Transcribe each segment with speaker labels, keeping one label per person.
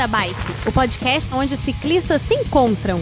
Speaker 1: da Bike, o podcast onde os ciclistas se encontram.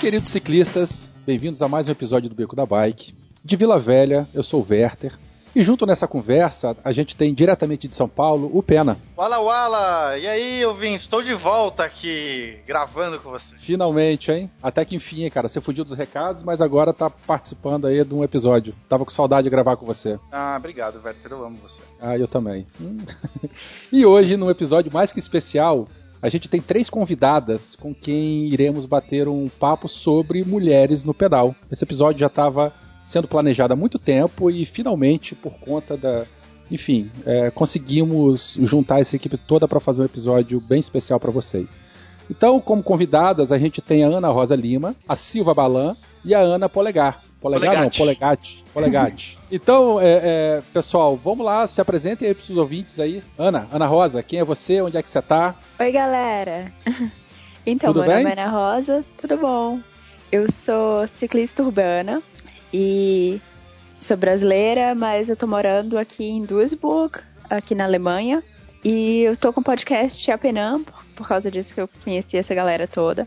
Speaker 2: Queridos ciclistas, bem-vindos a mais um episódio do Beco da Bike. De Vila Velha, eu sou o Werther. E junto nessa conversa, a gente tem diretamente de São Paulo o Pena.
Speaker 3: Wala Wala! E aí, ouvintes? Estou de volta aqui, gravando com você.
Speaker 2: Finalmente, hein? Até que enfim, cara. Você fugiu dos recados, mas agora tá participando aí de um episódio. Tava com saudade de gravar com você.
Speaker 3: Ah, obrigado, Werther. Eu amo você.
Speaker 2: Ah, eu também. Hum. e hoje, num episódio mais que especial, a gente tem três convidadas com quem iremos bater um papo sobre mulheres no pedal. Esse episódio já estava sendo planejado há muito tempo e finalmente, por conta da. Enfim, é, conseguimos juntar essa equipe toda para fazer um episódio bem especial para vocês. Então, como convidadas, a gente tem a Ana Rosa Lima, a Silva Balan e a Ana Polegar. Polegar Polegate. não, Polegate. Polegate. então, é, é, pessoal, vamos lá, se apresentem aí para os ouvintes aí. Ana, Ana Rosa, quem é você? Onde é que você está?
Speaker 4: Oi, galera. Então, tudo meu bem? nome é Ana Rosa, tudo bom? Eu sou ciclista urbana, e sou brasileira, mas eu tô morando aqui em Duisburg, aqui na Alemanha. E eu tô com o podcast Apenam, por causa disso que eu conheci essa galera toda.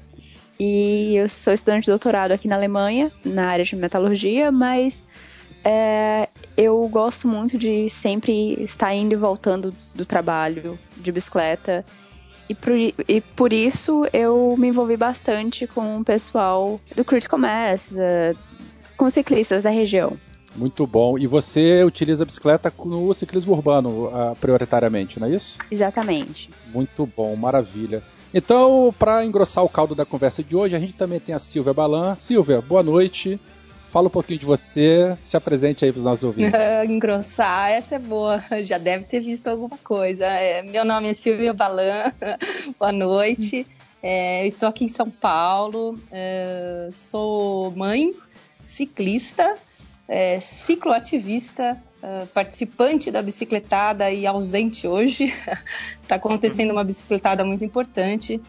Speaker 4: E eu sou estudante de doutorado aqui na Alemanha, na área de metalurgia, mas é, eu gosto muito de sempre estar indo e voltando do trabalho de bicicleta. E por, e por isso eu me envolvi bastante com o pessoal do Critical Mass, com ciclistas da região.
Speaker 2: Muito bom. E você utiliza a bicicleta no ciclismo urbano, uh, prioritariamente, não é isso?
Speaker 4: Exatamente.
Speaker 2: Muito bom, maravilha. Então, para engrossar o caldo da conversa de hoje, a gente também tem a Silvia Balan. Silvia, boa noite. Fala um pouquinho de você, se apresente aí para os nossos ouvintes.
Speaker 5: Engrossar, essa é boa, já deve ter visto alguma coisa. É, meu nome é Silvia Balan, boa noite. É, eu estou aqui em São Paulo, é, sou mãe, ciclista, é, cicloativista, é, participante da bicicletada e ausente hoje. Está acontecendo uma bicicletada muito importante.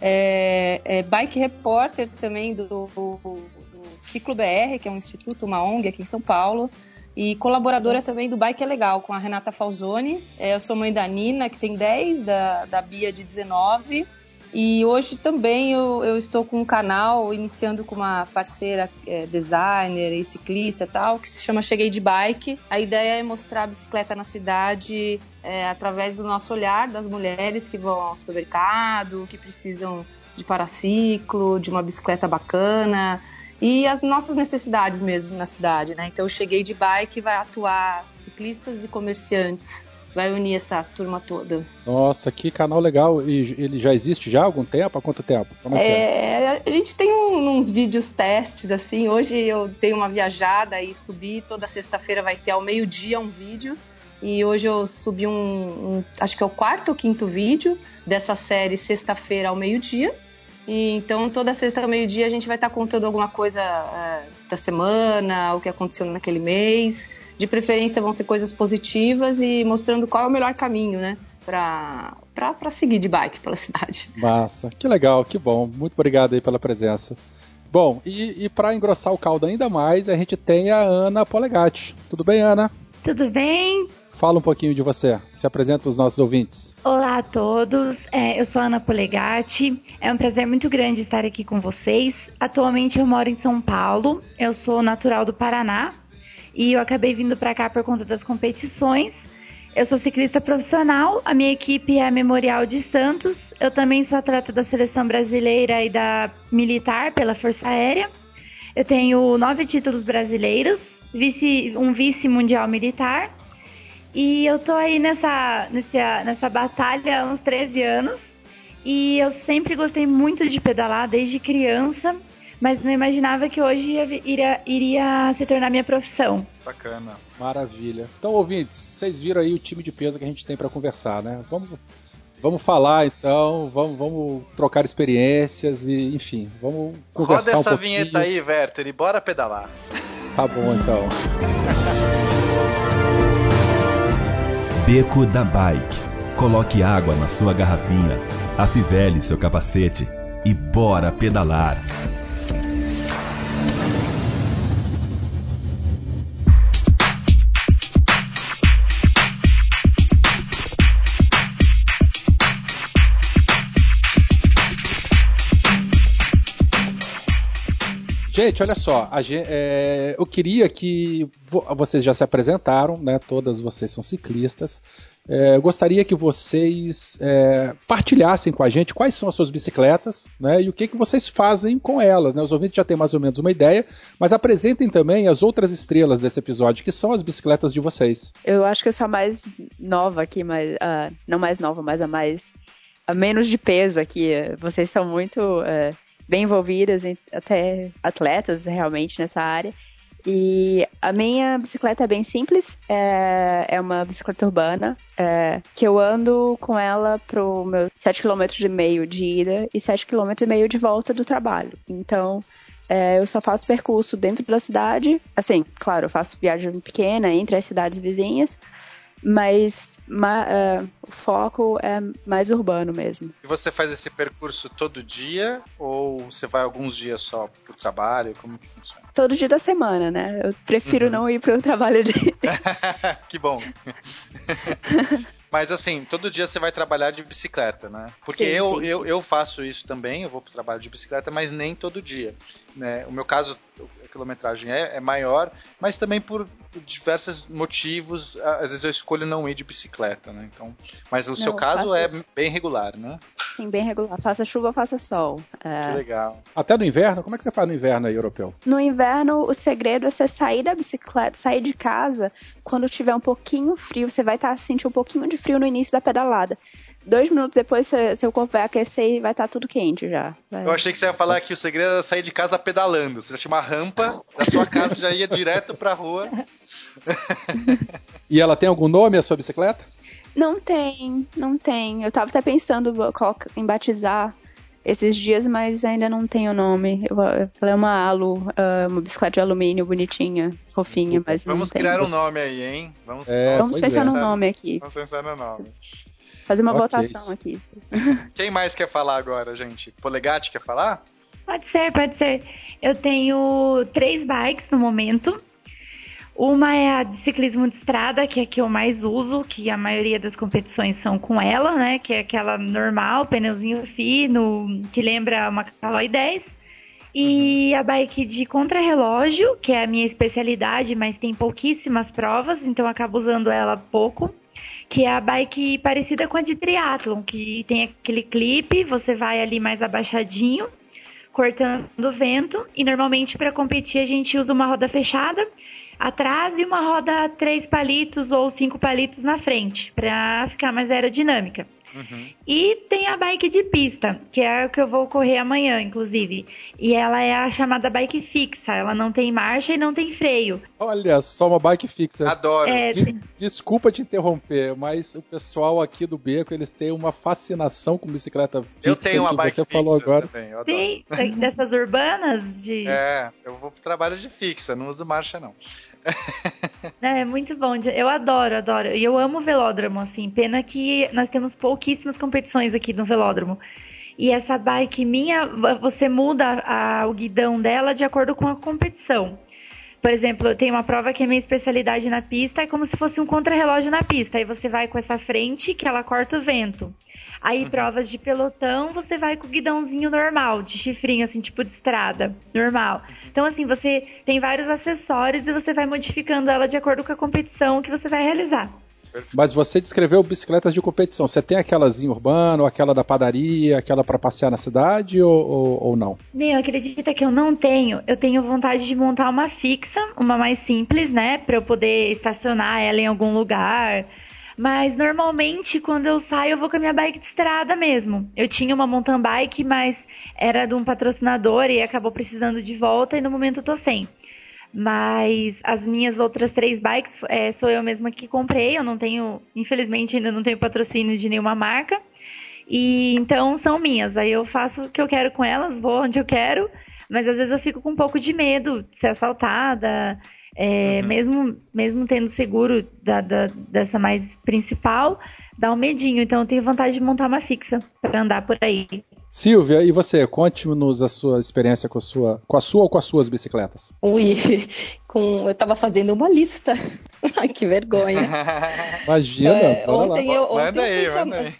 Speaker 5: É, é, bike repórter também do, do, do, Ciclo BR, que é um instituto, uma ONG aqui em São Paulo. E colaboradora também do Bike é Legal, com a Renata Falzoni. É, eu sou mãe da Nina, que tem 10, da, da Bia de 19 e hoje também eu, eu, estou com um canal, iniciando com uma parceira é, designer e ciclista tal, que se chama Cheguei de Bike. A ideia é mostrar a bicicleta na cidade é, através do nosso olhar das mulheres que vão ao supermercado, que precisam de paraciclo, de uma bicicleta bacana e as nossas necessidades mesmo na cidade, né? Então, eu cheguei de bike vai atuar ciclistas e comerciantes vai unir essa turma toda.
Speaker 2: Nossa, que canal legal. E ele já existe já há algum tempo? Há quanto tempo?
Speaker 5: É, é, é? A gente tem um, uns vídeos testes, assim. Hoje eu tenho uma viajada e subi. Toda sexta-feira vai ter ao meio-dia um vídeo. E hoje eu subi um, um, acho que é o quarto ou quinto vídeo dessa série sexta-feira ao meio-dia. E então toda sexta ao meio-dia a gente vai estar contando alguma coisa é, da semana, o que aconteceu naquele mês de preferência vão ser coisas positivas e mostrando qual é o melhor caminho, né? Pra, pra, pra seguir de bike pela cidade.
Speaker 2: Massa, que legal, que bom. Muito obrigado aí pela presença. Bom, e, e para engrossar o caldo ainda mais, a gente tem a Ana Polegatti. Tudo bem, Ana?
Speaker 6: Tudo bem?
Speaker 2: Fala um pouquinho de você. Se apresenta para os nossos ouvintes.
Speaker 6: Olá a todos, é, eu sou a Ana Polegatti. É um prazer muito grande estar aqui com vocês. Atualmente eu moro em São Paulo. Eu sou natural do Paraná, e eu acabei vindo para cá por conta das competições. Eu sou ciclista profissional, a minha equipe é a Memorial de Santos. Eu também sou atleta da seleção brasileira e da militar pela Força Aérea. Eu tenho nove títulos brasileiros, vice, um vice mundial militar. E eu tô aí nessa, nessa, nessa batalha há uns 13 anos. E eu sempre gostei muito de pedalar desde criança mas não imaginava que hoje iria, iria se tornar minha profissão.
Speaker 2: Bacana, maravilha. Então, ouvintes, vocês viram aí o time de peso que a gente tem para conversar, né? Vamos, vamos falar então, vamos, vamos trocar experiências e, enfim, vamos conversar
Speaker 3: Roda
Speaker 2: essa um
Speaker 3: vinheta aí, Werther, e bora pedalar.
Speaker 2: Tá bom então.
Speaker 7: Beco da Bike. Coloque água na sua garrafinha afivele seu capacete e bora pedalar.
Speaker 2: Gente, olha só, gente, é, eu queria que vocês já se apresentaram, né? Todas vocês são ciclistas. É, eu gostaria que vocês é, partilhassem com a gente quais são as suas bicicletas, né? E o que, que vocês fazem com elas, né? Os ouvintes já têm mais ou menos uma ideia, mas apresentem também as outras estrelas desse episódio, que são as bicicletas de vocês.
Speaker 4: Eu acho que eu sou a mais nova aqui, mas uh, não mais nova, mas a mais a menos de peso aqui. Vocês são muito uh, bem envolvidas, até atletas realmente nessa área. E a minha bicicleta é bem simples, é, é uma bicicleta urbana, é, que eu ando com ela pro meu 7 km e meio de ida e 7 km e meio de volta do trabalho. Então, é, eu só faço percurso dentro da cidade, assim, claro, eu faço viagem pequena entre as cidades vizinhas, mas ma, uh, o foco é mais urbano mesmo.
Speaker 3: E você faz esse percurso todo dia ou você vai alguns dias só pro trabalho? Como que funciona?
Speaker 4: Todo dia da semana, né? Eu prefiro uhum. não ir pro trabalho de.
Speaker 3: que bom. Mas assim, todo dia você vai trabalhar de bicicleta, né? Porque sim, eu, sim, eu, eu faço isso também, eu vou pro trabalho de bicicleta, mas nem todo dia. Né? O meu caso, quilometragem é, é maior, mas também por, por, diversos motivos, às vezes eu escolho não ir de bicicleta, né? Então, mas o não, seu caso faço... é bem regular, né?
Speaker 4: Sim, bem regular. Faça chuva, faça sol.
Speaker 3: É... Que legal.
Speaker 2: Até no inverno? Como é que você faz no inverno aí, europeu?
Speaker 4: No inverno, o segredo é você sair da bicicleta, sair de casa quando tiver um pouquinho frio. Você vai estar tá, sentindo um pouquinho de frio no início da pedalada dois minutos depois seu corpo vai aquecer e vai estar tá tudo quente já. Vai.
Speaker 3: Eu achei que você ia falar que o segredo era sair de casa pedalando. Você já tinha uma rampa da sua casa já ia direto pra rua.
Speaker 2: e ela tem algum nome, a sua bicicleta?
Speaker 4: Não tem, não tem. Eu tava até pensando em batizar esses dias, mas ainda não tenho nome. Ela é uma alu, ah, uma bicicleta de alumínio bonitinha, fofinha, mas
Speaker 3: Vamos criar um nome aí, hein?
Speaker 4: Vamos, é, vamos pensar é. no nome aqui.
Speaker 3: Vamos pensar no nome.
Speaker 4: Fazer uma okay. votação aqui.
Speaker 3: Quem mais quer falar agora, gente? Polegate quer falar?
Speaker 6: Pode ser, pode ser. Eu tenho três bikes no momento. Uma é a de ciclismo de estrada, que é a que eu mais uso, que a maioria das competições são com ela, né? Que é aquela normal, pneuzinho fino, que lembra uma Caloi 10. E uhum. a bike de contrarrelógio, que é a minha especialidade, mas tem pouquíssimas provas, então eu acabo usando ela pouco que é a bike parecida com a de triatlon, que tem aquele clipe, você vai ali mais abaixadinho, cortando o vento, e normalmente para competir a gente usa uma roda fechada atrás e uma roda três palitos ou cinco palitos na frente, para ficar mais aerodinâmica. Uhum. E tem a bike de pista, que é o que eu vou correr amanhã, inclusive. E ela é a chamada bike fixa. Ela não tem marcha e não tem freio.
Speaker 2: Olha só, uma bike fixa.
Speaker 3: Adoro. É...
Speaker 2: De desculpa te interromper, mas o pessoal aqui do Beco, eles têm uma fascinação com bicicleta fixa.
Speaker 3: Eu tenho uma bike
Speaker 2: você fixa falou agora.
Speaker 6: também. Tem, dessas urbanas? De...
Speaker 3: É, eu vou pro trabalho de fixa, não uso marcha não.
Speaker 6: É, muito bom. Eu adoro, adoro. E eu amo velódromo, assim. Pena que nós temos pouquíssimas competições aqui no velódromo. E essa bike minha, você muda a, o guidão dela de acordo com a competição. Por exemplo, eu tenho uma prova que é minha especialidade na pista, é como se fosse um contrarrelógio na pista. Aí você vai com essa frente que ela corta o vento. Aí uhum. provas de pelotão, você vai com o guidãozinho normal, de chifrinho, assim, tipo de estrada, normal. Uhum. Então, assim, você tem vários acessórios e você vai modificando ela de acordo com a competição que você vai realizar.
Speaker 2: Mas você descreveu bicicletas de competição. Você tem aquelas em urbano, aquela da padaria, aquela para passear na cidade ou, ou, ou, não?
Speaker 6: Meu, acredita que eu não tenho. Eu tenho vontade de montar uma fixa, uma mais simples, né? Para eu poder estacionar ela em algum lugar. Mas normalmente quando eu saio eu vou com a minha bike de estrada mesmo. Eu tinha uma mountain bike, mas era de um patrocinador e acabou precisando de volta e no momento eu tô sem. Mas as minhas outras três bikes é, sou eu mesma que comprei. Eu não tenho, infelizmente, ainda não tenho patrocínio de nenhuma marca. E então são minhas. Aí eu faço o que eu quero com elas, vou onde eu quero. Mas às vezes eu fico com um pouco de medo de ser assaltada. É, uhum. mesmo, mesmo tendo seguro da, da, dessa mais principal, dá um medinho. Então eu tenho vontade de montar uma fixa para andar por aí.
Speaker 2: Silvia, e você? Conte-nos a sua experiência com a sua, com a sua ou com as suas bicicletas.
Speaker 5: Ui, com, eu estava fazendo uma lista. Ai, que vergonha.
Speaker 2: Imagina.
Speaker 5: É, ontem eu, ontem aí, eu fui chamada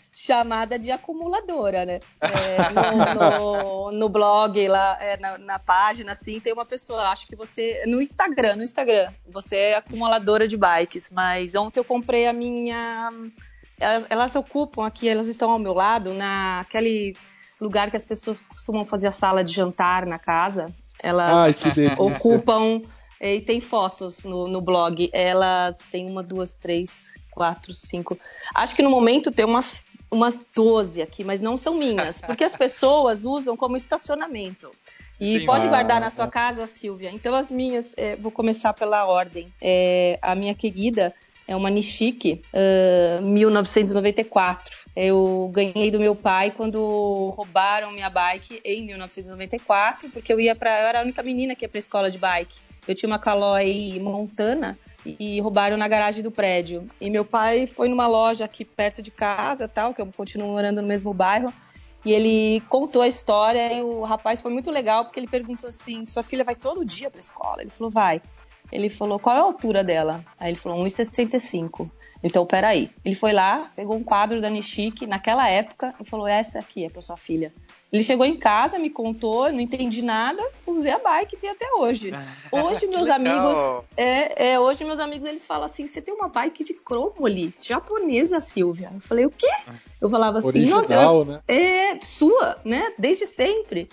Speaker 5: de acumuladora, né? É, no, no, no, blog, lá é, na, na, página, assim, tem uma pessoa, acho que você. No Instagram, no Instagram, você é acumuladora de bikes, mas ontem eu comprei a minha. Elas ocupam aqui, elas estão ao meu lado, naquele lugar que as pessoas costumam fazer a sala de jantar na casa. Elas
Speaker 2: Ai,
Speaker 5: ocupam e tem fotos no, no blog. Elas têm uma, duas, três, quatro, cinco. Acho que no momento tem umas, umas 12 aqui, mas não são minhas, porque as pessoas usam como estacionamento. E Sim, pode guardar na sua casa, Silvia. Então as minhas, é, vou começar pela ordem. É, a minha querida é uma Nishiki, uh, 1994. Eu ganhei do meu pai quando roubaram minha bike em 1994, porque eu ia para, eu era a única menina que ia para escola de bike. Eu tinha uma Caloi Montana e roubaram na garagem do prédio. E meu pai foi numa loja aqui perto de casa, tal, que eu continuo morando no mesmo bairro. E ele contou a história e o rapaz foi muito legal porque ele perguntou assim: "Sua filha vai todo dia para escola?" Ele falou: "Vai". Ele falou, qual é a altura dela? Aí ele falou, 1,65. Então, peraí. Ele foi lá, pegou um quadro da Nishiki, naquela época, e falou, essa aqui é pra sua filha. Ele chegou em casa, me contou, não entendi nada, usei a bike e tem até hoje. Hoje meus amigos, é, é, hoje meus amigos eles falam assim, você tem uma bike de cromoli, japonesa, Silvia. Eu falei, o quê? Eu falava assim,
Speaker 2: Original,
Speaker 5: nossa, eu,
Speaker 2: né?
Speaker 5: é sua, né? Desde sempre.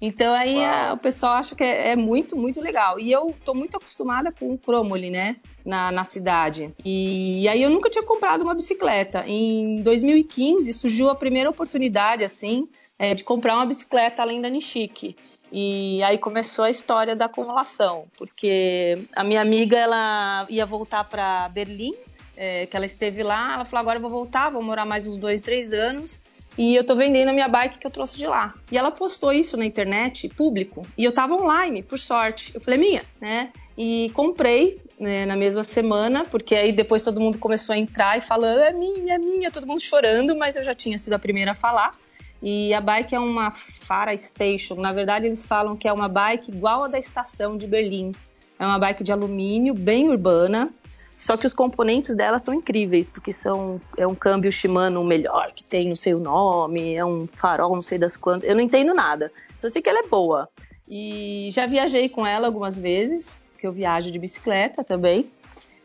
Speaker 5: Então aí a, o pessoal acha que é, é, muito, muito legal. E eu tô muito acostumada com o Cromoli, né? Na, na cidade. E, e aí eu nunca tinha comprado uma bicicleta. Em 2015 surgiu a primeira oportunidade, assim, é, de comprar uma bicicleta além da Nishiki. E aí começou a história da acumulação, porque a minha amiga ela ia voltar para Berlim, é, que ela esteve lá, ela falou agora eu vou voltar, vou morar mais uns dois, três anos e eu tô vendendo a minha bike que eu trouxe de lá. E ela postou isso na internet, público, e eu tava online, por sorte. Eu falei, minha, né? E comprei né, na mesma semana, porque aí depois todo mundo começou a entrar e falando, é minha, é minha, todo mundo chorando, mas eu já tinha sido a primeira a falar. E a bike é uma Fara Station. Na verdade, eles falam que é uma bike igual a da estação de Berlim. É uma bike de alumínio, bem urbana, só que os componentes dela são incríveis, porque são é um câmbio Shimano melhor que tem, não sei o nome, é um farol, não sei das quantas. Eu não entendo nada. Só sei que ela é boa. E já viajei com ela algumas vezes, que eu viajo de bicicleta também.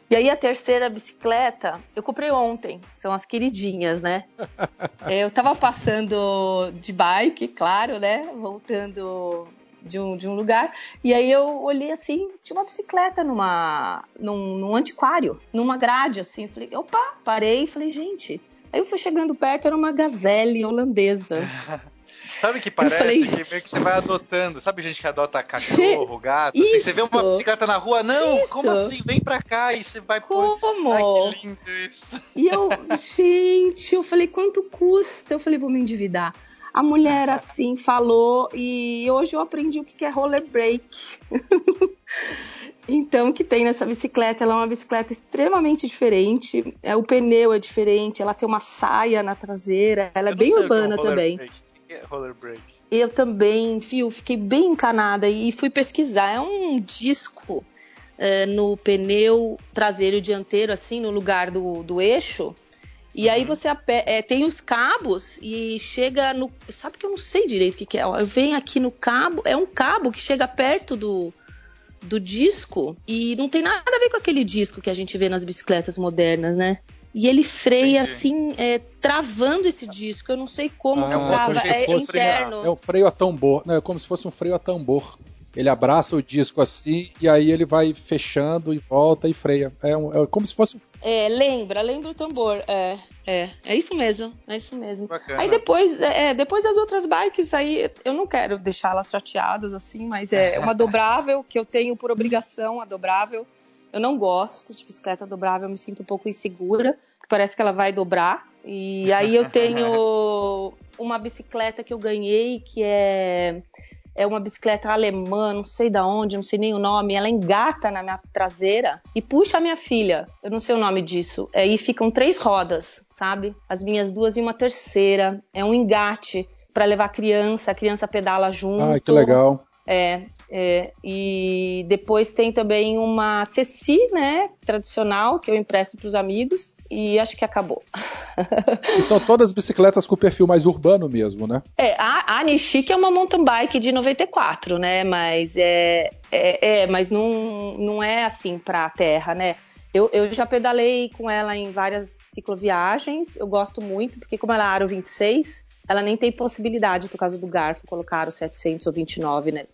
Speaker 5: E aí a terceira bicicleta, eu comprei ontem, são as queridinhas, né? eu tava passando de bike, claro, né? Voltando de um, de um lugar. E aí eu olhei assim, tinha uma bicicleta numa, num, num antiquário, numa grade, assim. Falei, opa, parei e falei, gente. Aí eu fui chegando perto, era uma gazelle holandesa.
Speaker 3: Sabe que parece falei... que meio que você vai adotando. Sabe gente que adota cachorro, gato? Assim, você vê uma bicicleta na rua, não, isso. como assim? Vem pra cá e você vai
Speaker 5: Como?
Speaker 3: Por... Ai, que lindo isso.
Speaker 5: E eu, gente, eu falei, quanto custa? Eu falei, vou me endividar. A mulher assim falou e hoje eu aprendi o que é roller brake. Então, o que tem nessa bicicleta? Ela é uma bicicleta extremamente diferente. É, o pneu é diferente, ela tem uma saia na traseira, ela é bem é urbana é também.
Speaker 3: Brake. O que é roller brake?
Speaker 5: Eu também, fio, fiquei bem encanada e fui pesquisar. É um disco é, no pneu traseiro e dianteiro, assim, no lugar do, do eixo, e aí você é, tem os cabos e chega no. Sabe que eu não sei direito o que, que é? Eu venho aqui no cabo, é um cabo que chega perto do, do disco e não tem nada a ver com aquele disco que a gente vê nas bicicletas modernas, né? E ele freia Entendi. assim, é, travando esse disco. Eu não sei como
Speaker 2: ah,
Speaker 5: trava, é interno.
Speaker 2: É um freio a tambor, não, é como se fosse um freio a tambor. Ele abraça o disco assim e aí ele vai fechando e volta e freia. É, um, é como se fosse.
Speaker 5: É, lembra, lembra o tambor. É, é, é isso mesmo, é isso mesmo.
Speaker 3: Bacana.
Speaker 5: Aí depois, é, é, depois das outras bikes, aí eu não quero deixá-las chateadas assim, mas é uma dobrável que eu tenho por obrigação, a dobrável. Eu não gosto de bicicleta dobrável, eu me sinto um pouco insegura, que parece que ela vai dobrar. E aí eu tenho uma bicicleta que eu ganhei que é é uma bicicleta alemã, não sei da onde, não sei nem o nome. Ela engata na minha traseira e puxa a minha filha. Eu não sei o nome disso. Aí ficam três rodas, sabe? As minhas duas e uma terceira. É um engate para levar a criança, a criança pedala junto.
Speaker 2: Ah, que legal.
Speaker 5: É, é, e depois tem também uma Ceci, né, tradicional, que eu empresto para os amigos, e acho que acabou.
Speaker 2: e são todas bicicletas com perfil mais urbano mesmo, né?
Speaker 5: É, a, a Nishiki é uma mountain bike de 94, né, mas é, é, é mas não, não é assim para terra, né? Eu, eu já pedalei com ela em várias cicloviagens, eu gosto muito, porque como ela é aro 26, ela nem tem possibilidade por causa do garfo colocar o 729, né?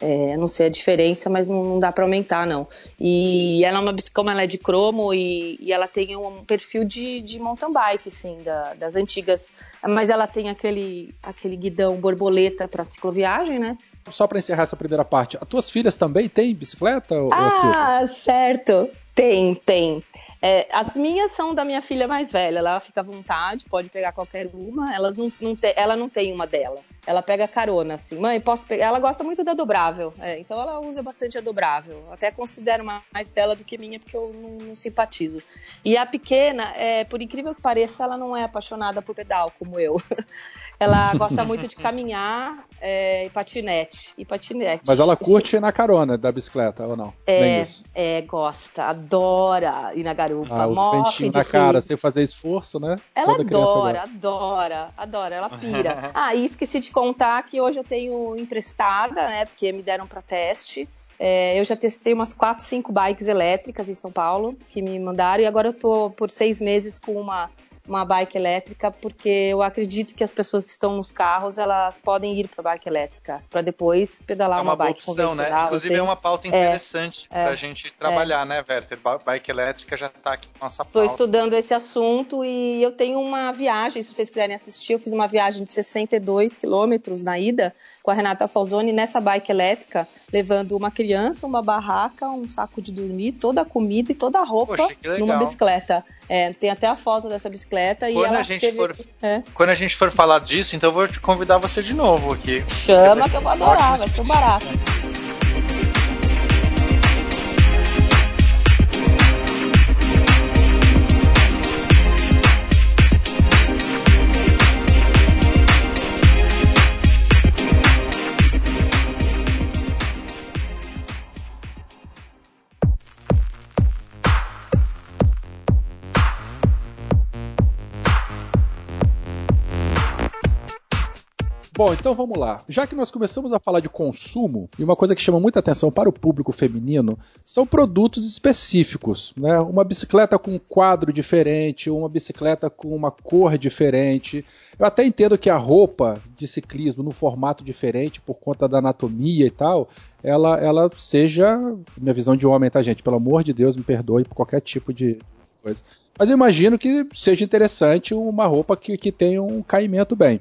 Speaker 5: É, não sei a diferença, mas não, não dá para aumentar, não. E ela é uma como ela é de cromo e, e ela tem um perfil de, de mountain bike, assim, da, das antigas. Mas ela tem aquele, aquele guidão borboleta para cicloviagem, né?
Speaker 2: Só para encerrar essa primeira parte, as tuas filhas também têm bicicleta?
Speaker 5: Ah, certo. Tem, tem. É, as minhas são da minha filha mais velha, ela fica à vontade, pode pegar qualquer uma. Elas não, não te, ela não tem uma dela. Ela pega carona, assim, mãe, posso pegar? Ela gosta muito da dobrável, é, então ela usa bastante a dobrável. Até considero mais dela do que minha, porque eu não, não simpatizo. E a pequena, é, por incrível que pareça, ela não é apaixonada por pedal, como eu. ela gosta muito de caminhar é, e patinete. E patinete.
Speaker 2: Mas ela curte ir na carona da bicicleta, ou não?
Speaker 5: É, é gosta, adora ir na garupa. Ah,
Speaker 2: o ventinho na cara, sem fazer esforço, né?
Speaker 5: Ela Toda adora, adora, adora, ela pira. ah, e esqueci de contar que hoje eu tenho emprestada, né? Porque me deram para teste. É, eu já testei umas 4, 5 bikes elétricas em São Paulo que me mandaram e agora eu tô por seis meses com uma uma bike elétrica, porque eu acredito que as pessoas que estão nos carros elas podem ir para bike elétrica para depois pedalar
Speaker 3: é
Speaker 5: uma, uma
Speaker 3: bike opção, né? convencional. Né? Inclusive é uma pauta é, interessante é, para a gente trabalhar, é. né, Werther? Bike elétrica já está aqui na nossa pauta.
Speaker 5: Estou estudando esse assunto e eu tenho uma viagem, se vocês quiserem assistir, eu fiz uma viagem de 62 quilômetros na ida com a Renata Falzoni nessa bike elétrica, levando uma criança, uma barraca, um saco de dormir, toda a comida e toda a roupa Poxa, numa bicicleta. É, tem até a foto dessa bicicleta
Speaker 3: quando
Speaker 5: e ela
Speaker 3: a gente teve... for é. Quando a gente for falar disso, então eu vou te convidar você de novo aqui.
Speaker 5: Chama que eu vou adorar, vai ser um barato.
Speaker 2: Bom, então vamos lá. Já que nós começamos a falar de consumo, e uma coisa que chama muita atenção para o público feminino são produtos específicos, né? Uma bicicleta com um quadro diferente, uma bicicleta com uma cor diferente. Eu até entendo que a roupa de ciclismo no formato diferente, por conta da anatomia e tal, ela, ela seja, minha visão de homem, tá, gente? Pelo amor de Deus, me perdoe por qualquer tipo de coisa. Mas eu imagino que seja interessante uma roupa que, que tenha um caimento bem.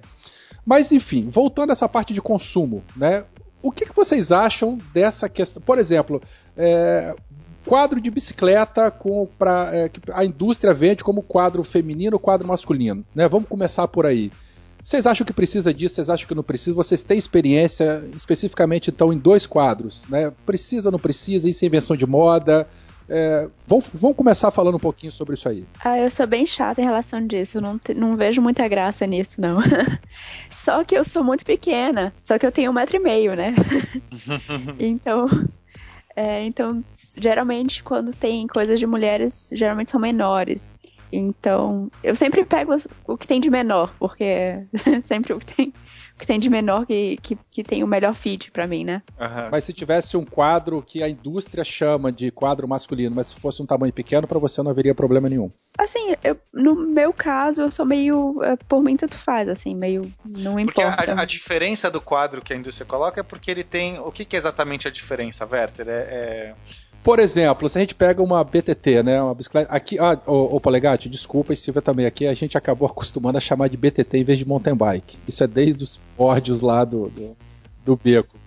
Speaker 2: Mas enfim, voltando a essa parte de consumo, né? O que, que vocês acham dessa questão? Por exemplo, é, quadro de bicicleta com pra, é, que a indústria vende como quadro feminino quadro masculino, né? Vamos começar por aí. Vocês acham que precisa disso? Vocês acham que não precisa? Vocês têm experiência especificamente então em dois quadros, né? Precisa, não precisa? Isso é invenção de moda? É, vamos, vamos, começar falando um pouquinho sobre isso aí.
Speaker 4: Ah, eu sou bem chata em relação disso. Não, te, não vejo muita graça nisso, não. só que eu sou muito pequena. Só que eu tenho um metro e meio, né? então. É, então, geralmente, quando tem coisas de mulheres, geralmente são menores. Então, eu sempre pego o que tem de menor, porque é sempre o que tem que tem de menor que, que, que tem o melhor feed para mim, né?
Speaker 2: Uhum. Mas se tivesse um quadro que a indústria chama de quadro masculino, mas se fosse um tamanho pequeno, para você não haveria problema nenhum.
Speaker 4: Assim, eu, no meu caso, eu sou meio. É, por mim, tanto faz, assim, meio. Não importa.
Speaker 3: Porque a, a, diferença do quadro que a indústria coloca é porque ele tem. O que, que é exatamente a diferença, Werther? é... é...
Speaker 2: Por exemplo, se a gente pega uma BTT, né, uma bicicleta, aqui, ah, ô, ô Polegatti, desculpa e Silvia também, aqui a gente acabou acostumando a chamar de BTT em vez de mountain bike. Isso é desde os pódios lá do, do, do beco.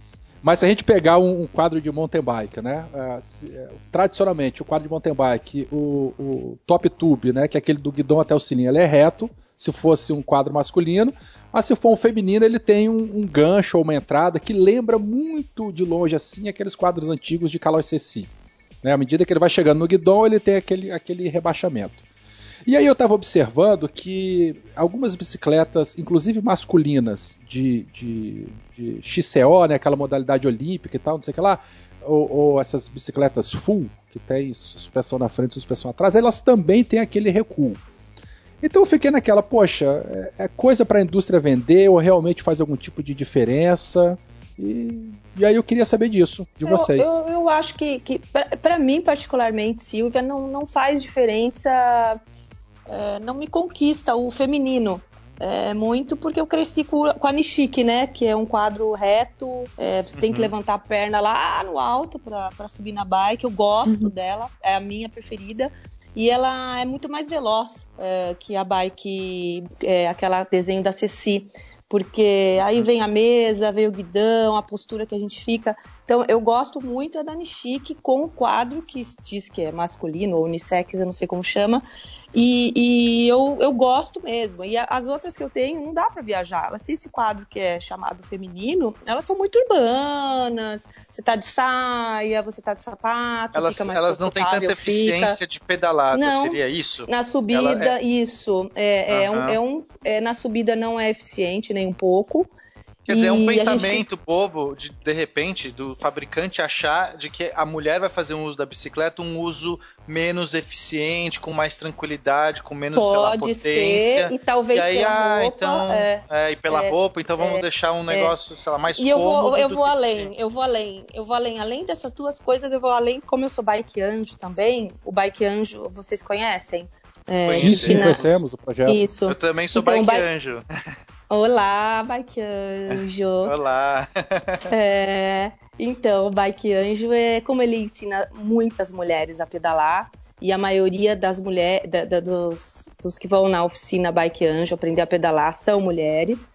Speaker 2: Mas se a gente pegar um, um quadro de mountain bike, né, uh, se, uh, tradicionalmente o quadro de mountain bike, o, o, top tube, né, que é aquele do guidão até o cilindro, ele é reto, se fosse um quadro masculino, mas se for um feminino, ele tem um, um gancho ou uma entrada que lembra muito de longe assim aqueles quadros antigos de Caloi Ceci. Né? À medida que ele vai chegando no guidon, ele tem aquele, aquele rebaixamento. E aí eu estava observando que algumas bicicletas, inclusive masculinas, de, de, de XCO, né, aquela modalidade olímpica e tal, não sei o que lá, ou, ou, essas bicicletas full, que tem suspensão na frente e suspensão atrás, elas também têm aquele recuo. Então eu fiquei naquela, poxa, é, é coisa para a indústria vender ou realmente faz algum tipo de diferença? E, e aí eu queria saber disso, de vocês.
Speaker 5: Eu, eu acho que, que para mim, particularmente, Silvia, não, não faz diferença, é, não me conquista o feminino. É, muito porque eu cresci com, com a Nishiki, né? Que é um quadro reto, é, você uhum. tem que uhum. levantar a perna lá no alto para subir na bike. Eu gosto uhum. dela, é a minha preferida. E ela é muito mais veloz é, que a bike, é, aquela desenho da Ceci porque aí vem a mesa, vem o guidão, a postura que a gente fica. Então, eu gosto muito é da Nishiki com o quadro que diz que é masculino ou unissex, eu não sei como chama, e, e eu, eu, gosto mesmo. E as outras que eu tenho, não dá para viajar. Elas têm esse quadro que é chamado feminino, elas são muito urbanas. Você tá de saia, você tá de sapato,
Speaker 3: elas,
Speaker 5: fica mais
Speaker 3: Elas não têm tanta eficiência de pedalada, não, seria isso?
Speaker 5: Na subida, é... isso. É, uhum. é, um, é, um, é, na subida não é eficiente nem um pouco.
Speaker 3: Quer dizer, é um pensamento gente... bobo, de, de repente, do fabricante achar de que a mulher vai fazer um uso da bicicleta um uso menos eficiente, com mais tranquilidade, com menos
Speaker 5: Pode
Speaker 3: lá, potência.
Speaker 5: ser, e talvez
Speaker 3: e aí, ah, roupa, então, é, é, e pela é, roupa, então vamos é, deixar um é. negócio, sei lá, mais
Speaker 5: e eu vou, eu vou além, eu vou além, eu vou além. Além dessas duas coisas, eu vou além, como eu sou bike anjo também, o bike anjo, vocês conhecem?
Speaker 2: É, sim, conhecemos o projeto.
Speaker 5: Isso.
Speaker 3: Eu também sou então, bike anjo.
Speaker 5: Olá, Bike Anjo.
Speaker 3: Olá.
Speaker 5: é, então, o Bike Anjo é como ele ensina muitas mulheres a pedalar. E a maioria das mulheres, da, da, dos, dos que vão na oficina Bike Anjo aprender a pedalar são mulheres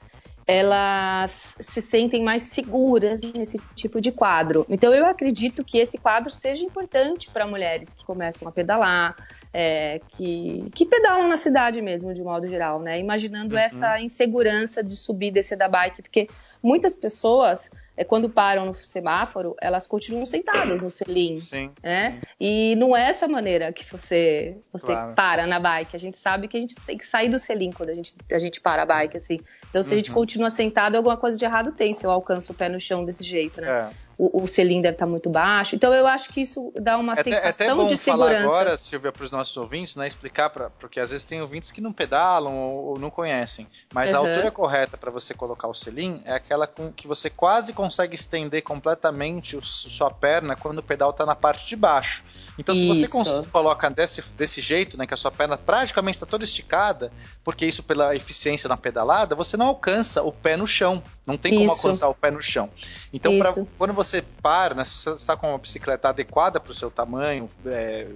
Speaker 5: elas se sentem mais seguras nesse tipo de quadro. Então eu acredito que esse quadro seja importante para mulheres que começam a pedalar, é, que, que pedalam na cidade mesmo, de modo geral, né? Imaginando uhum. essa insegurança de subir e descer da bike, porque muitas pessoas é quando param no semáforo, elas continuam sentadas no selim. Sim, né? Sim. E não é essa maneira que você, você claro. para na bike. A gente sabe que a gente tem que sair do selim quando a gente, a gente para a bike, assim. Então, se a gente uhum. continua sentado, alguma coisa de errado tem se eu alcanço o pé no chão desse jeito, né? É o, o selim deve estar muito baixo. Então eu acho que isso dá uma é sensação até, é até bom de segurança.
Speaker 3: falar agora, Silvia, para os nossos ouvintes, né, explicar para porque às vezes tem ouvintes que não pedalam ou, ou não conhecem. Mas uhum. a altura correta para você colocar o selim é aquela com que você quase consegue estender completamente o, sua perna quando o pedal está na parte de baixo. Então, se isso. você coloca desse, desse jeito, né, que a sua perna praticamente está toda esticada, porque isso pela eficiência na pedalada, você não alcança o pé no chão. Não tem como isso. alcançar o pé no chão. Então, pra, quando você para, né, se você está com uma bicicleta adequada para o seu tamanho, é,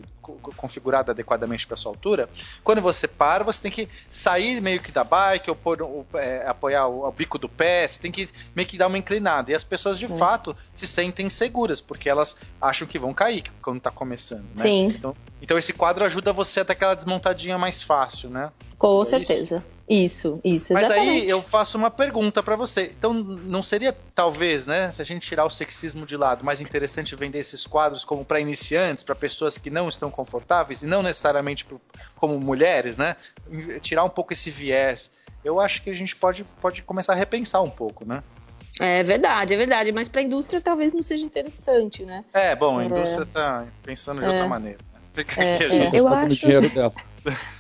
Speaker 3: configurada adequadamente para sua altura, quando você para, você tem que sair meio que da bike ou pôr, é, apoiar o, o, bico do pé, você tem que meio que dar uma inclinada. E as pessoas de fato se sentem seguras, porque elas acham que vão cair quando está começando. Né?
Speaker 5: Sim.
Speaker 3: Então, então, esse quadro ajuda você a ter aquela desmontadinha mais fácil, né?
Speaker 5: Com é certeza. Isso, isso,
Speaker 3: Mas aí eu faço uma pergunta para você. Então, não seria talvez, né, se a gente tirar o sexismo de lado, mais interessante vender esses quadros como para iniciantes, para pessoas que não estão confortáveis e não necessariamente pro, como mulheres, né? Tirar um pouco esse viés. Eu acho que a gente pode, pode começar a repensar um pouco, né?
Speaker 5: É verdade, é verdade. Mas para a indústria talvez não seja interessante, né?
Speaker 3: É, bom, a é. indústria está pensando de é. outra maneira. É,
Speaker 6: é. Eu acho... dinheiro dela.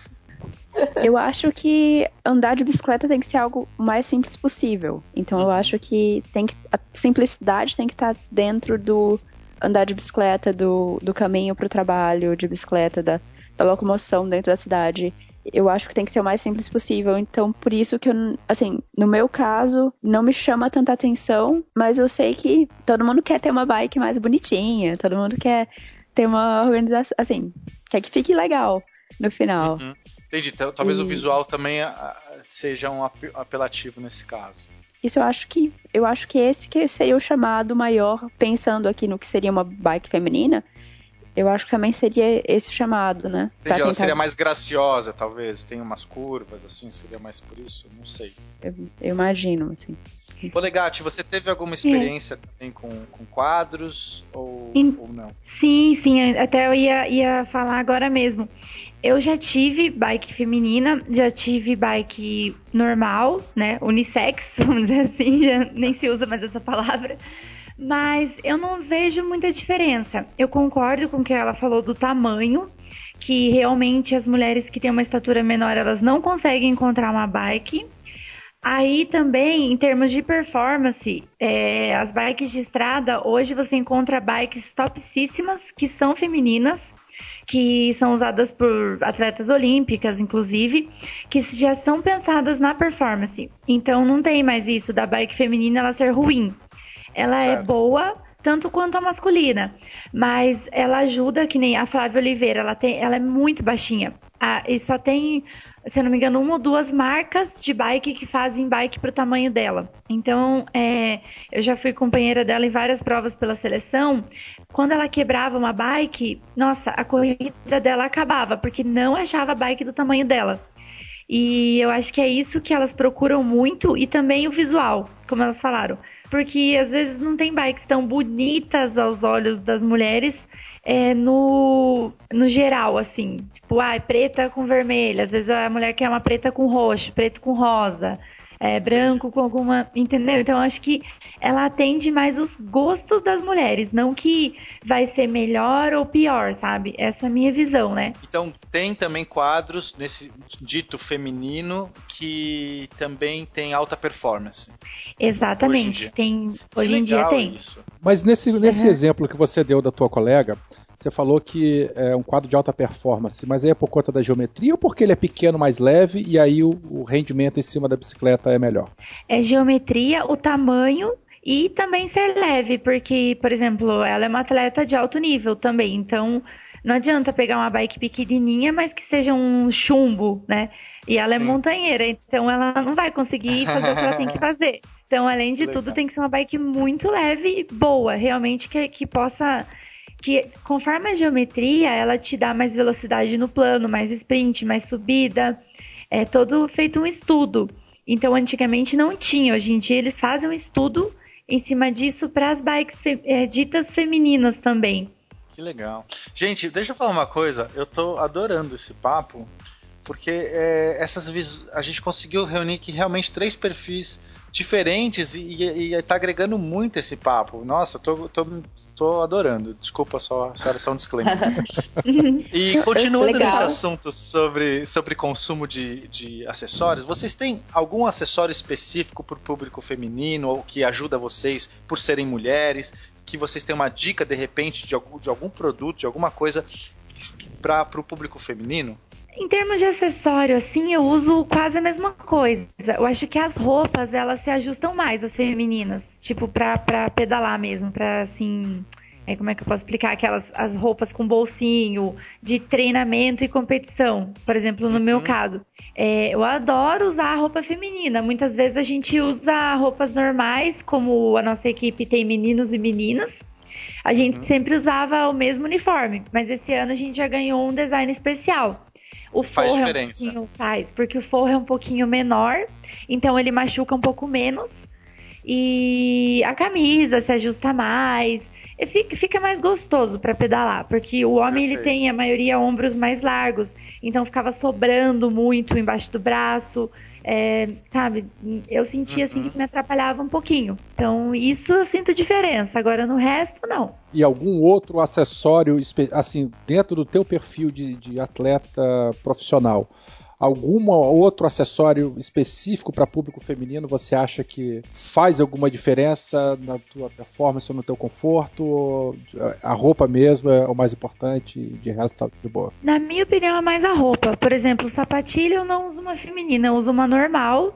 Speaker 6: Eu acho que andar de bicicleta tem que ser algo mais simples possível. Então eu uhum. acho que tem que a simplicidade tem que estar dentro do andar de bicicleta, do, do caminho para o trabalho de bicicleta, da, da locomoção dentro da cidade. Eu acho que tem que ser o mais simples possível. Então, por isso que eu, assim, no meu caso, não me chama tanta atenção, mas eu sei que todo mundo quer ter uma bike mais bonitinha, todo mundo quer ter uma organização, assim, quer que fique legal no final. Uhum.
Speaker 3: Entendi. Talvez e... o visual também seja um apelativo nesse caso.
Speaker 6: Isso eu acho que eu acho que esse que seria o chamado maior, pensando aqui no que seria uma bike feminina,
Speaker 4: Eu acho que também seria esse chamado, né?
Speaker 3: Entendi, ela seria mais graciosa, talvez. Tem umas curvas, assim, seria mais por isso? Não sei.
Speaker 4: Eu, eu imagino, assim.
Speaker 3: Ô Legati, você teve alguma experiência é. também com, com quadros ou, In... ou, não?
Speaker 6: Sim, sim, até eu ia, ia falar agora mesmo. Eu já tive bike feminina, já tive bike normal, né? Unissex, vamos dizer assim, já nem se usa mais essa palavra. Mas eu não vejo muita diferença. Eu concordo com o que ela falou do tamanho, que realmente as mulheres que têm uma estatura menor, elas não conseguem encontrar uma bike. Aí também, em termos de performance, é, as bikes de estrada, hoje você encontra bikes topíssimas, que são femininas, que são usadas por atletas olímpicas, inclusive, que já são pensadas na performance. Então não tem mais isso da bike feminina ela ser ruim. Ela é certo. é boa tanto quanto a masculina, mas ela ajuda, que nem a Flávia Oliveira, ela, tem, ela é muito baixinha. Ah, e só tem se eu não me engano, uma ou duas marcas de bike que fazem bike para o tamanho dela. Então, é, eu já fui companheira dela em várias provas pela seleção. Quando ela quebrava uma bike, nossa, a corrida dela acabava, porque não achava a bike do tamanho dela. E eu acho que é isso que elas procuram muito e também o visual, como elas falaram. Porque às vezes não tem bikes tão bonitas aos olhos das mulheres é, no, no geral, assim. Tipo, ah, é preta com vermelho. Às vezes a mulher quer uma preta com roxo, preto com rosa é, branco com alguma. Entendeu? Então acho que ela atende mais os gostos das mulheres, não que vai ser melhor ou pior, sabe? Essa é a minha visão, né?
Speaker 3: Então tem também quadros nesse dito feminino que também tem alta performance.
Speaker 6: Exatamente. Hoje tem. Hoje em dia tem. Isso.
Speaker 2: Mas nesse, nesse uhum. exemplo que você deu da tua colega, você falou que é um quadro de alta performance, mas aí é por conta da geometria ou porque ele é pequeno, mais leve e aí o, o rendimento em cima da bicicleta é melhor?
Speaker 6: É geometria, o tamanho e também ser leve, porque, por exemplo, ela é uma atleta de alto nível também, então não adianta pegar uma bike pequenininha, mas que seja um chumbo, né? E ela é Sim. é montanheira, então ela não vai conseguir fazer o que ela tem que fazer. Então, além de Legal. tudo, tem que ser uma bike muito leve e boa, realmente que, que possa que conforme a geometria, ela te dá mais velocidade no plano, mais sprint, mais subida. É todo feito um estudo. Então, antigamente não tinha. Hoje em dia, eles fazem um estudo em cima disso para as bikes é, ditas femininas também.
Speaker 3: Que legal. Gente, deixa eu falar uma coisa. Eu tô adorando esse papo, porque é, essas a gente conseguiu reunir aqui realmente três perfis diferentes e, e, e tá agregando muito esse papo. Nossa, tô, tô tô adorando. Desculpa só, só era só um disclaimer. e continuando Legal. nesse assunto sobre, sobre consumo de, de acessórios, vocês têm algum acessório específico para o público feminino ou que ajuda vocês por serem mulheres? Que vocês têm uma dica de repente de algum, de algum produto, de alguma coisa para o público feminino?
Speaker 6: Em termos de acessório, assim, eu uso quase a mesma coisa. Eu acho que as roupas, elas se ajustam mais às femininas. Tipo, pra, pra pedalar mesmo, pra, assim... É, como é que eu posso explicar? Aquelas as roupas com bolsinho, de treinamento e competição. Por exemplo, no uhum. meu caso. É, eu adoro usar roupa feminina. Muitas vezes a gente usa roupas normais, como a nossa equipe tem meninos e meninas. A gente uhum. sempre usava o mesmo uniforme, mas esse ano a gente já ganhou um design especial. O faz forro diferença. É um pouquinho, faz, porque o forro é um pouquinho menor, então ele machuca um pouco menos. E a camisa se ajusta mais. E fica, fica mais gostoso para pedalar, porque o homem Perfeito. ele tem a maioria ombros mais largos, então ficava sobrando muito embaixo do braço é, sabe, eu sentia assim, uhum. que me atrapalhava um pouquinho. Então, isso eu sinto diferença. Agora, no resto, não.
Speaker 2: E algum outro acessório, assim, dentro do teu perfil de, de atleta profissional, algum outro acessório específico para público feminino você acha que faz alguma diferença na tua performance ou no teu conforto? A roupa mesmo é o mais importante, de resto tá de boa?
Speaker 6: Na minha opinião é mais a roupa. Por exemplo, sapatilha eu não uso uma feminina, eu uso uma normal,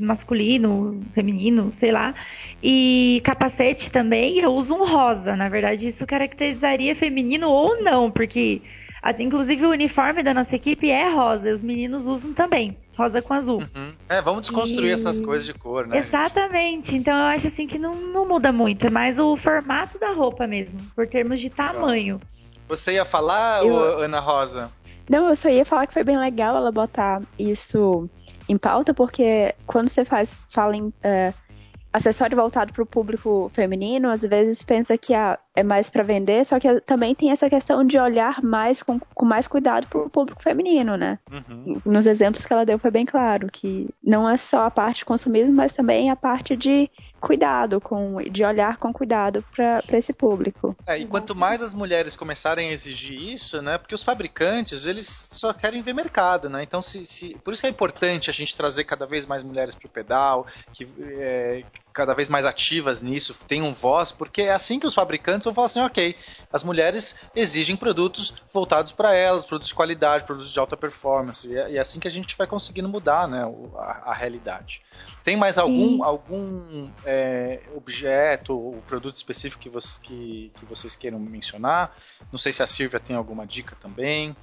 Speaker 6: masculino, feminino, sei lá. E capacete também, eu uso um rosa. Na verdade, isso caracterizaria feminino ou não, porque Inclusive o uniforme da nossa equipe é rosa, e os meninos usam também, rosa com azul.
Speaker 3: Uhum. É, vamos desconstruir e... essas coisas de cor, né?
Speaker 6: Exatamente. Gente? Então eu acho assim que não, não muda muito, é mais o formato da roupa mesmo, por termos de tamanho.
Speaker 3: Você ia falar, eu... Ana Rosa?
Speaker 4: Não, eu só ia falar que foi bem legal ela botar isso em pauta, porque quando você faz, fala em uh, acessório voltado para o público feminino, às vezes pensa que ah, é mais para vender, só que também tem essa questão de olhar mais com, com mais cuidado para o público feminino, né? Uhum. Nos exemplos que ela deu foi bem claro que não é só a parte de consumismo, mas também a parte de cuidado, com, de olhar com cuidado para esse público.
Speaker 3: É, e quanto mais as mulheres começarem a exigir isso, né? Porque os fabricantes, eles só querem ver mercado, né? Então, se, se por isso que é importante a gente trazer cada vez mais mulheres para o pedal, que é, cada vez mais ativas nisso, tenham voz, porque é assim que os fabricantes vão falar assim, ok, as mulheres exigem produtos voltados para elas, produtos de qualidade, produtos de alta performance, e é, é assim que a gente vai conseguindo mudar, né, a, a realidade. Tem mais algum, algum é, objeto ou produto específico que, você, que, que vocês queiram mencionar? Não sei se a Silvia tem alguma dica também.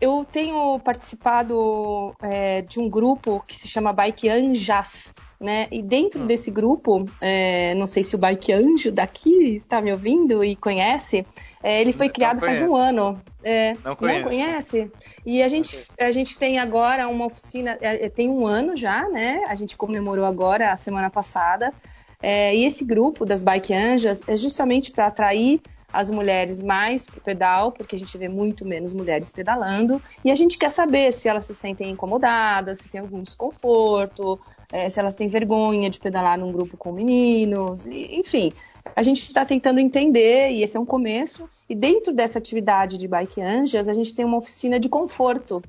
Speaker 5: Eu tenho participado é, de um grupo que se chama Bike Anjas, né? E dentro hum. desse grupo, é, não sei se o Bike Anjo daqui está me ouvindo e conhece, é, ele foi criado faz um ano. É,
Speaker 3: não, conhece.
Speaker 5: não conhece. E a gente, a gente tem agora uma oficina, é, é, tem um ano já, né? A gente comemorou agora, a semana passada. E esse grupo das Bike Anjas é justamente para atrair as mulheres mais para o pedal, porque a gente vê muito menos mulheres pedalando, e a gente quer saber se elas se sentem incomodadas, se tem algum desconforto, é, se elas têm vergonha de pedalar num grupo com meninos, e, enfim. A gente está tentando entender, e esse é um começo, e dentro dessa atividade de Bike Angels, a gente tem uma oficina de conforto.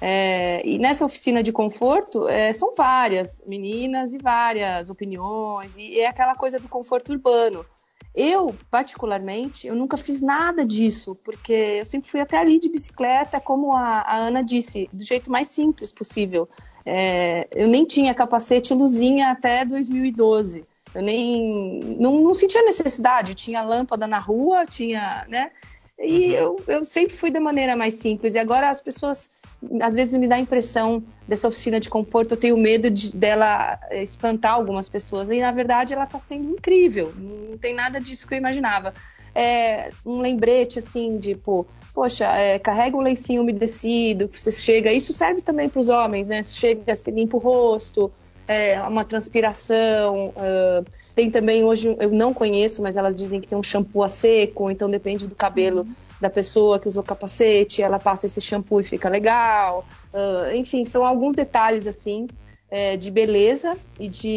Speaker 5: É, e nessa oficina de conforto é, são várias meninas e várias opiniões, e é aquela coisa do conforto urbano. Eu, particularmente, eu nunca fiz nada disso, porque eu sempre fui até ali de bicicleta, como a, a Ana disse, do jeito mais simples possível. É, eu nem tinha capacete luzinha até 2012. Eu nem não, não sentia necessidade, tinha lâmpada na rua, tinha, né? E uhum. eu, eu sempre fui da maneira mais simples. E agora as pessoas às vezes me dá a impressão dessa oficina de conforto, eu tenho medo de, dela espantar algumas pessoas. E na verdade ela está sendo incrível. Não tem nada disso que eu imaginava. É um lembrete assim, tipo, poxa, é, carrega um lencinho umedecido, você chega. Isso serve também para os homens, né? Você chega, você limpa o rosto, é, uma transpiração. Uh, tem também hoje, eu não conheço, mas elas dizem que tem um shampoo a seco, então depende do cabelo. Uhum da pessoa que usou capacete, ela passa esse shampoo e fica legal. Uh, enfim, são alguns detalhes assim é, de beleza e de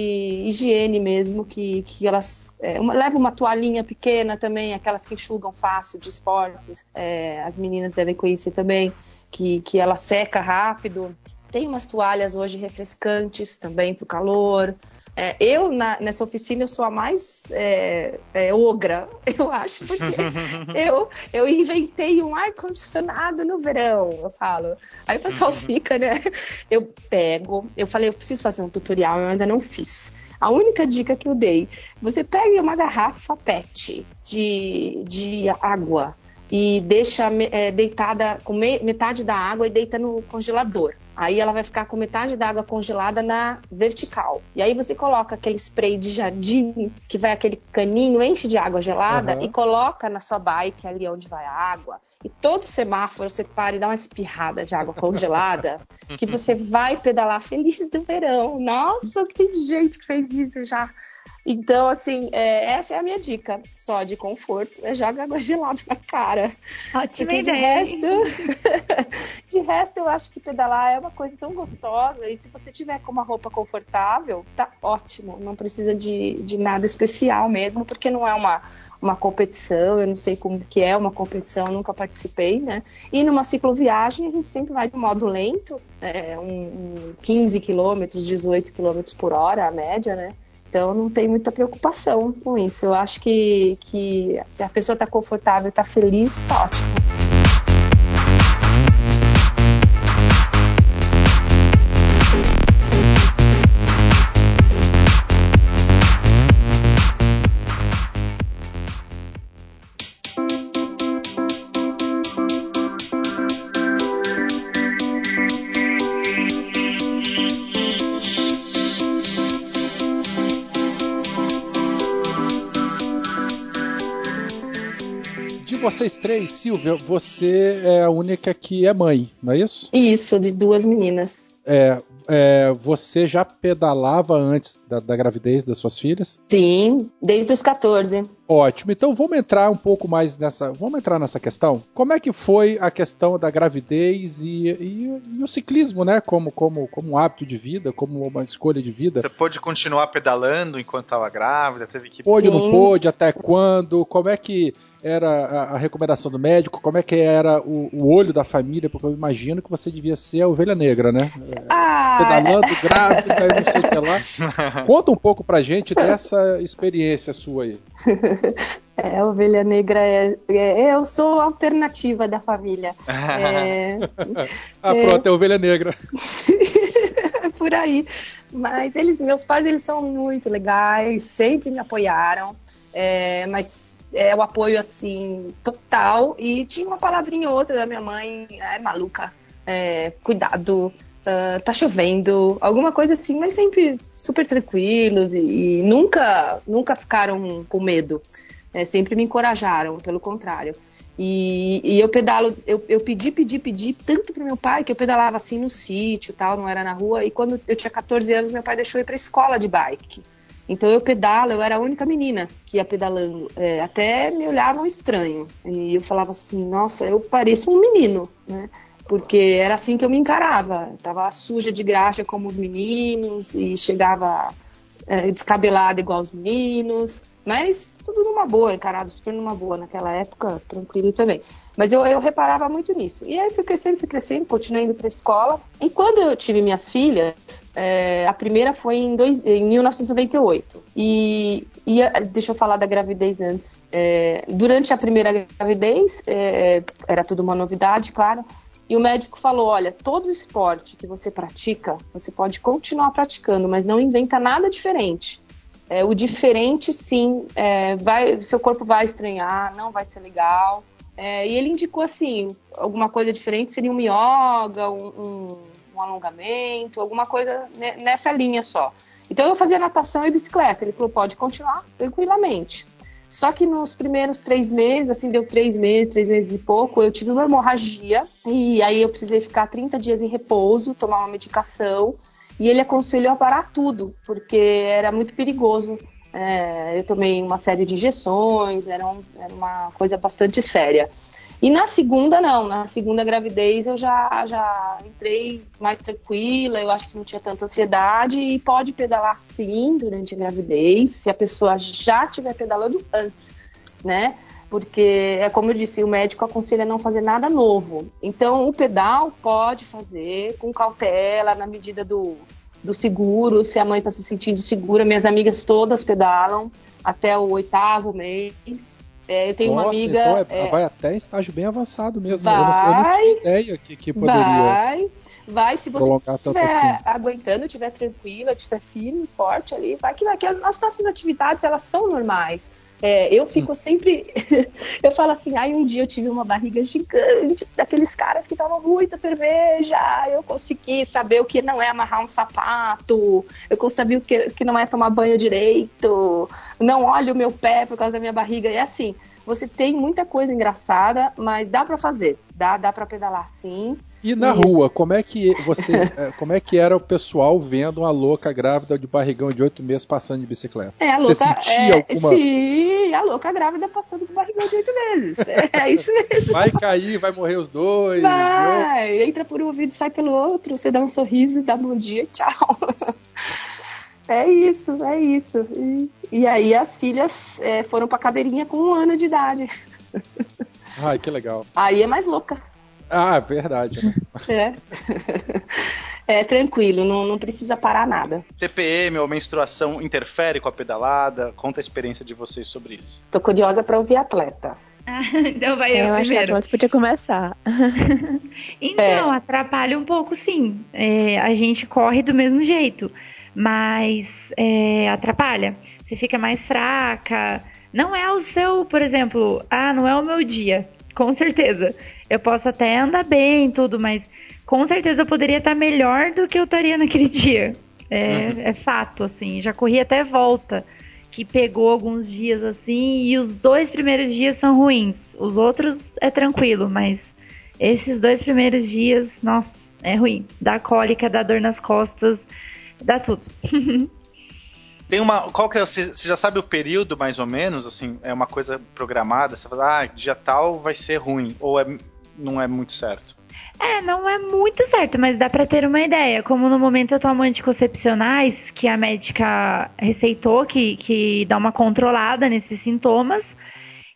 Speaker 5: higiene mesmo que, que elas é, uma, leva uma toalhinha pequena também, aquelas que enxugam fácil de esportes. É, as meninas devem conhecer também que, que ela seca rápido. Tem umas toalhas hoje refrescantes também para o calor. É, eu, na, nessa oficina, eu sou a mais é, é, ogra, eu acho, porque eu, eu inventei um ar-condicionado no verão, eu falo. Aí o pessoal fica, né? Eu pego, eu falei, eu preciso fazer um tutorial, eu ainda não fiz. A única dica que eu dei, você pega uma garrafa PET de, de água e deixa é, deitada com me, metade da água e deita no congelador. Aí ela vai ficar com metade da água congelada na vertical. E aí você coloca aquele spray de jardim, que vai aquele caninho, enche de água gelada uhum. e coloca na sua bike ali onde vai a água. E todo semáforo você para e dá uma espirrada de água congelada, que você vai pedalar feliz do verão. Nossa, que tem gente que fez isso já. Então, assim, é, essa é a minha dica. Só de conforto, é joga água gelada na cara.
Speaker 6: Ótimo
Speaker 5: de resto, de resto, eu acho que pedalar é uma coisa tão gostosa. E se você tiver com uma roupa confortável, tá ótimo. Não precisa de, de nada especial mesmo, porque não é uma, uma competição. Eu não sei como que é uma competição, nunca participei, né? E numa cicloviagem, a gente sempre vai de modo lento, é, um, um 15 quilômetros, 18 quilômetros por hora, a média, né? Então não tem muita preocupação com isso. Eu acho que, que se a pessoa está confortável, está feliz, está ótimo.
Speaker 2: Vocês três, Silvia, você é a única que é mãe, não é isso?
Speaker 5: Isso, de duas meninas.
Speaker 2: É, é, você já pedalava antes da, da, gravidez das suas filhas?
Speaker 5: Sim, desde os 14.
Speaker 2: Ótimo. Então vamos entrar um pouco mais nessa. Vamos entrar nessa questão. Como é que foi a questão da gravidez e, e, e o ciclismo, né? Como, como, como um hábito de vida, como uma escolha de vida.
Speaker 3: Você pôde continuar pedalando enquanto estava grávida? Teve que.
Speaker 2: Pôde, ou não pôde? Até quando? Como é que era a, a, recomendação do médico, como é que era o, o, olho da família, porque eu imagino que você devia ser a ovelha negra, né?
Speaker 5: Ah,
Speaker 2: Pedalando, é... grávida e não sei o que lá. Conta um pouco pra gente dessa experiência sua aí.
Speaker 5: É, a ovelha negra é, é, Eu sou a alternativa da família. É,
Speaker 2: ah, pronto, é, é ovelha negra.
Speaker 5: Por aí. Mas eles, meus pais, eles são muito legais, sempre me apoiaram. É, mas é, o apoio assim total e tinha uma palavrinha ou outra da minha mãe, é maluca, é, cuidado, uh, tá chovendo, alguma coisa assim, mas sempre super tranquilos e, e nunca nunca ficaram com medo, é, sempre me encorajaram, pelo contrário. E, e eu pedalo, eu, eu, pedi, pedi, pedi tanto pro meu pai que eu pedalava assim no sítio, tal, não era na rua. E quando eu tinha 14 anos, meu pai deixou eu ir para escola de bike. Então eu pedalo, eu era a única menina que ia pedalando. É, até me olhavam estranho. E eu falava assim, nossa, eu pareço um menino, né? Porque era assim que eu me encarava. Tava suja de graxa como os meninos e chegava é, descabelada igual os meninos. Mas tudo numa boa, encarado super numa boa naquela época, tranquilo também. Mas eu, eu reparava muito nisso. E aí fui crescendo, fui crescendo, continuei indo para escola. E quando eu tive minhas filhas, é, a primeira foi em, dois, em 1998. E, e, deixa eu falar da gravidez antes. É, durante a primeira gravidez, é, era tudo uma novidade, claro. E o médico falou: olha, todo esporte que você pratica, você pode continuar praticando, mas não inventa nada diferente. É, o diferente, sim, é, vai, seu corpo vai estranhar, não vai ser legal. É, e ele indicou assim, alguma coisa diferente seria um yoga, um, um, um alongamento, alguma coisa nessa linha só. Então eu fazia natação e bicicleta. Ele falou, pode continuar tranquilamente. Só que nos primeiros três meses, assim, deu três meses, três meses e pouco, eu tive uma hemorragia. E aí eu precisei ficar 30 dias em repouso, tomar uma medicação. E ele aconselhou a parar tudo, porque era muito perigoso é, eu tomei uma série de injeções, era, um, era, uma coisa bastante séria. E na segunda, não. Na segunda gravidez eu já, já entrei mais tranquila, eu acho que não tinha tanta ansiedade e pode pedalar sim durante a gravidez, se a pessoa já estiver pedalando antes, né? Porque é como eu disse, o médico aconselha não fazer nada novo. Então o pedal pode fazer com cautela, na medida do, do seguro, se a mãe está se sentindo segura. Minhas amigas todas pedalam até o oitavo mês. É, eu tenho Nossa, uma amiga.
Speaker 2: Então é, é, vai até estágio bem avançado mesmo. Vai, eu, não, eu não tinha ideia que, que poderia.
Speaker 5: Vai, vai. Se você estiver assim. aguentando, estiver tranquila, estiver firme, forte ali, vai que vai. Que as nossas atividades elas são normais. É, eu fico sempre. eu falo assim, ai, um dia eu tive uma barriga gigante, daqueles caras que tomam muita cerveja. Eu consegui saber o que não é amarrar um sapato, eu consegui o que, que não é tomar banho direito, não olho o meu pé por causa da minha barriga. E assim, você tem muita coisa engraçada, mas dá para fazer. Dá, dá para pedalar sim.
Speaker 2: E na e... rua, como é que você, é, como é que era o pessoal vendo uma louca grávida de barrigão de oito meses passando de bicicleta?
Speaker 5: É, a louca, você sentia é, alguma... Sim, a louca grávida passando de barrigão de oito meses. É, é, isso mesmo.
Speaker 2: Vai cair, vai morrer os dois.
Speaker 5: Vai, eu... entra por um ouvido e sai pelo outro. Você dá um sorriso, dá bom dia, tchau. É isso, é isso. E, e aí as filhas é, foram pra cadeirinha com um ano de idade.
Speaker 2: Ai, que legal.
Speaker 5: Aí é mais louca.
Speaker 2: Ah, verdade, né?
Speaker 5: É. É tranquilo, não, não precisa parar nada.
Speaker 3: TPM ou menstruação interfere com a pedalada? Conta a experiência de vocês sobre isso.
Speaker 5: Tô curiosa para ouvir atleta.
Speaker 6: então vai eu,
Speaker 4: eu acho que a podia começar.
Speaker 6: então, é. atrapalha um pouco sim. É, a gente corre do mesmo jeito, mas é, atrapalha. Você fica mais fraca. Não é o seu, por exemplo, ah, não é o meu dia. Com certeza. Eu posso até andar bem tudo, mas com certeza eu poderia estar melhor do que eu estaria naquele dia. É, uhum. é fato, assim. Já corri até volta. que pegou alguns dias assim, e os dois primeiros dias são ruins. Os outros é tranquilo, mas esses dois primeiros dias, nossa, é ruim. Dá cólica, dá dor nas costas, dá tudo.
Speaker 3: Tem uma. Qual que é. Você já sabe o período, mais ou menos? Assim, é uma coisa programada? Você fala, ah, dia tal vai ser ruim. Ou é, não é muito certo?
Speaker 6: É, não é muito certo, mas dá para ter uma ideia. Como no momento eu tomo anticoncepcionais, que a médica receitou, que, que dá uma controlada nesses sintomas.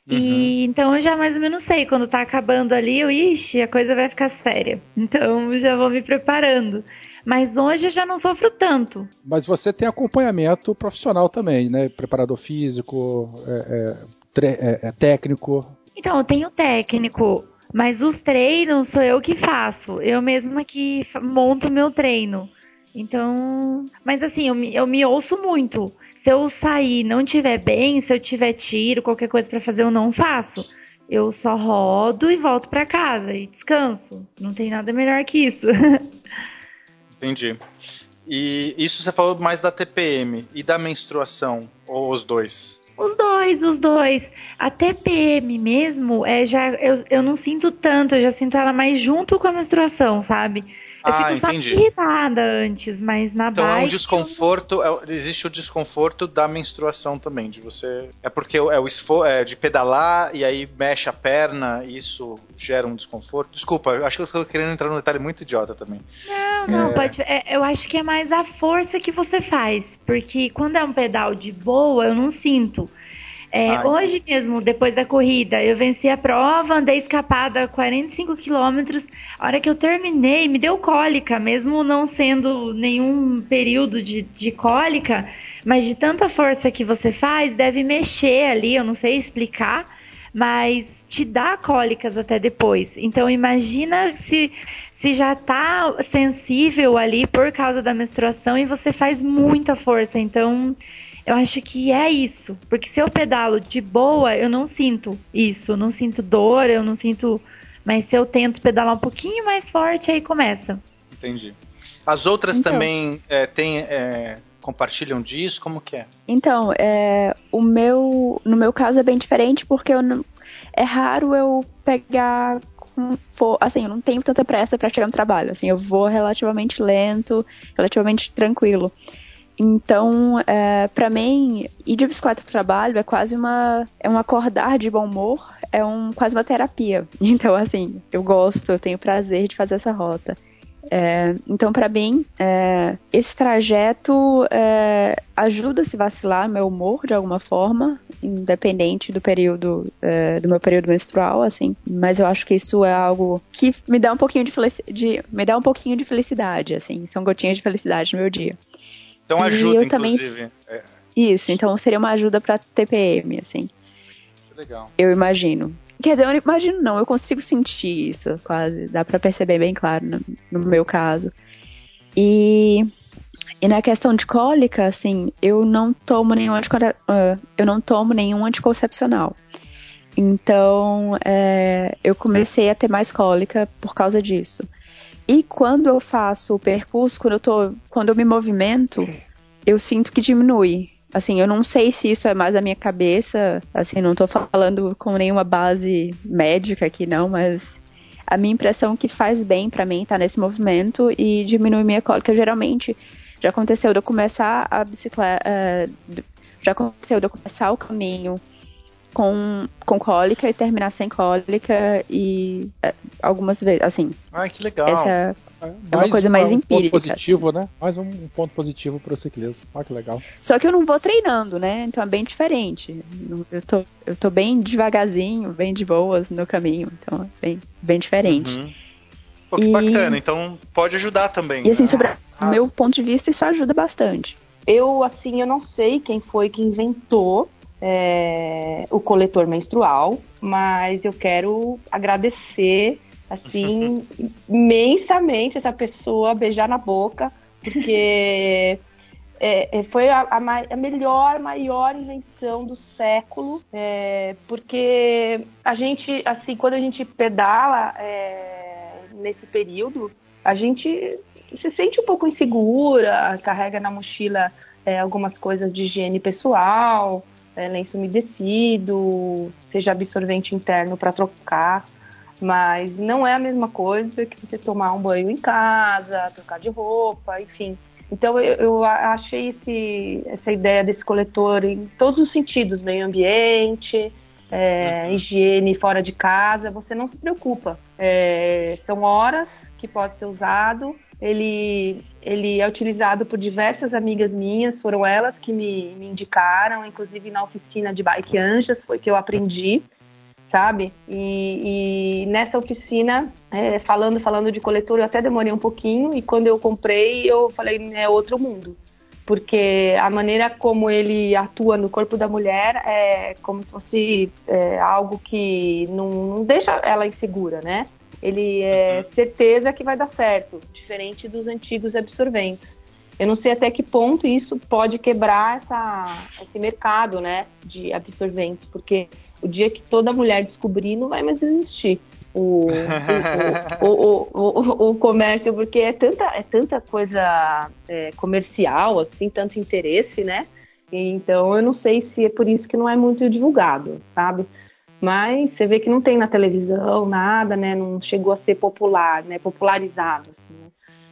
Speaker 6: Uhum. E então eu já mais ou menos sei, quando tá acabando ali, eu, ixi, a coisa vai ficar séria. Então já vou me preparando. Mas hoje eu já não sofro tanto.
Speaker 2: Mas você tem acompanhamento profissional também, né? Preparador físico, é, é, é, é técnico.
Speaker 6: Então, eu tenho técnico, mas os treinos sou eu que faço. Eu mesma que monto meu treino. Então, mas assim, eu me, eu me ouço muito. Se eu sair não tiver bem, se eu tiver tiro, qualquer coisa para fazer, eu não faço. Eu só rodo e volto para casa e descanso. Não tem nada melhor que isso.
Speaker 3: Entendi. E isso você falou mais da TPM e da menstruação, ou os dois?
Speaker 6: Os dois, os dois. A TPM mesmo, é, já, eu, eu não sinto tanto, eu já sinto ela mais junto com a menstruação, sabe? Eu ah, fico entendi. só irritada antes, mas na
Speaker 3: então
Speaker 6: bike...
Speaker 3: é um desconforto, é, existe o desconforto da menstruação também, de você... É porque é o esforço, é de pedalar e aí mexe a perna, isso gera um desconforto. Desculpa, acho que eu estou querendo entrar num detalhe muito idiota também.
Speaker 6: Não, não, é... pode... É, eu acho que é mais a força que você faz, porque quando é um pedal de boa, eu não sinto. É, hoje mesmo, depois da corrida, eu venci a prova, andei escapada 45 quilômetros. A hora que eu terminei, me deu cólica, mesmo não sendo nenhum período de, de cólica, mas de tanta força que você faz, deve mexer ali, eu não sei explicar, mas te dá cólicas até depois. Então imagina se se já está sensível ali por causa da menstruação e você faz muita força. Então, eu acho que é isso. Porque se eu pedalo de boa, eu não sinto isso. Eu não sinto dor, eu não sinto. Mas se eu tento pedalar um pouquinho mais forte, aí começa.
Speaker 3: Entendi. As outras então, também é, tem, é, compartilham disso? Como que é?
Speaker 4: Então, é, o meu, no meu caso é bem diferente porque eu não, é raro eu pegar com, assim, eu não tenho tanta pressa para chegar no trabalho. Assim, eu vou relativamente lento, relativamente tranquilo. Então, é, para mim, ir de bicicleta pro trabalho é quase uma. É um acordar de bom humor, é um, quase uma terapia. Então, assim, eu gosto, eu tenho prazer de fazer essa rota. É, então, para mim, é, esse trajeto é, ajuda a se vacilar meu humor de alguma forma, independente do período é, do meu período menstrual, assim. Mas eu acho que isso é algo que me dá um pouquinho de, de me dá um pouquinho de felicidade, assim. São gotinhas de felicidade no meu dia.
Speaker 3: Então ajuda, inclusive. Também... É.
Speaker 4: Isso, então seria uma ajuda para TPM, assim.
Speaker 3: Legal.
Speaker 4: Eu imagino. Quer dizer, eu imagino não, eu consigo sentir isso, quase. Dá para perceber bem claro no, no, meu caso. E, e na questão de cólica, assim, eu não tomo nenhum, eu não tomo nenhum anticoncepcional. Então, é, eu comecei a ter mais cólica por causa disso. E quando eu faço o percurso, quando eu, tô, quando eu me movimento, eu sinto que diminui. Assim, eu não sei se isso é mais da minha cabeça, assim, não tô falando com nenhuma base médica aqui não, mas a minha impressão é que faz bem para mim estar tá nesse movimento e diminui minha cólica. Geralmente, já aconteceu de eu começar a bicicleta, uh, já aconteceu de eu começar o caminho com, com cólica e terminar sem cólica e é, algumas vezes, assim.
Speaker 3: Ai, que legal.
Speaker 4: Essa é, é uma coisa mais um empírica.
Speaker 2: Ponto positivo, né? Mais um, ponto positivo para o ciclismo. Olha que legal.
Speaker 4: Só que eu não vou treinando, né? Então é bem diferente. Eu tô, eu tô bem devagarzinho, bem de boas no caminho. Então é bem, bem diferente. Uhum.
Speaker 3: Pô, que e... bacana. Então pode ajudar também.
Speaker 4: E assim, né? sobre o meu ponto de vista, isso ajuda bastante.
Speaker 5: Eu, assim, eu não sei quem foi que inventou é, o coletor menstrual, mas eu quero agradecer assim imensamente essa pessoa, beijar na boca, porque é, é foi a, a, melhor, maior invenção do século, é, porque a gente, assim, quando a gente pedala é, nesse período, a gente se sente um pouco insegura, carrega na mochila é, algumas coisas de higiene pessoal, é, lenço umedecido, seja absorvente interno para trocar, mas não é a mesma coisa que você tomar um banho em casa, trocar de roupa, enfim. Então eu, eu achei esse, essa ideia desse coletor em todos os sentidos, meio ambiente, é, uhum. higiene fora de casa, você não se preocupa. É, são horas que pode ser usado. Ele, ele é utilizado por diversas amigas minhas, foram elas que me, me indicaram, inclusive na oficina de Bike Anjas, foi que eu aprendi sabe? E, e nessa oficina, é, falando, falando de coletor, eu até demorei um pouquinho e quando eu comprei, eu falei, é outro mundo. Porque a maneira como ele atua no corpo da mulher é como se fosse é, algo que não, não deixa ela insegura, né? Ele é uhum. certeza que vai dar certo, diferente dos antigos absorventes. Eu não sei até que ponto isso pode quebrar essa, esse mercado, né, de absorventes, porque o dia que toda mulher descobrir, não vai mais existir o, o, o, o, comércio, porque é tanta, é tanta coisa é, comercial, assim, tanto interesse, né? Então eu não sei se é por isso que não é muito divulgado, sabe? Mas você vê que não tem na televisão nada, né? Não chegou a ser popular, né? Popularizado. Assim?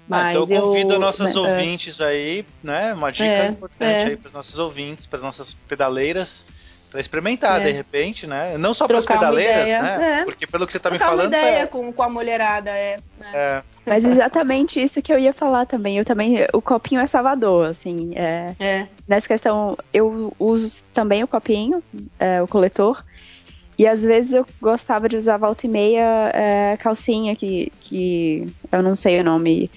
Speaker 3: Mas ah, então eu convido eu, nossos né, ouvintes aí, né? Uma dica é, importante é. aí para os nossos ouvintes, para as nossas pedaleiras Pra experimentar, é. de repente, né? Não só para as pedaleiras, né? É. Porque pelo que você tá
Speaker 5: Trocar
Speaker 3: me falando.
Speaker 5: Uma ideia é... com, com a mulherada, é,
Speaker 4: né? é. Mas exatamente isso que eu ia falar também. Eu também. O copinho é Salvador, assim. É, é. Nessa questão, eu uso também o copinho, é, o coletor. E às vezes eu gostava de usar volta e meia é, calcinha, que, que eu não sei o nome,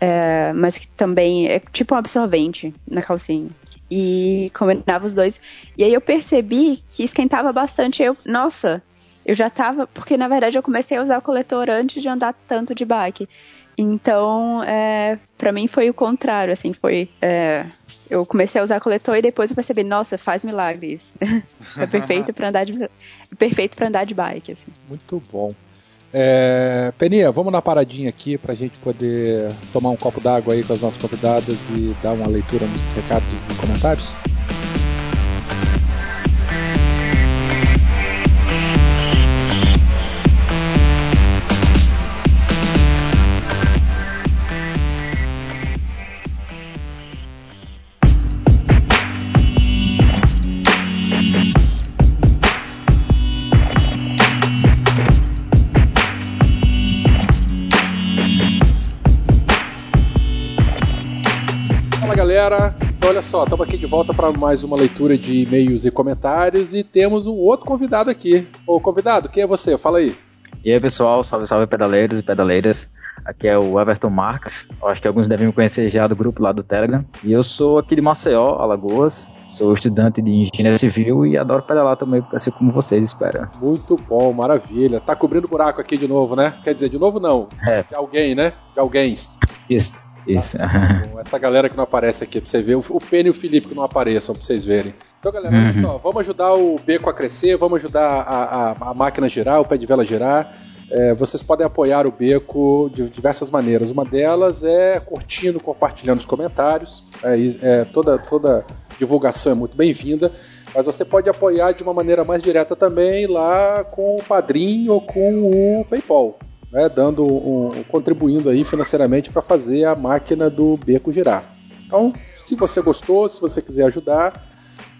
Speaker 4: é, mas que também é tipo um absorvente na calcinha e combinava os dois. E aí eu percebi que esquentava bastante. Eu, nossa, eu já tava. Porque na verdade eu comecei a usar o coletor antes de andar tanto de bike. Então, é, para mim foi o contrário, assim, foi. É, eu comecei a usar coletor e depois eu percebi, nossa, faz milagres. é perfeito para andar de perfeito para andar de bike, assim.
Speaker 2: Muito bom. É, Peninha, vamos na paradinha aqui para a gente poder tomar um copo d'água aí com as nossas convidadas e dar uma leitura nos recados e comentários? Galera. Então, olha só, estamos aqui de volta para mais uma leitura de e-mails e comentários e temos um outro convidado aqui. Ô, convidado, quem é você? Fala aí.
Speaker 8: E aí, pessoal, salve, salve pedaleiros e pedaleiras. Aqui é o Everton Marques. Acho que alguns devem me conhecer já do grupo lá do Telegram. E eu sou aqui de Maceió, Alagoas. Sou estudante de engenharia civil e adoro pedalar também, assim como vocês esperam.
Speaker 2: Muito bom, maravilha. Tá cobrindo buraco aqui de novo, né? Quer dizer, de novo não. É. De alguém, né? De alguém.
Speaker 8: Isso, isso.
Speaker 2: Tá. essa galera que não aparece aqui, pra você ver. O Penny e o Felipe que não apareçam, pra vocês verem. Então, galera, uhum. olha só, vamos ajudar o beco a crescer, vamos ajudar a, a, a máquina a girar, o pé de vela a girar. É, vocês podem apoiar o Beco de diversas maneiras. Uma delas é curtindo, compartilhando os comentários. É, é, toda, toda divulgação é muito bem-vinda. Mas você pode apoiar de uma maneira mais direta também lá com o Padrim ou com o PayPal. Né, dando um, contribuindo aí financeiramente para fazer a máquina do beco girar. Então, se você gostou, se você quiser ajudar,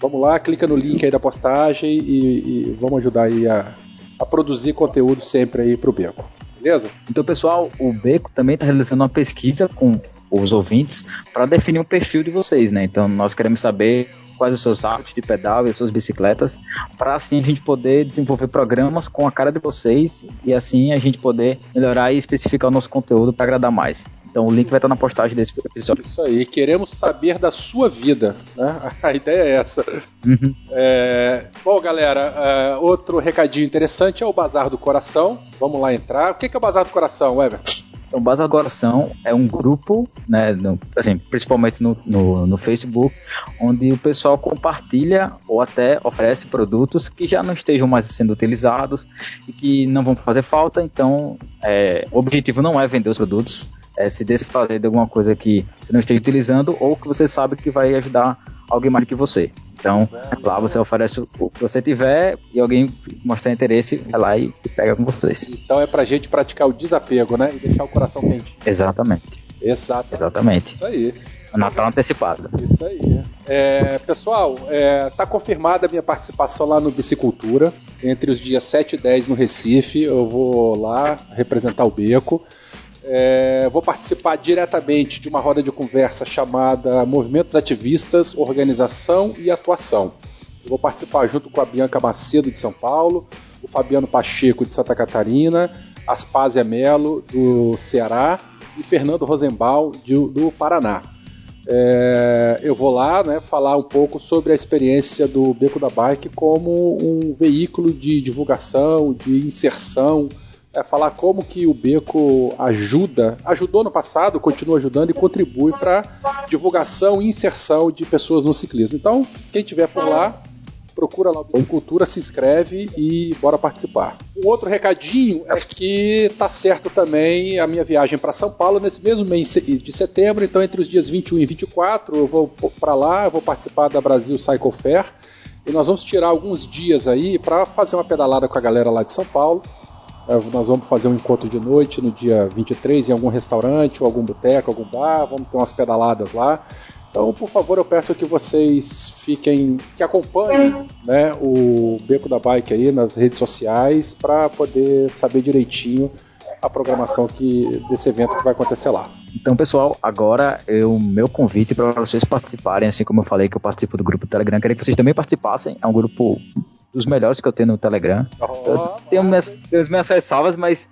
Speaker 2: vamos lá, clica no link aí da postagem e, e vamos ajudar aí a, a produzir conteúdo sempre aí pro Beco. Beleza?
Speaker 8: Então, pessoal, o Beco também está realizando uma pesquisa com os ouvintes para definir um perfil de vocês, né? Então, nós queremos saber quais os seus hábitos de pedal e as suas bicicletas, para assim a gente poder desenvolver programas com a cara de vocês e assim a gente poder melhorar e especificar o nosso conteúdo para agradar mais. Então o link vai estar na postagem desse episódio.
Speaker 2: Isso aí, queremos saber da sua vida, né? A ideia é essa. Uhum. É... Bom, galera, é... outro recadinho interessante é o Bazar do Coração. Vamos lá entrar. O que é o Bazar do Coração, Everton?
Speaker 8: Então, Bazar do Coração é um grupo, né, no, assim, principalmente no, no, no, Facebook, onde o pessoal compartilha ou até oferece produtos que já não estejam mais sendo utilizados e que não vão fazer falta. Então, é, o objetivo não é vender os produtos, é, se desfazer de alguma coisa que você não esteja utilizando ou que você sabe que vai ajudar alguém mais do que você. Então, lá você oferece o que você tiver e alguém mostrar interesse, vai lá e, pega com vocês.
Speaker 2: Então é pra gente praticar o desapego, né? E deixar o coração quente.
Speaker 8: Exatamente.
Speaker 2: Exato.
Speaker 8: Exatamente.
Speaker 2: Isso aí.
Speaker 8: Natal antecipado.
Speaker 2: Isso aí. É, pessoal, é, tá confirmada a minha participação lá no Bicicultura. Entre os dias 7 e 10 no Recife. Eu vou lá representar o Beco. É, vou participar diretamente de uma roda de conversa chamada Movimentos Ativistas, Organização e Atuação. Eu vou participar junto com a Bianca Macedo de São Paulo, o Fabiano Pacheco de Santa Catarina, Aspásia Melo do Ceará e Fernando Rosenbaum de, do Paraná. É, eu vou lá né, falar um pouco sobre a experiência do Beco da Bike como um veículo de divulgação, de inserção é falar como que o Beco ajuda, ajudou no passado, continua ajudando e contribui para divulgação e inserção de pessoas no ciclismo. Então, quem tiver por lá, procura lá o Cultura, se inscreve e bora participar. Um outro recadinho é que tá certo também a minha viagem para São Paulo nesse mesmo mês de setembro, então entre os dias 21 e 24 eu vou para lá, vou participar da Brasil Cycle Fair e nós vamos tirar alguns dias aí para fazer uma pedalada com a galera lá de São Paulo nós vamos fazer um encontro de noite no dia 23 em algum restaurante ou algum boteco, algum bar, vamos ter umas pedaladas lá. Então, por favor, eu peço que vocês fiquem, que acompanhem né, o Beco da Bike aí nas redes sociais para poder saber direitinho a programação que, desse evento que vai acontecer lá.
Speaker 8: Então, pessoal, agora é o meu convite para vocês participarem, assim como eu falei que eu participo do grupo Telegram, queria que vocês também participassem. É um grupo dos melhores que eu tenho no Telegram. Oh, eu tenho minhas, tenho minhas ressalvas, mas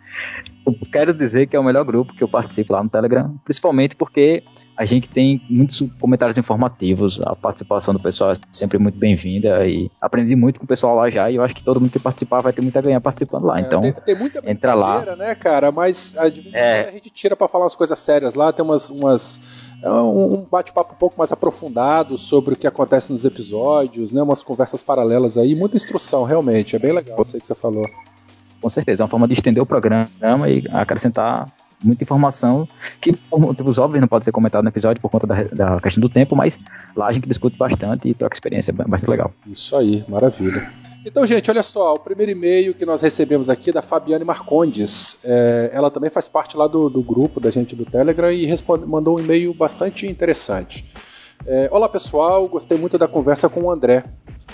Speaker 8: eu quero dizer que é o melhor grupo que eu participo lá no Telegram, principalmente porque a gente tem muitos comentários informativos, a participação do pessoal é sempre muito bem-vinda e aprendi muito com o pessoal lá já e eu acho que todo mundo que participar vai ter muito a ganhar participando lá. É, então, tem, tem muita entra lá.
Speaker 2: né, cara? Mas a, é. a gente tira para falar umas coisas sérias lá, tem umas, umas um, bate-papo um pouco mais aprofundado sobre o que acontece nos episódios, né? Umas conversas paralelas aí, muita instrução, realmente. É bem legal isso aí que você falou.
Speaker 8: Com certeza, é uma forma de estender o programa e acrescentar muita informação que, por motivos óbvios, não pode ser comentado no episódio por conta da, da questão do tempo, mas lá a gente discute bastante e troca experiência, é bastante legal.
Speaker 2: Isso aí, maravilha. Então, gente, olha só, o primeiro e-mail que nós recebemos aqui é da Fabiane Marcondes. É, ela também faz parte lá do, do, grupo da gente do Telegram e responde, mandou um e-mail bastante interessante. É, Olá pessoal, gostei muito da conversa com o André.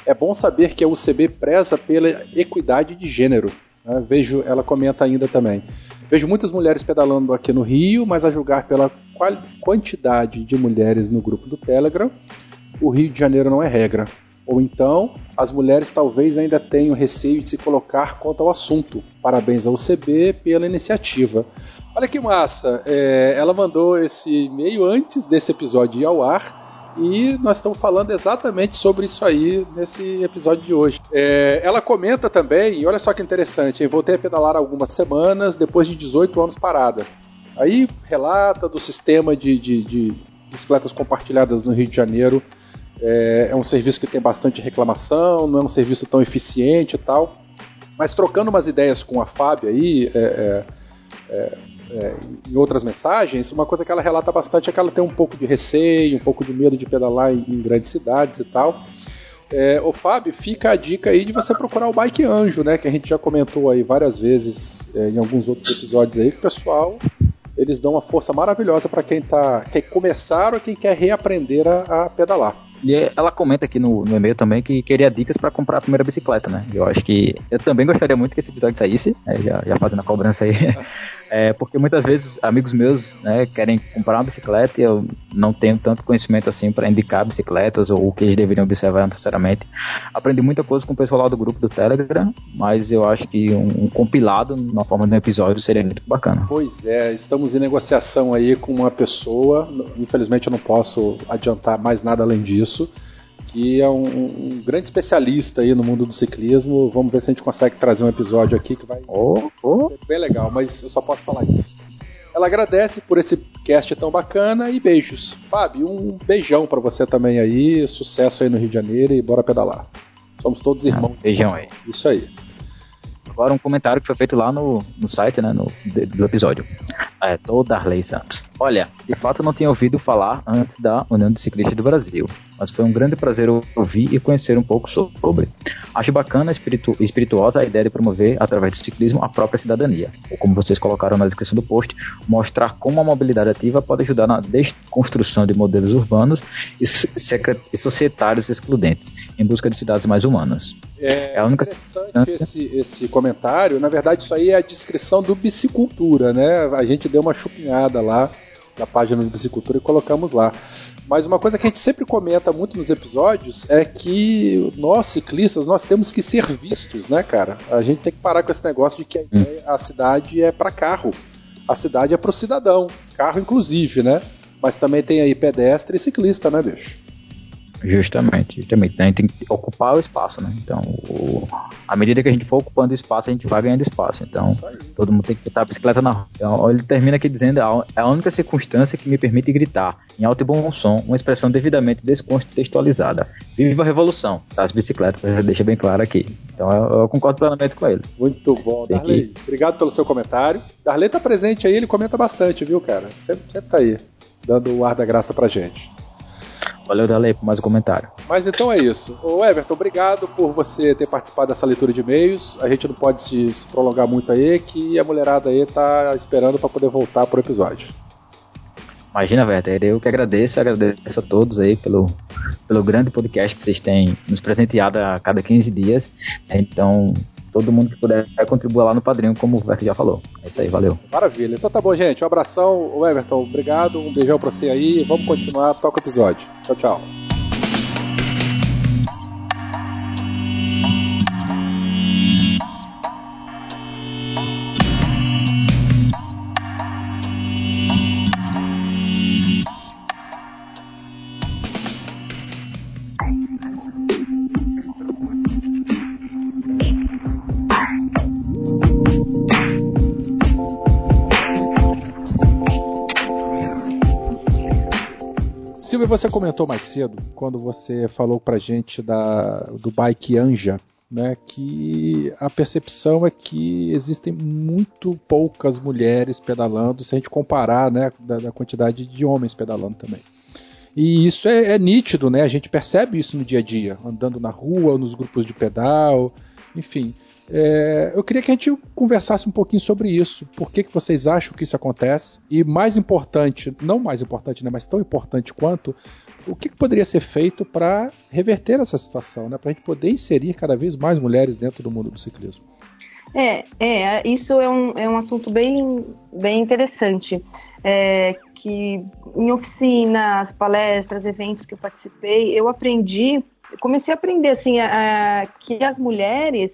Speaker 2: É bom saber que a UCB preza pela equidade de gênero. Né? Vejo, ela comenta ainda também. Vejo muitas mulheres pedalando aqui no Rio, mas a julgar pela quantidade de mulheres no grupo do Telegram, o Rio de Janeiro não é regra. Ou então, as mulheres talvez ainda tenham receio de se colocar quanto ao assunto. Parabéns ao CB pela iniciativa. Olha que massa! É, ela mandou esse e-mail antes desse episódio ir ao ar. E nós estamos falando exatamente sobre isso aí nesse episódio de hoje. É, ela comenta também, e olha só que interessante, eu voltei a pedalar algumas semanas depois de 18 anos parada. Aí relata do sistema de, de, de bicicletas compartilhadas no Rio de Janeiro é, é um serviço que tem bastante reclamação, não é um serviço tão eficiente e tal. Mas trocando umas ideias com a Fábio aí, é, é, é, é, em outras mensagens, uma coisa que ela relata bastante é que ela tem um pouco de receio, um pouco de medo de pedalar em, em grandes cidades e tal. É, ô Fábio, fica a dica aí de você procurar o Bike Anjo, né? Que a gente já comentou aí várias vezes é, em alguns outros episódios aí, que o pessoal eles dão uma força maravilhosa para quem tá quer começar ou quem quer reaprender a, a pedalar.
Speaker 8: E ela comenta aqui no, no e-mail também que queria dicas para comprar a primeira bicicleta, né? Eu acho que eu também gostaria muito que esse episódio saísse, né? já, já fazendo a cobrança aí. É, porque muitas vezes amigos meus né, querem comprar uma bicicleta e eu não tenho tanto conhecimento assim para indicar bicicletas ou o que eles deveriam observar necessariamente. Aprendi muita coisa com o pessoal lá do grupo do Telegram, mas eu acho que um, um compilado na forma de um episódio seria muito bacana.
Speaker 2: Pois é, estamos em negociação aí com uma pessoa, infelizmente eu não posso adiantar mais nada além disso que é um, um, grande especialista aí no mundo do ciclismo. Vamos ver se a gente consegue trazer um episódio aqui que vai
Speaker 8: oh, oh.
Speaker 2: ser bem legal, mas eu só posso falar isso. Ela agradece por esse cast tão bacana e beijos. Fábio, um beijão para você também aí, sucesso aí no Rio de Janeiro e bora pedalar. Somos todos irmãos.
Speaker 8: Ah, beijão aí.
Speaker 2: Isso aí.
Speaker 8: Agora um comentário que foi feito lá no, no site, né, no, do episódio. É, tô Darley Santos. Olha, de fato não tinha ouvido falar antes da União de Ciclistas do Brasil, mas foi um grande prazer ouvir e conhecer um pouco sobre. Acho bacana e espiritu espirituosa a ideia de promover, através do ciclismo, a própria cidadania. Ou como vocês colocaram na descrição do post, mostrar como a mobilidade ativa pode ajudar na desconstrução de modelos urbanos e, e societários excludentes, em busca de cidades mais humanas.
Speaker 2: É, é a única interessante esse, esse comentário. Na verdade, isso aí é a descrição do Bicicultura, né? A gente deu uma chupinhada lá da página do Bicicultura e colocamos lá. Mas uma coisa que a gente sempre comenta muito nos episódios é que nós, ciclistas, nós temos que ser vistos, né, cara? A gente tem que parar com esse negócio de que a, hum. a cidade é para carro. A cidade é para o cidadão. Carro, inclusive, né? Mas também tem aí pedestre e ciclista, né, bicho?
Speaker 8: Justamente, justamente. A gente tem que ocupar o espaço, né? Então, o, à medida que a gente for ocupando o espaço, a gente vai ganhando espaço. Então, todo mundo tem que botar a bicicleta na rua. Então, ele termina aqui dizendo: é a única circunstância que me permite gritar, em alto e bom som, uma expressão devidamente descontextualizada. Viva a revolução das bicicletas, deixa bem claro aqui. Então, eu, eu concordo plenamente com ele.
Speaker 2: Muito bom, tem Darley. Que... Obrigado pelo seu comentário. Darley tá presente aí, ele comenta bastante, viu, cara? Sempre, sempre tá aí, dando o ar da graça pra gente.
Speaker 8: Valeu, Dalei, por mais um comentário.
Speaker 2: Mas então é isso. Ô Everton, obrigado por você ter participado dessa leitura de e-mails. A gente não pode se, se prolongar muito aí, que a mulherada aí tá esperando para poder voltar pro episódio.
Speaker 8: Imagina, Werther, eu que agradeço, agradeço a todos aí pelo, pelo grande podcast que vocês têm nos presenteado a cada 15 dias. Então, todo mundo que puder contribuir lá no padrinho, como o Everton já falou. É isso aí, valeu.
Speaker 2: Maravilha. Então tá bom, gente. Um abração, o Everton. Obrigado, um beijão pra você aí. Vamos continuar, toca o episódio. Tchau, tchau. Você comentou mais cedo, quando você falou pra gente da, do bike Anja, né, que a percepção é que existem muito poucas mulheres pedalando, se a gente comparar né, da, da quantidade de homens pedalando também. E isso é, é, nítido, né? A gente percebe isso no dia a dia, andando na rua, nos grupos de pedal, enfim. É, eu queria que a gente conversasse um pouquinho sobre isso. Por que, que vocês acham que isso acontece? E mais importante, não mais importante, né, mas tão importante quanto, o que, que poderia ser feito para reverter essa situação, né, para a gente poder inserir cada vez mais mulheres dentro do mundo do ciclismo?
Speaker 5: É, é isso é um, é um assunto bem, bem interessante. É, que em oficinas, palestras, eventos que eu participei, eu aprendi, comecei a aprender assim, a, a, que as mulheres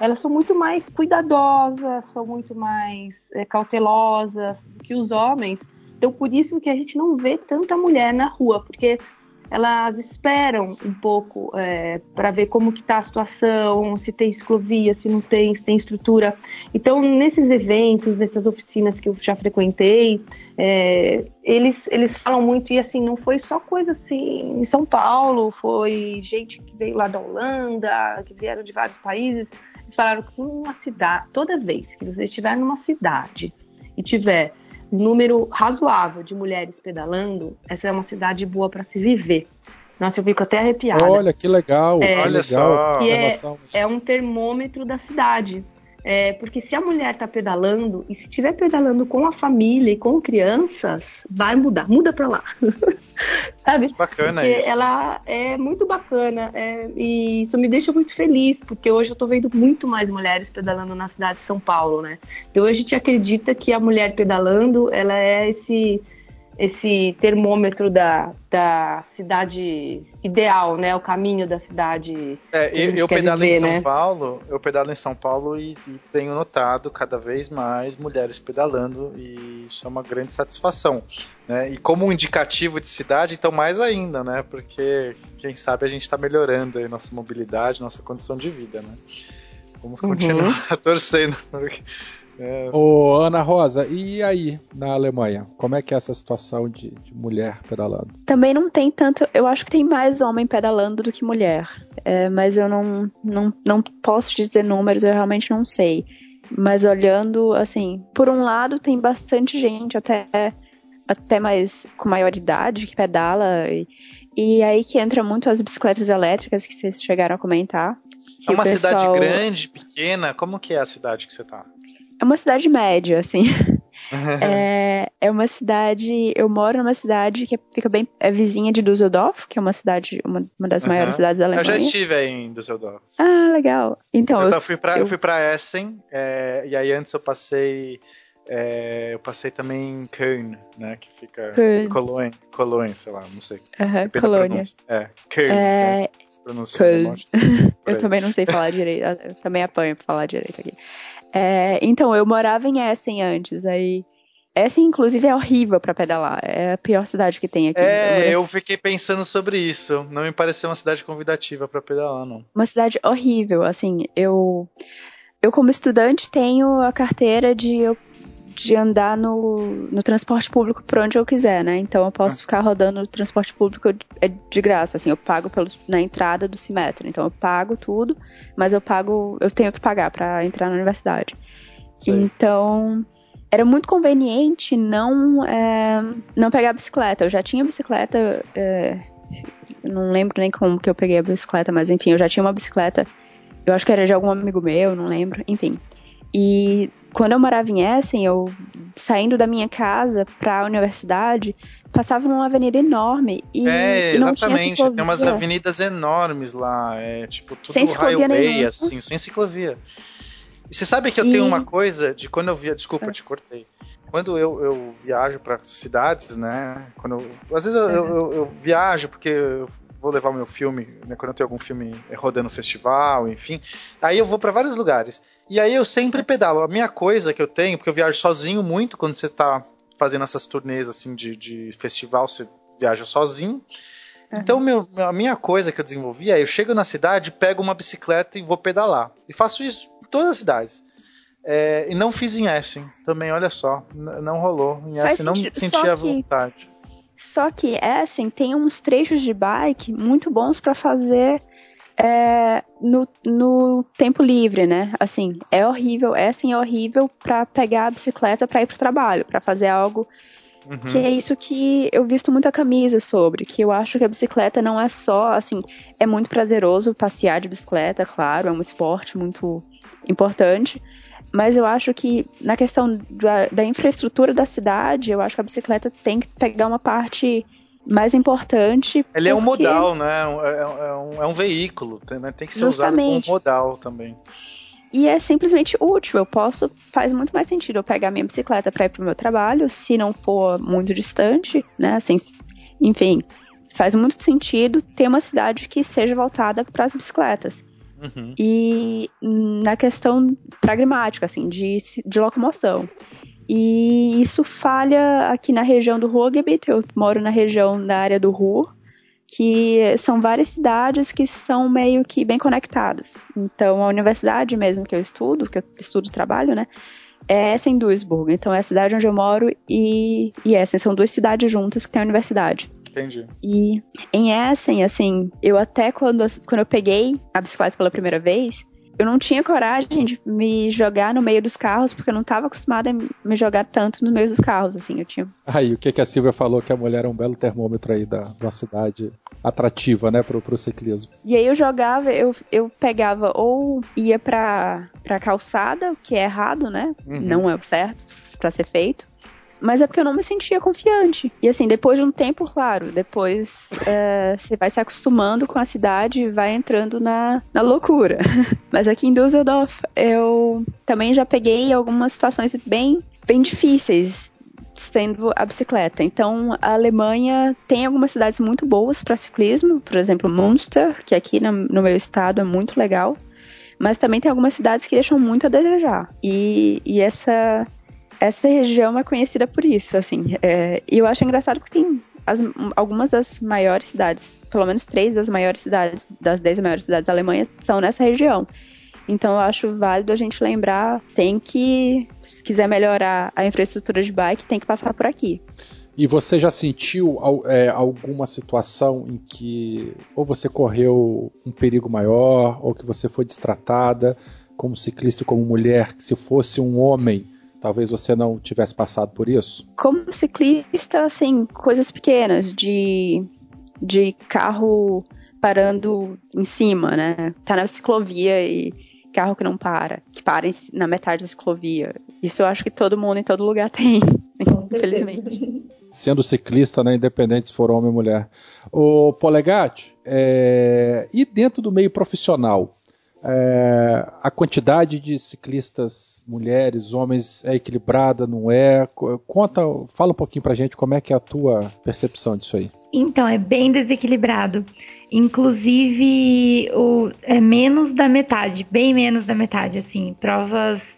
Speaker 5: elas são muito mais cuidadosas, são muito mais é, cautelosas que os homens. Então, por isso que a gente não vê tanta mulher na rua, porque elas esperam um pouco é, para ver como que está a situação, se tem ciclovia, se não tem, se tem estrutura. Então, nesses eventos, nessas oficinas que eu já frequentei, é, eles, eles falam muito, e assim, não foi só coisa assim em São Paulo, foi gente que veio lá da Holanda, que vieram de vários países, falaram que uma cidade, toda vez que você estiver numa cidade e tiver número razoável de mulheres pedalando, essa é uma cidade boa para se viver. Nossa, eu fico até arrepiada.
Speaker 2: Olha que legal, é, olha
Speaker 5: só. Que é, é um termômetro da cidade. É, porque se a mulher está pedalando e se estiver pedalando com a família e com crianças, vai mudar, muda para lá. Sabe?
Speaker 3: Bacana
Speaker 5: porque
Speaker 3: isso.
Speaker 5: Ela é muito bacana é, e isso me deixa muito feliz, porque hoje eu estou vendo muito mais mulheres pedalando na cidade de São Paulo, né? Então a gente acredita que a mulher pedalando, ela é esse esse termômetro da, da cidade ideal, né? O caminho da cidade.
Speaker 3: É, eu, eu pedalo viver, em São né? Paulo, eu pedalo em São Paulo e, e, tenho notado cada vez mais mulheres pedalando e isso é uma grande satisfação, né? E como um indicativo de cidade, então mais ainda, né? Porque quem sabe a gente está melhorando aí nossa mobilidade, nossa condição de vida, né? Vamos uhum. continuar uhum. torcendo
Speaker 2: É... Ô, Ana Rosa, e aí na Alemanha? Como é que é essa situação de, de, mulher pedalando?
Speaker 4: Também não tem tanto. Eu acho que tem mais homem pedalando do que mulher. É, mas eu não, não, não posso dizer números, eu realmente não sei. Mas olhando, assim, por um lado tem bastante gente, até, até mais com maior idade, que pedala. E, e aí que entra muito as bicicletas elétricas que vocês chegaram a comentar.
Speaker 3: É uma pessoal... cidade grande, pequena? Como que é a cidade que você tá?
Speaker 4: É uma cidade média, assim. é, é uma cidade. Eu moro numa cidade que fica bem. É vizinha de Düsseldorf, que é uma cidade, uma, uma das maiores cidades da Alemanha.
Speaker 3: Eu já estive aí em Düsseldorf.
Speaker 4: Ah, legal. Então,
Speaker 3: eu, eu fui pra, eu... eu fui pra Essen, é, e aí antes eu passei. É, eu passei também em Köln, né? Que fica. Köln. Cologne, Cologne, sei lá, não sei.
Speaker 4: Uhum, Colônia.
Speaker 3: É, Köln. É, né?
Speaker 4: Eu também não sei falar direito. Eu também apanho pra falar direito aqui. É, então, eu morava em Essen antes, aí. Essen, inclusive, é horrível para pedalar. É a pior cidade que tem aqui.
Speaker 3: É, eu fiquei pensando sobre isso. Não me pareceu uma cidade convidativa para pedalar, não.
Speaker 4: Uma cidade horrível, assim. Eu, eu como estudante, tenho a carteira de eu de andar no, no transporte público por onde eu quiser, né? Então eu posso ah. ficar rodando no transporte público é de graça, assim, eu pago pelo, na entrada do Simetra. Então eu pago tudo, mas eu pago, eu tenho que pagar para entrar na universidade. Então era muito conveniente não é, não pegar a bicicleta. Eu já tinha bicicleta, é, não lembro nem como que eu peguei a bicicleta, mas enfim, eu já tinha uma bicicleta. Eu acho que era de algum amigo meu, não lembro, enfim. E quando eu morava em Essen, eu saindo da minha casa para a universidade, passava numa avenida enorme e,
Speaker 3: é,
Speaker 4: e não
Speaker 3: exatamente,
Speaker 4: tinha
Speaker 3: tem umas avenidas enormes lá, é tipo tudo sem highway assim, sem ciclovia. E você sabe que eu e... tenho uma coisa de quando eu via, desculpa, é. te cortei. Quando eu, eu viajo para cidades, né? Quando eu, às vezes eu, eu, eu, eu viajo porque eu vou levar o meu filme, né, quando eu tenho algum filme rodando no festival, enfim. Aí eu vou para vários lugares. E aí eu sempre pedalo. A minha coisa que eu tenho, porque eu viajo sozinho muito quando você tá fazendo essas turnês assim de, de festival, você viaja sozinho. Uhum. Então meu, a minha coisa que eu desenvolvi é eu chego na cidade, pego uma bicicleta e vou pedalar. E faço isso em todas as cidades. É, e não fiz em Essen também, olha só. Não rolou. Em Essen não senti a vontade.
Speaker 4: Só que Essen tem uns trechos de bike muito bons para fazer é, no, no tempo livre, né? Assim, é horrível, é assim, é horrível para pegar a bicicleta para ir pro trabalho, para fazer algo uhum. que é isso que eu visto muita camisa sobre, que eu acho que a bicicleta não é só, assim, é muito prazeroso passear de bicicleta, claro, é um esporte muito importante, mas eu acho que na questão da, da infraestrutura da cidade, eu acho que a bicicleta tem que pegar uma parte mais importante.
Speaker 3: Ele porque... é um modal, né? É, é, é, um, é um veículo, né? tem que ser Justamente. usado como modal também.
Speaker 4: E é simplesmente útil. Eu posso. Faz muito mais sentido eu pegar minha bicicleta para ir pro meu trabalho, se não for muito distante, né? Assim, enfim, faz muito sentido ter uma cidade que seja voltada para as bicicletas. Uhum. E na questão pragmática, assim, de, de locomoção. E isso falha aqui na região do Ruhrgebiet, eu moro na região da área do Ruhr, que são várias cidades que são meio que bem conectadas. Então, a universidade mesmo que eu estudo, que eu estudo trabalho, né, é Essen-Duisburg. Então, é a cidade onde eu moro e, e Essen. São duas cidades juntas que tem a universidade.
Speaker 3: Entendi.
Speaker 4: E em Essen, assim, eu até quando, quando eu peguei a bicicleta pela primeira vez, eu não tinha coragem de me jogar no meio dos carros, porque eu não estava acostumada a me jogar tanto no meio dos carros, assim, eu tinha...
Speaker 2: Aí, o que, que a Silvia falou, que a mulher é um belo termômetro aí da, da cidade atrativa, né, pro, pro ciclismo.
Speaker 4: E aí eu jogava, eu, eu pegava ou ia pra, pra calçada, o que é errado, né, uhum. não é o certo para ser feito, mas é porque eu não me sentia confiante. E assim, depois de um tempo, claro, depois é, você vai se acostumando com a cidade e vai entrando na, na loucura. Mas aqui em Düsseldorf, eu também já peguei algumas situações bem, bem difíceis sendo a bicicleta. Então, a Alemanha tem algumas cidades muito boas para ciclismo, por exemplo, Münster, que aqui no, no meu estado é muito legal mas também tem algumas cidades que deixam muito a desejar. E, e essa essa região é conhecida por isso, assim. É, e eu acho engraçado porque tem as, algumas das maiores cidades, pelo menos três das maiores cidades, das dez maiores cidades da Alemanha, são nessa região. Então eu acho válido a gente lembrar, tem que, se quiser melhorar a infraestrutura de bike, tem que passar por aqui.
Speaker 2: E você já sentiu é, alguma situação em que ou você correu um perigo maior, ou que você foi destratada como ciclista como mulher, que se fosse um homem, talvez você não tivesse passado por isso?
Speaker 4: Como ciclista, assim, coisas pequenas, de, de carro parando em cima, né? Tá na ciclovia e carro que não para, que para na metade da ciclovia. Isso eu acho que todo mundo em todo lugar tem, infelizmente.
Speaker 2: Sendo ciclista, né, independente se for homem ou mulher. O Polegate, é... e dentro do meio profissional, é... a quantidade de ciclistas mulheres, homens é equilibrada, não é? Conta, fala um pouquinho pra gente como é que é a tua percepção disso aí.
Speaker 6: Então, é bem desequilibrado. Inclusive, o, é menos da metade, bem menos da metade, assim. Provas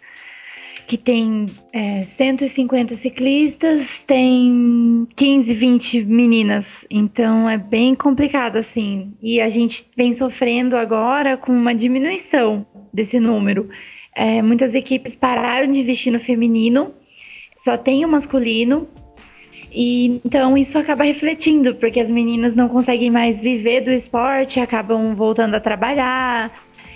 Speaker 6: que tem é, 150 ciclistas, tem 15, 20 meninas. Então é bem complicado, assim. E a gente vem sofrendo agora com uma diminuição desse número. É, muitas equipes pararam de investir no feminino, só tem o masculino. E então isso acaba refletindo, porque as meninas não conseguem mais viver do esporte, acabam voltando a trabalhar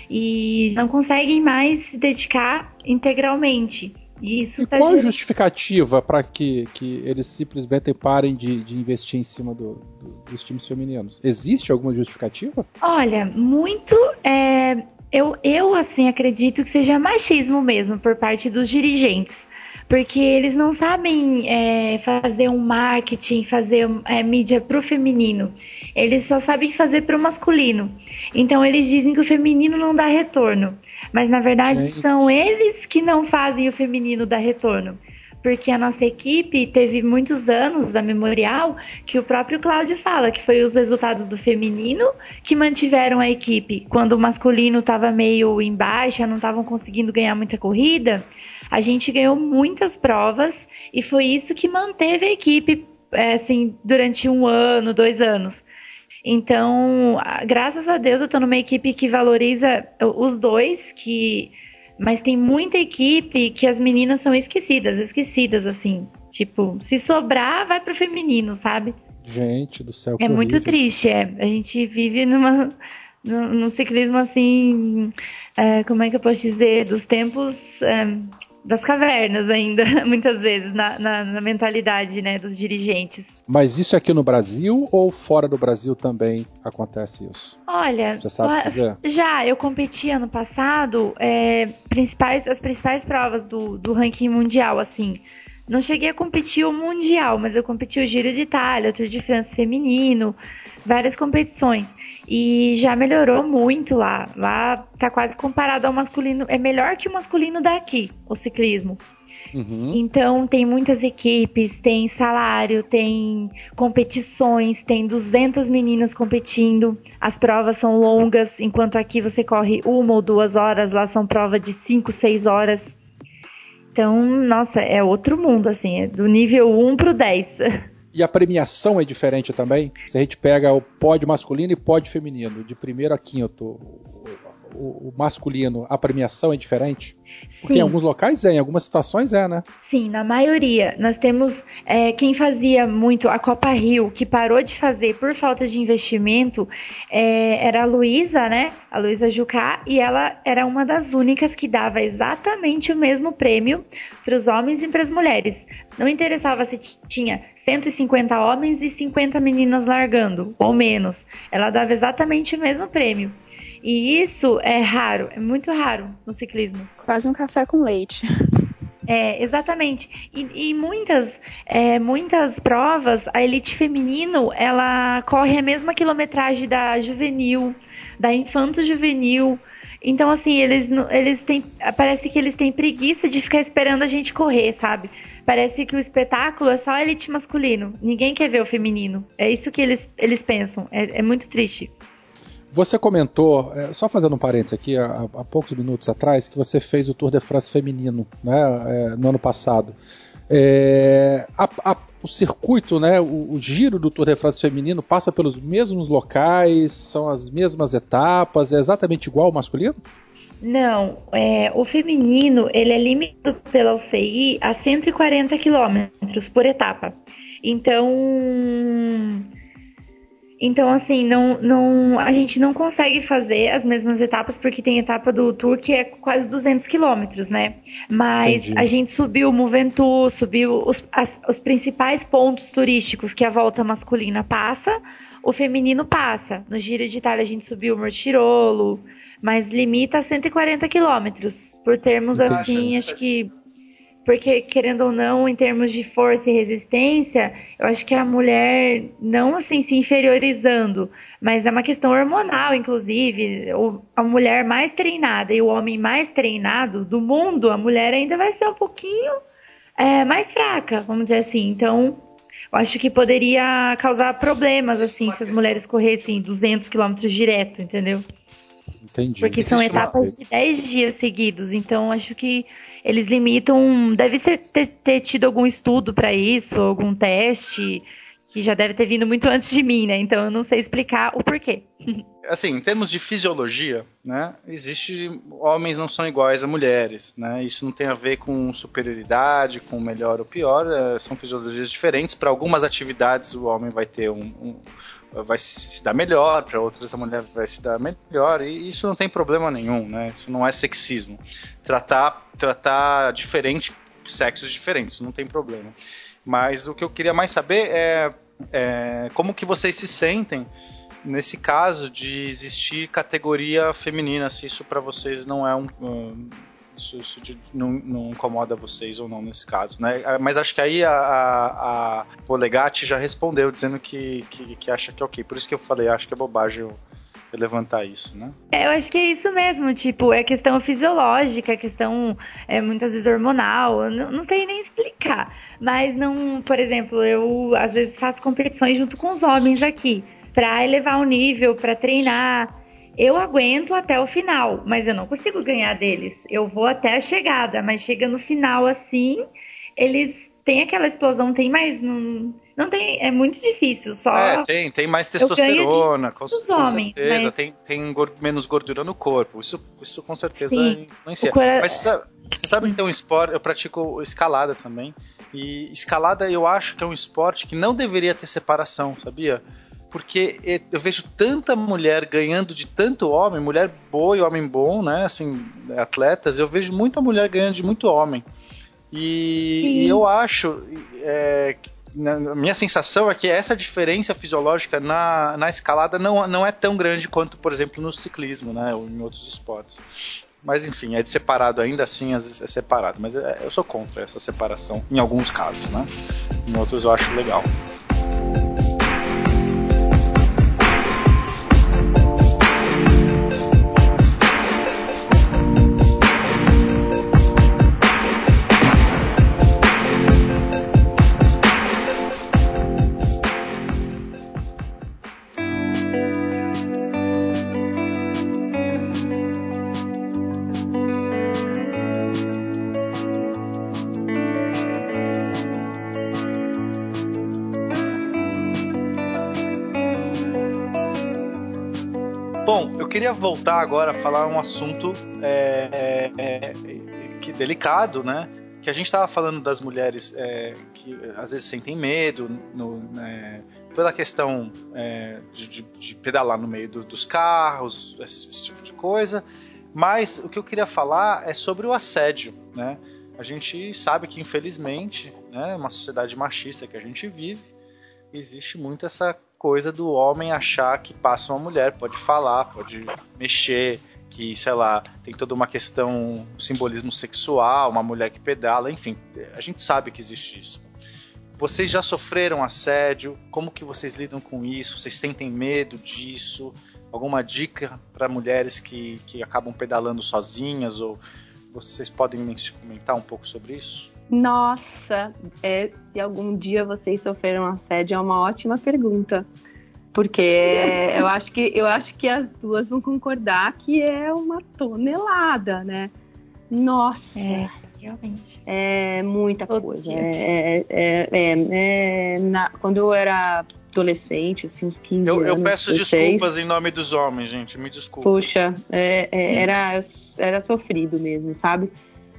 Speaker 6: e não conseguem mais se dedicar integralmente.
Speaker 2: E, isso e tá qual a justificativa para que, que eles simplesmente parem de, de investir em cima do, do, dos times femininos? Existe alguma justificativa?
Speaker 6: Olha, muito. É, eu, eu, assim, acredito que seja machismo mesmo por parte dos dirigentes porque eles não sabem é, fazer um marketing, fazer é, mídia para o feminino. Eles só sabem fazer para o masculino. Então eles dizem que o feminino não dá retorno, mas na verdade Gente. são eles que não fazem o feminino dar retorno. Porque a nossa equipe teve muitos anos da memorial que o próprio Cláudio fala que foi os resultados do feminino que mantiveram a equipe. Quando o masculino estava meio em baixa, não estavam conseguindo ganhar muita corrida, a gente ganhou muitas provas e foi isso que manteve a equipe é, assim durante um ano, dois anos. Então, graças a Deus, eu estou numa equipe que valoriza os dois, que mas tem muita equipe que as meninas são esquecidas, esquecidas assim. Tipo, se sobrar, vai pro feminino, sabe?
Speaker 2: Gente do céu.
Speaker 6: É muito horrível. triste, é. A gente vive numa num ciclismo assim, é, como é que eu posso dizer, dos tempos é, das cavernas ainda, muitas vezes, na, na, na, mentalidade né, dos dirigentes.
Speaker 2: Mas isso aqui no Brasil ou fora do Brasil também acontece isso?
Speaker 6: Olha, já eu competi ano passado é, principais, as principais provas do, do ranking mundial, assim. Não cheguei a competir o mundial, mas eu competi o Giro de Itália, o Tour de France feminino, várias competições. E já melhorou muito lá. Lá tá quase comparado ao masculino. É melhor que o masculino daqui, o ciclismo. Uhum. Então tem muitas equipes, tem salário, tem competições, tem 200 meninas competindo. As provas são longas, enquanto aqui você corre uma ou duas horas, lá são provas de 5, 6 horas. Então, nossa, é outro mundo, assim, é do nível 1 pro 10.
Speaker 2: E a premiação é diferente também? Se a gente pega o pódio masculino e pódio feminino, de primeiro a quinto, o, o masculino, a premiação é diferente? Porque Sim. em alguns locais é, em algumas situações é, né?
Speaker 6: Sim, na maioria. Nós temos é, quem fazia muito a Copa Rio, que parou de fazer por falta de investimento, é, era a Luísa, né? A Luísa Jucá, e ela era uma das únicas que dava exatamente o mesmo prêmio para os homens e para as mulheres. Não interessava se tinha 150 homens e 50 meninas largando, ou menos. Ela dava exatamente o mesmo prêmio. E isso é raro, é muito raro no ciclismo.
Speaker 4: Quase um café com leite.
Speaker 6: É, exatamente. E, e muitas, é, muitas provas, a elite feminino, ela corre a mesma quilometragem da juvenil, da infanto juvenil. Então, assim, eles, eles têm. Parece que eles têm preguiça de ficar esperando a gente correr, sabe? Parece que o espetáculo é só elite masculino. Ninguém quer ver o feminino. É isso que eles, eles pensam. É, é muito triste.
Speaker 2: Você comentou, é, só fazendo um parênteses aqui, há, há, poucos minutos atrás, que você fez o Tour de France feminino né, é, no ano passado. É, a, a, o circuito, né, o, o, giro do Tour de France feminino passa pelos mesmos locais, são as mesmas etapas, é exatamente igual ao masculino?
Speaker 6: Não, é, o feminino ele é limitado pela UCI a 140 quilômetros por etapa. Então, então assim, não, não, a gente não consegue fazer as mesmas etapas porque tem etapa do tour que é quase 200 quilômetros, né? Mas Entendi. a gente subiu o Moventu, subiu os, as, os principais pontos turísticos que a volta masculina passa, o feminino passa. No Giro de Itália a gente subiu o Mortirolo, mas limita a 140 quilômetros. Por termos assim, acho que. Porque, querendo ou não, em termos de força e resistência, eu acho que a mulher, não assim se inferiorizando, mas é uma questão hormonal, inclusive. A mulher mais treinada e o homem mais treinado do mundo, a mulher ainda vai ser um pouquinho é, mais fraca, vamos dizer assim. Então, eu acho que poderia causar problemas, assim, se as mulheres corressem 200 quilômetros direto, entendeu?
Speaker 2: Entendi.
Speaker 6: Porque são etapas de 10 dias seguidos, então acho que eles limitam. Deve ser, ter, ter tido algum estudo para isso, algum teste, que já deve ter vindo muito antes de mim, né? Então eu não sei explicar o porquê.
Speaker 3: Assim, em termos de fisiologia, né, existe homens não são iguais a mulheres, né? Isso não tem a ver com superioridade, com melhor ou pior, é, são fisiologias diferentes. Para algumas atividades o homem vai ter um, um vai se dar melhor, para outras a mulher vai se dar melhor, e isso não tem problema nenhum, né? Isso não é sexismo. Tratar, tratar diferente, sexos diferentes, não tem problema. Mas o que eu queria mais saber é, é como que vocês se sentem nesse caso de existir categoria feminina, se isso para vocês não é um, um isso, isso não, não, incomoda vocês ou não nesse caso, né? Ah, mas acho que aí a, a, a já respondeu dizendo que, que, que, acha que é ok. Por isso que eu falei, acho que é bobagem levantar isso, né?
Speaker 6: É, eu acho que é isso mesmo, tipo, é questão fisiológica, é questão é, muitas vezes hormonal, não, não sei nem explicar. Mas não, por exemplo, eu às vezes faço competições junto com os homens aqui para elevar o nível, para treinar eu aguento até o final, mas eu não consigo ganhar deles. Eu vou até a chegada, mas chega no final assim, eles têm aquela explosão, tem mais. Não, não tem. É muito difícil. Só.
Speaker 3: É, tem, tem mais testosterona, com,
Speaker 6: com homens,
Speaker 3: certeza.
Speaker 6: Mas...
Speaker 3: Tem, tem menos gordura no corpo. Isso, isso com certeza Sim, influencia. Cora... Mas você sabe, você sabe que tem um esporte, eu pratico escalada também. E escalada eu acho que é um esporte que não deveria ter separação, sabia? Porque eu vejo tanta mulher ganhando de tanto homem, mulher boa e homem bom, né? Assim, atletas, eu vejo muita mulher ganhando de muito homem. E, e eu acho, é, a minha sensação é que essa diferença fisiológica na, na escalada não, não é tão grande quanto, por exemplo, no ciclismo, né? Ou em outros esportes. Mas enfim, é de separado ainda assim, às vezes é separado. Mas é, eu sou contra essa separação em alguns casos, né? Em outros eu acho legal. Voltar agora a falar um assunto é, é, é, que delicado, né? Que a gente estava falando das mulheres é, que às vezes sentem medo no, né, pela questão é, de, de, de, pedalar no meio do, dos carros, esse, esse tipo de coisa. Mas o que eu queria falar é sobre o assédio, né? A gente sabe que infelizmente, né, uma sociedade machista que a gente vive, existe muito essa coisa do homem achar que passa uma mulher, pode falar, pode mexer, que, sei lá, tem toda uma questão, simbolismo sexual, uma mulher que pedala, enfim, a gente sabe que existe isso. Vocês já sofreram assédio? Como que vocês lidam com isso? Vocês sentem medo disso? Alguma dica para mulheres que, que acabam pedalando sozinhas? Ou vocês podem comentar um pouco sobre isso?
Speaker 9: Nossa, é, se algum dia vocês sofreram assédio é uma ótima pergunta. Porque eu acho que eu acho que as duas vão concordar que é uma tonelada, né? Nossa.
Speaker 6: É, realmente.
Speaker 9: É muita Todo coisa. É, é, é, é na, quando eu era adolescente, assim, uns 15
Speaker 3: eu,
Speaker 9: anos.
Speaker 3: Eu peço 16, desculpas em nome dos homens, gente, me desculpa.
Speaker 9: Puxa, é, é, era
Speaker 5: era sofrido mesmo, sabe?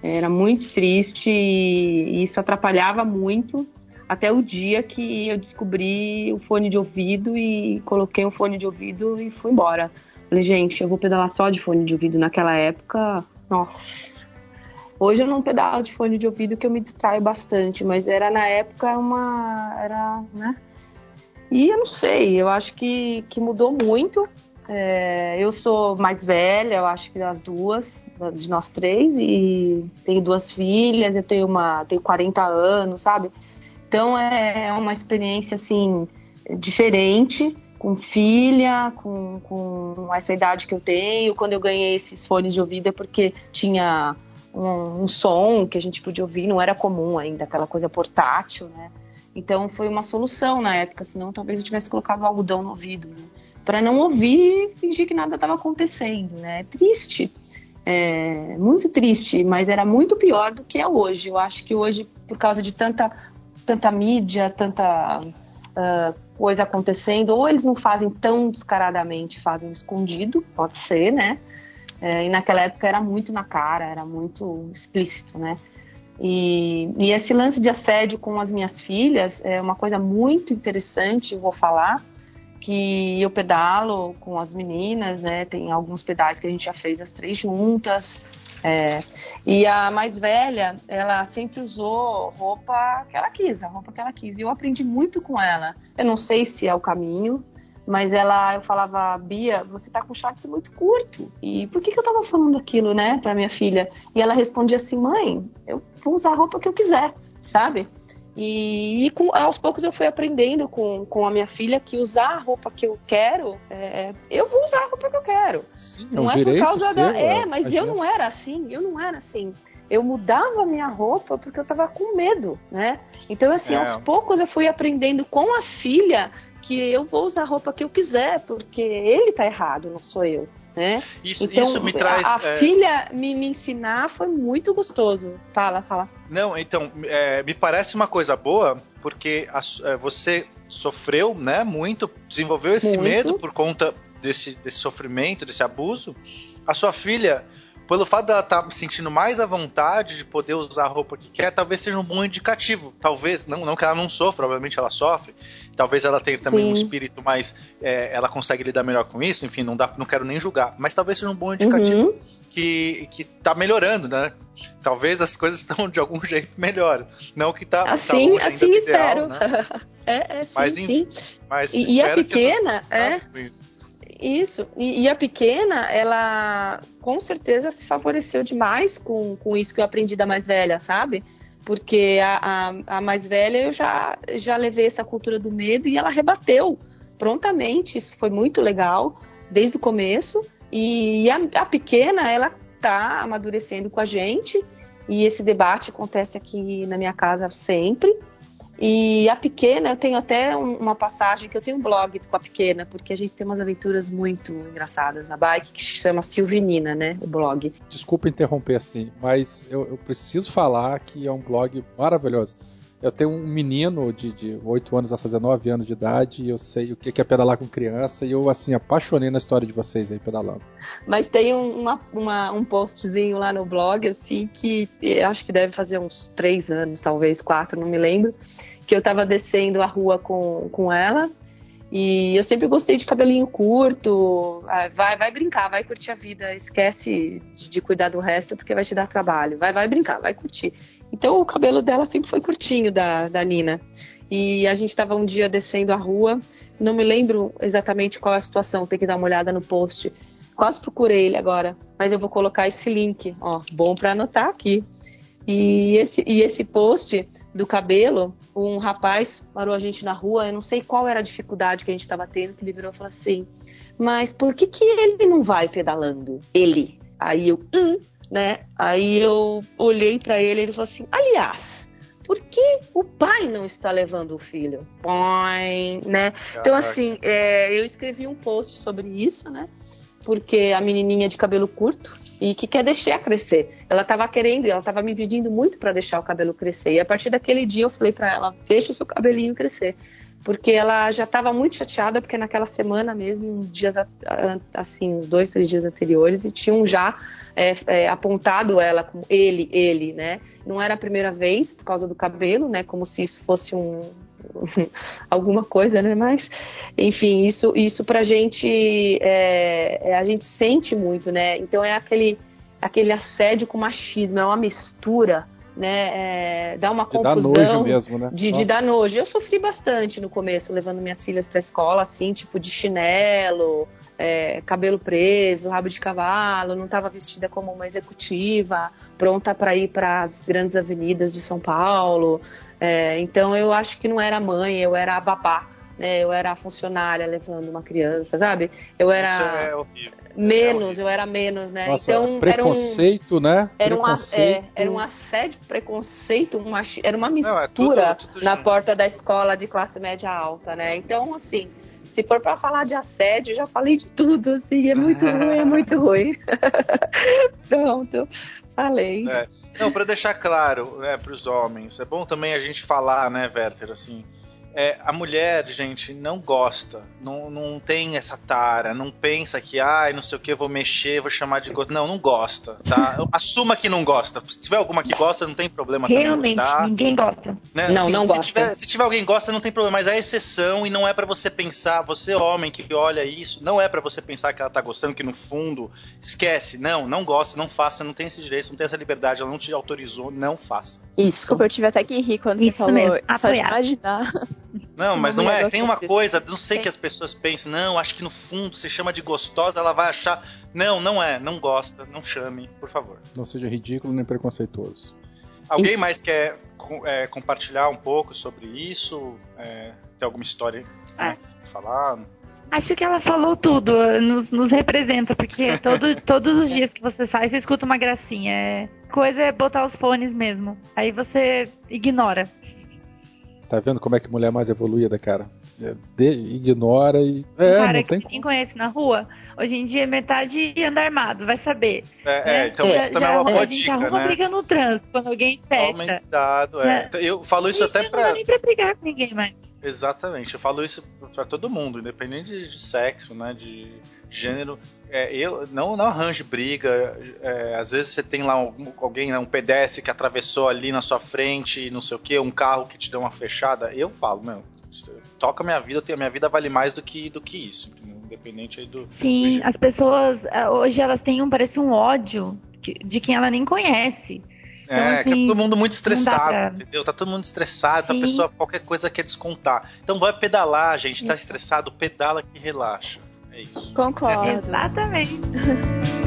Speaker 5: Era muito triste e isso atrapalhava muito até o dia que eu descobri o fone de ouvido e coloquei o fone de ouvido e fui embora. Falei, gente, eu vou pedalar só de fone de ouvido. Naquela época, nossa. Hoje eu não pedalo de fone de ouvido que eu me distraio bastante, mas era na época uma. Era, né? E eu não sei, eu acho que, que mudou muito. É, eu sou mais velha, eu acho que das duas, de nós três, e tenho duas filhas, eu tenho uma, tenho 40 anos, sabe? Então é, é uma experiência assim diferente, com filha, com, com essa idade que eu tenho. Quando eu ganhei esses fones de ouvido é porque tinha um, um som que a gente podia ouvir, não era comum ainda, aquela coisa portátil, né? Então foi uma solução na época, senão talvez eu tivesse colocado algodão no ouvido, né? Para não ouvir e fingir que nada estava acontecendo, né? É triste, é, muito triste, mas era muito pior do que é hoje. Eu acho que hoje, por causa de tanta, tanta mídia, tanta uh, coisa acontecendo, ou eles não fazem tão descaradamente, fazem escondido, pode ser, né? É, e naquela época era muito na cara, era muito explícito, né? E, e, esse lance de assédio com as minhas filhas é uma coisa muito interessante, vou falar, que eu pedalo com as meninas, né? Tem alguns pedais que a gente já fez as três juntas. É, e a mais velha, ela sempre usou roupa que ela quis, a roupa que ela quis. E eu aprendi muito com ela. Eu não sei se é o caminho, mas ela, eu falava, Bia, você tá com shorts muito curto. E por que, que eu tava falando aquilo, né, pra minha filha? E ela respondia assim, mãe, eu vou usar a roupa que eu quiser, sabe? E, e com, aos poucos eu fui aprendendo com, com a minha filha que usar a roupa que eu quero, é, eu vou usar a roupa que eu quero.
Speaker 2: Sim, é não é, por causa seu, da.
Speaker 5: É, mas eu não era assim, eu não era assim. Eu mudava a minha roupa porque eu tava com medo, né? Então, assim, é. aos poucos eu fui aprendendo com a filha que eu vou usar a roupa que eu quiser, porque ele tá errado, não sou eu. Né?
Speaker 3: Isso, então, isso me traz.
Speaker 5: A, a é... filha me, me ensinar foi muito gostoso. Fala, fala.
Speaker 3: Não, então, é, me parece uma coisa boa, porque a, é, você sofreu né, muito, desenvolveu esse muito. medo por conta desse, desse sofrimento, desse abuso. A sua filha pelo fato dela estar tá se sentindo mais à vontade de poder usar a roupa que quer, talvez seja um bom indicativo. Talvez, não, não que ela não sofra, obviamente ela sofre. Talvez ela tenha também Sim. um espírito mais. É, ela consegue lidar melhor com isso, enfim, não, dá, não quero nem julgar. Mas talvez seja um bom indicativo uhum. que, que tá melhorando, né? Talvez as coisas estão de algum jeito melhor. Não que tá.
Speaker 5: Assim, tá assim espero. Ideal, né? é, é, sim,
Speaker 3: mas,
Speaker 5: sim.
Speaker 3: Mas
Speaker 5: e, e a pequena, é. Isso. E, e, a pequena, ela com certeza se favoreceu demais com, com isso que eu aprendi da mais velha, sabe? Porque a, a, a mais velha eu já, já levei essa cultura do medo e ela rebateu prontamente. Isso foi muito legal desde o começo. E a, a pequena, ela tá amadurecendo com a gente. E esse debate acontece aqui na minha casa sempre. E a pequena, eu tenho até uma passagem que eu tenho um blog com a pequena, porque a gente tem umas aventuras muito engraçadas na bike que se chama Silvinina, né? O blog.
Speaker 2: Desculpa interromper assim, mas eu, eu preciso falar que é um blog maravilhoso. Eu tenho um menino de, de 8 anos a fazer 9 anos de idade e eu sei o que é pedalar com criança e eu, assim, apaixonei na história de vocês aí pedalando.
Speaker 5: Mas tem uma, uma, um postzinho lá no blog, assim, que acho que deve fazer uns 3 anos, talvez 4, não me lembro, que eu tava descendo a rua com, com ela e eu sempre gostei de cabelinho curto. Ah, vai, vai brincar, vai curtir a vida. Esquece de, de, cuidar do resto porque vai te dar trabalho. Vai, vai brincar, vai curtir. Então o cabelo dela sempre foi curtinho da, da Nina. E a gente estava um dia descendo a rua, não me lembro exatamente qual é a situação, tem que dar uma olhada no post. Quase procurei ele agora, mas eu vou colocar esse link, ó, bom para anotar aqui. E esse, e esse post do cabelo, um rapaz parou a gente na rua, eu não sei qual era a dificuldade que a gente estava tendo, que ele virou e falou assim: Mas por que, que ele não vai pedalando? Ele. Aí eu, né? Aí eu olhei para ele e ele falou assim: aliás, por que o pai não está levando o filho? Põe, né? Então, assim, é, eu escrevi um post sobre isso, né? Porque a menininha de cabelo curto e que quer deixar crescer. Ela estava querendo, ela estava me pedindo muito para deixar o cabelo crescer. E a partir daquele dia eu falei para ela: deixa o seu cabelinho crescer. Porque ela já estava muito chateada, porque naquela semana mesmo, uns dias assim, uns dois, três dias anteriores, e tinham já é, é, apontado ela como ele, ele, né? Não era a primeira vez por causa do cabelo, né? Como se isso fosse um alguma coisa, né? Mas, enfim, isso, isso pra gente é, é, a gente sente muito, né? Então é aquele, aquele assédio com machismo, é uma mistura né? É, dá uma de confusão. Dar nojo
Speaker 2: mesmo, né?
Speaker 5: De, de, dar nojo. Eu sofri bastante no começo, levando minhas filhas pra escola, assim, tipo de chinelo, é, cabelo preso, rabo de cavalo, não estava vestida como uma executiva, pronta para ir para as grandes avenidas de São Paulo. É, então eu acho que não era mãe, eu era a babá. Né, eu era funcionária levando uma criança, sabe? Eu era. É menos, é eu era menos, né?
Speaker 2: Nossa, então preconceito,
Speaker 5: era um,
Speaker 2: né?
Speaker 5: Era, preconceito. Um, é, era um assédio, preconceito, um era uma mistura Não, é tudo, tudo na porta da escola de classe média alta, né? Então, assim, se for para falar de assédio, já falei de tudo, assim, é muito ruim, é muito ruim. Pronto, falei.
Speaker 3: É. Não, para deixar claro, né, para os homens, é bom também a gente falar, né, Werther, assim, é, a mulher, gente, não gosta, não, não tem essa tara, não pensa que, ai, ah, não sei o que, vou mexer, vou chamar de gosto. Não, não gosta, tá? Assuma que não gosta. Se tiver alguma que gosta, não tem problema
Speaker 6: Realmente, também, ninguém gosta.
Speaker 3: Né? Não, assim, não se gosta. Tiver, se tiver alguém que gosta, não tem problema, mas é exceção e não é para você pensar, você homem que olha isso, não é para você pensar que ela tá gostando, que no fundo, esquece, não, não gosta, não faça, não tem esse direito, não tem essa liberdade, ela não te autorizou, não faça.
Speaker 4: Isso, desculpa, eu tive até que rir quando
Speaker 6: isso
Speaker 4: você falou,
Speaker 6: mesmo,
Speaker 4: só de imaginar.
Speaker 3: Não, mas não é. Tem uma coisa, não sei que as pessoas pensam, não, acho que no fundo se chama de gostosa, ela vai achar. Não, não é, não gosta, não chame, por favor.
Speaker 2: Não seja ridículo nem preconceituoso.
Speaker 3: Alguém mais quer é, compartilhar um pouco sobre isso? É, tem alguma história né, falar?
Speaker 6: Acho que ela falou tudo, nos, nos representa, porque todo, todos os dias que você sai, você escuta uma gracinha. É, coisa é botar os fones mesmo. Aí você ignora.
Speaker 2: Tá vendo como é que mulher mais evoluída, cara? De, ignora e. É,
Speaker 6: cara
Speaker 2: não
Speaker 6: que ninguém conhece na rua, hoje em dia é metade anda armado, vai saber.
Speaker 3: É, é né? é então isso também é uma boa A gente dica,
Speaker 6: arruma
Speaker 3: né?
Speaker 6: briga no trânsito quando alguém fecha.
Speaker 3: Aumentado, é. Eu falo isso até pra.
Speaker 6: Não dá nem pra brigar com ninguém mais.
Speaker 3: Exatamente, eu falo isso para todo mundo, independente de, de, sexo, né, de gênero. É, eu não, não arranje briga. É, às vezes você tem lá um, alguém, né, um pedestre que atravessou ali na sua frente, não sei o que, um carro que te deu uma fechada. Eu falo, meu, toca minha vida, a minha vida vale mais do que, do que isso, independente aí do.
Speaker 6: Sim, do as pessoas é, hoje elas têm um parece um ódio de quem ela nem conhece.
Speaker 3: Então, é, assim, que é todo mundo muito estressado, pra... entendeu? Tá todo mundo estressado, Sim. a pessoa qualquer coisa quer descontar. Então vai pedalar, gente. Tá estressado, pedala que relaxa. É isso.
Speaker 4: Concordo.
Speaker 6: Exatamente.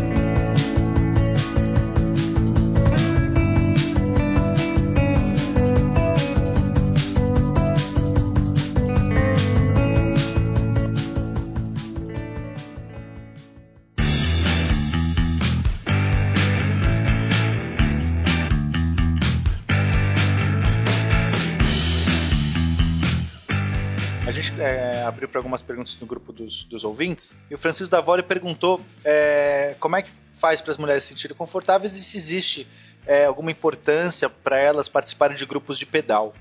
Speaker 3: para algumas perguntas no grupo dos, dos ouvintes. E o Francisco Davoli perguntou é, como é que faz para as mulheres se sentirem confortáveis e se existe é, alguma importância para elas participarem de grupos de pedal.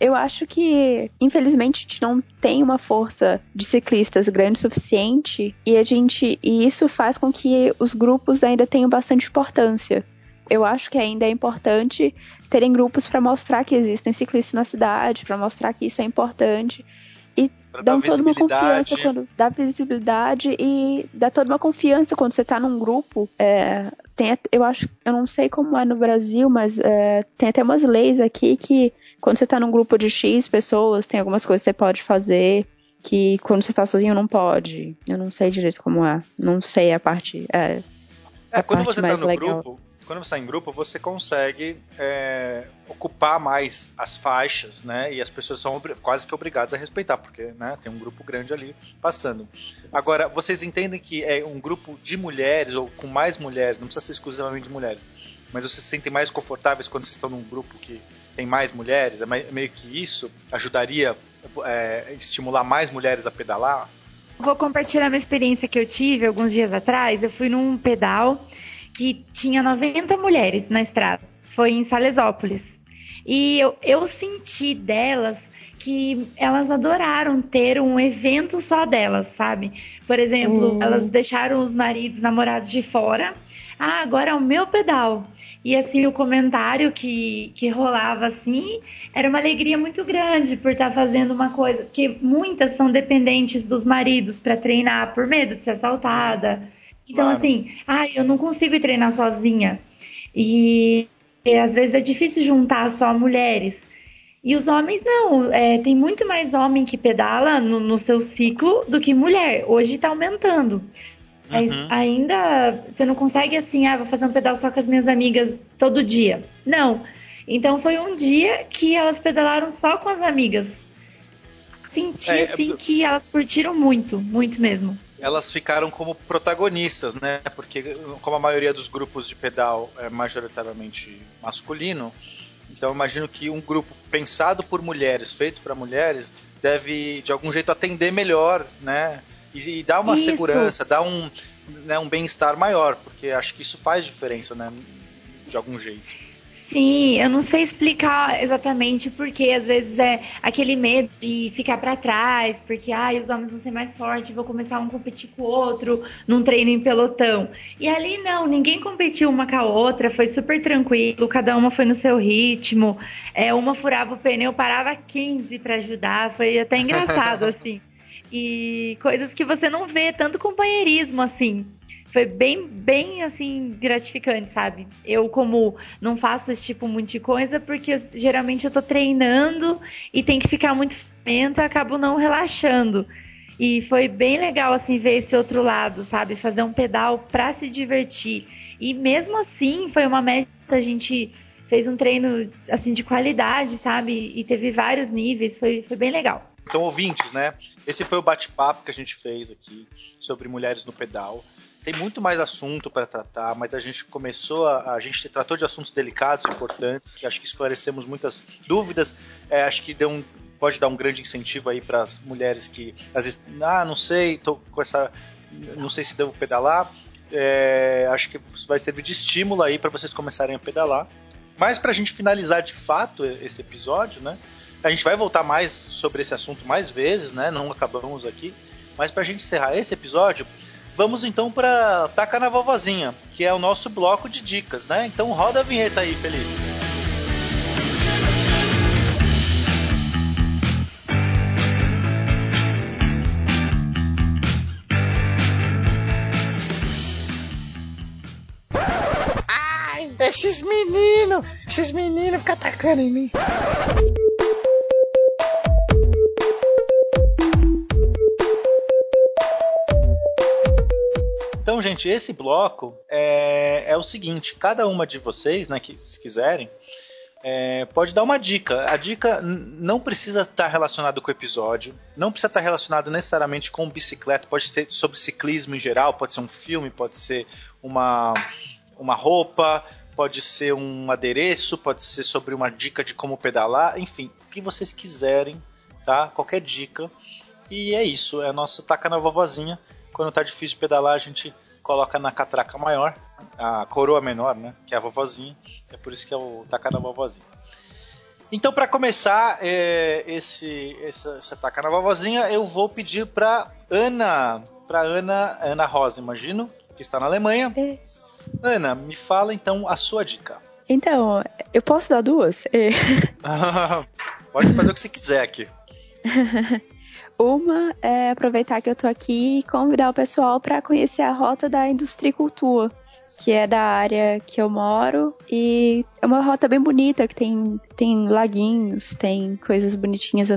Speaker 4: Eu acho que, infelizmente, a gente não tem uma força de ciclistas grande o suficiente e a gente e isso faz com que os grupos ainda tenham bastante importância. Eu acho que ainda é importante terem grupos para mostrar que existem ciclistas na cidade, para mostrar que isso é importante dão toda uma confiança quando dá visibilidade e dá toda uma confiança quando você tá num grupo. É, tem, eu acho, eu não sei como é no Brasil, mas é, tem até umas leis aqui que quando você tá num grupo de X pessoas, tem algumas coisas que você pode fazer que quando você tá sozinho não pode. Eu não sei direito como é. Não sei a parte. É,
Speaker 3: é, quando você está no legal. grupo, quando você está em grupo, você consegue é, ocupar mais as faixas, né? E as pessoas são quase que obrigadas a respeitar, porque né, tem um grupo grande ali passando. Agora, vocês entendem que é um grupo de mulheres, ou com mais mulheres, não precisa ser exclusivamente de mulheres, mas vocês se sentem mais confortáveis quando vocês estão num grupo que tem mais mulheres? É meio que isso ajudaria é, estimular mais mulheres a pedalar?
Speaker 6: Vou compartilhar uma experiência que eu tive alguns dias atrás. Eu fui num pedal que tinha 90 mulheres na estrada. Foi em Salesópolis. E eu, eu senti delas que elas adoraram ter um evento só delas, sabe? Por exemplo, uhum. elas deixaram os maridos, namorados de fora. Ah, agora é o meu pedal. E assim, o comentário que, que rolava assim era uma alegria muito grande por estar tá fazendo uma coisa. Porque muitas são dependentes dos maridos para treinar por medo de ser assaltada. Então, claro. assim, ah, eu não consigo treinar sozinha. E, e às vezes é difícil juntar só mulheres. E os homens não, é, tem muito mais homem que pedala no, no seu ciclo do que mulher. Hoje está aumentando. Mas uhum. ainda você não consegue assim, ah, vou fazer um pedal só com as minhas amigas todo dia. Não. Então foi um dia que elas pedalaram só com as amigas. Senti é, assim que elas curtiram muito, muito mesmo.
Speaker 3: Elas ficaram como protagonistas, né? Porque como a maioria dos grupos de pedal é majoritariamente masculino, então imagino que um grupo pensado por mulheres, feito para mulheres, deve de algum jeito atender melhor, né? E, e dar uma isso. segurança, dar um, né, um bem-estar maior, porque acho que isso faz diferença, né? De algum jeito.
Speaker 6: Sim, eu não sei explicar exatamente porque às vezes é aquele medo de ficar para trás, porque ah, os homens vão ser mais fortes, vou começar um a competir com o outro num treino em pelotão. E ali não, ninguém competiu uma com a outra, foi super tranquilo, cada uma foi no seu ritmo. É, uma furava o pneu, parava 15 para ajudar, foi até engraçado assim. E coisas que você não vê tanto companheirismo assim foi bem, bem assim, gratificante, sabe? Eu, como não faço esse tipo muito de coisa, porque geralmente eu tô treinando e tem que ficar muito lento, acabo não relaxando. E foi bem legal, assim, ver esse outro lado, sabe? Fazer um pedal pra se divertir. E mesmo assim, foi uma meta, a gente fez um treino, assim, de qualidade, sabe? E teve vários níveis, foi, foi bem legal.
Speaker 3: Então, ouvintes, né? Esse foi o bate-papo que a gente fez aqui sobre mulheres no pedal tem muito mais assunto para tratar, mas a gente começou a, a gente tratou de assuntos delicados, importantes, que acho que esclarecemos muitas dúvidas. É, acho que deu um, pode dar um grande incentivo aí para as mulheres que às vezes, ah, não sei, tô com essa, não sei se devo pedalar. É, acho que vai servir de estímulo aí para vocês começarem a pedalar. Mas para a gente finalizar de fato esse episódio, né? A gente vai voltar mais sobre esse assunto mais vezes, né? Não acabamos aqui. Mas para a gente encerrar esse episódio, Vamos então para Taca na Vovozinha, que é o nosso bloco de dicas, né? Então roda a vinheta aí, Felipe.
Speaker 10: Esses meninos, esses meninos ficam atacando em mim.
Speaker 3: Então, gente, esse bloco é, é o seguinte: cada uma de vocês, né, que se quiserem, é, pode dar uma dica. A dica não precisa estar relacionada com o episódio, não precisa estar relacionado necessariamente com bicicleta, pode ser sobre ciclismo em geral, pode ser um filme, pode ser uma, uma roupa, pode ser um adereço, pode ser sobre uma dica de como pedalar, enfim, o que vocês quiserem, tá? Qualquer dica. E é isso, é nosso taca na vovozinha. Quando tá difícil de pedalar, a gente coloca na catraca maior, a coroa menor, né? Que é a vovozinha. É por isso que é o tacar na vovozinha. Então, para começar é, esse, essa, essa taca na vovozinha, eu vou pedir para Ana, para Ana, Ana Rosa, imagino, que está na Alemanha. É. Ana, me fala então a sua dica.
Speaker 4: Então, eu posso dar duas? É.
Speaker 3: Pode fazer o que você quiser aqui.
Speaker 4: Uma é aproveitar que eu tô aqui e convidar o pessoal para conhecer a rota da Industricultura, que é da área que eu moro e é uma rota bem bonita que tem tem laguinhos, tem coisas bonitinhas.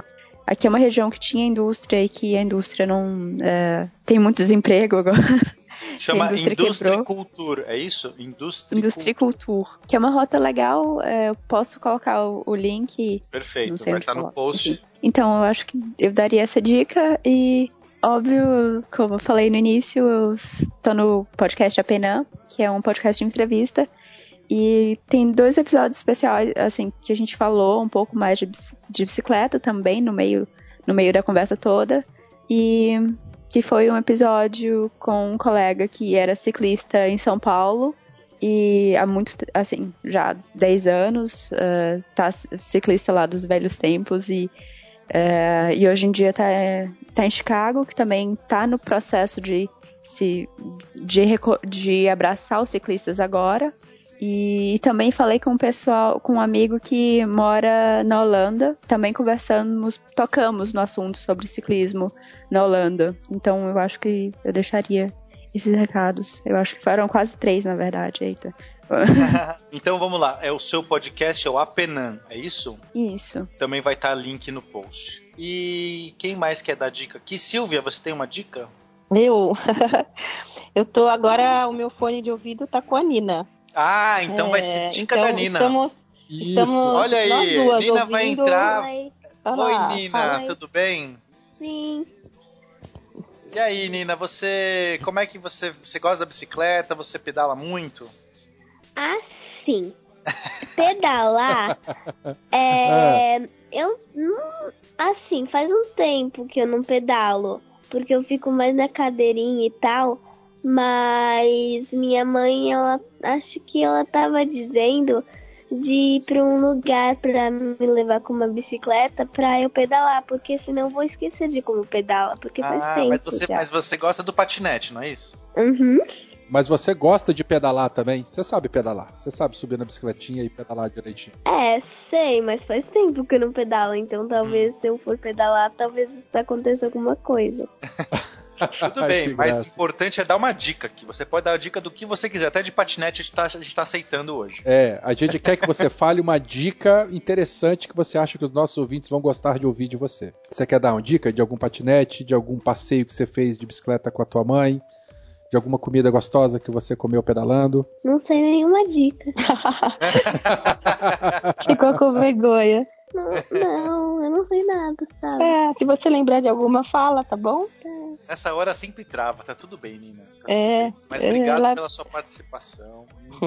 Speaker 4: Aqui é uma região que tinha indústria e que a indústria não é, tem muito desemprego agora.
Speaker 3: Chama Industricultura, é isso?
Speaker 4: Industricultura. Que é uma rota legal, é, eu posso colocar o, o link.
Speaker 3: Perfeito, vai estar no post.
Speaker 4: Então, eu acho que eu daria essa dica e óbvio, como eu falei no início, eu estou no podcast Apenas, que é um podcast de entrevista. E tem dois episódios especiais, assim, que a gente falou um pouco mais de, de bicicleta também no meio, no meio da conversa toda. E que foi um episódio com um colega que era ciclista em São Paulo e há muito, assim, já 10 anos, uh, tá ciclista lá dos velhos tempos e É, e hoje em dia está tá em Chicago, que também está no processo de se de, de abraçar os ciclistas agora. E também falei com um pessoal, com um amigo que mora na Holanda. Também conversamos, tocamos no assunto sobre ciclismo na Holanda. Então eu acho que eu deixaria esses recados. Eu acho que foram quase três, na verdade. Eita.
Speaker 3: então vamos lá. É o seu podcast, é o Apenan, é isso?
Speaker 4: Isso.
Speaker 3: Também vai estar link no post. E quem mais quer dar dica aqui? Silvia, você tem uma dica?
Speaker 5: Eu. eu tô agora, o meu fone de ouvido tá com a Nina.
Speaker 3: Ah, então é, vai ser dica
Speaker 5: então
Speaker 3: da Nina.
Speaker 5: Estamos,
Speaker 3: Isso.
Speaker 5: Estamos
Speaker 3: Olha aí, Nina
Speaker 5: ouvindo.
Speaker 3: vai entrar.
Speaker 5: Oi,
Speaker 3: Oi Nina, tudo bem?
Speaker 11: Sim.
Speaker 3: E aí, Nina, você. Como é que você. Você gosta da bicicleta? Você pedala muito?
Speaker 11: Assim. Pedalar. é. Ah. Eu não. Assim, faz um tempo que eu não pedalo. Porque eu fico mais na cadeirinha e tal. Mas minha mãe, ela acho que ela tava dizendo de ir para um lugar para me levar com uma bicicleta para eu pedalar, porque senão eu vou esquecer de como pedala, porque faz
Speaker 3: ah,
Speaker 11: tempo.
Speaker 3: Mas você,
Speaker 11: já.
Speaker 3: mas você gosta do patinete, não é isso?
Speaker 11: Uhum.
Speaker 2: Mas você gosta de pedalar também? Você sabe pedalar? Você sabe subir na bicicletinha e pedalar direitinho?
Speaker 11: É, sei, mas faz tempo que eu não pedalo, então talvez se eu for pedalar, talvez aconteça alguma coisa.
Speaker 3: Tudo bem, mas o importante é dar uma dica aqui. Você pode dar a dica do que você quiser, até de patinete a gente, tá, a gente tá aceitando hoje.
Speaker 2: É, a gente quer que você fale uma dica interessante que você acha que os nossos ouvintes vão gostar de ouvir de você. Você quer dar uma dica de algum patinete, de algum passeio que você fez de bicicleta com a tua mãe? De alguma comida gostosa que você comeu pedalando?
Speaker 11: Não sei nenhuma dica.
Speaker 5: Ficou com vergonha.
Speaker 11: Não, não, eu não sei nada, sabe?
Speaker 5: É, se você lembrar de alguma, fala, tá bom?
Speaker 3: Nessa hora sempre trava, tá tudo bem, Nina. Tá
Speaker 5: é.
Speaker 3: Bem. Mas obrigado
Speaker 5: ela...
Speaker 3: pela sua participação.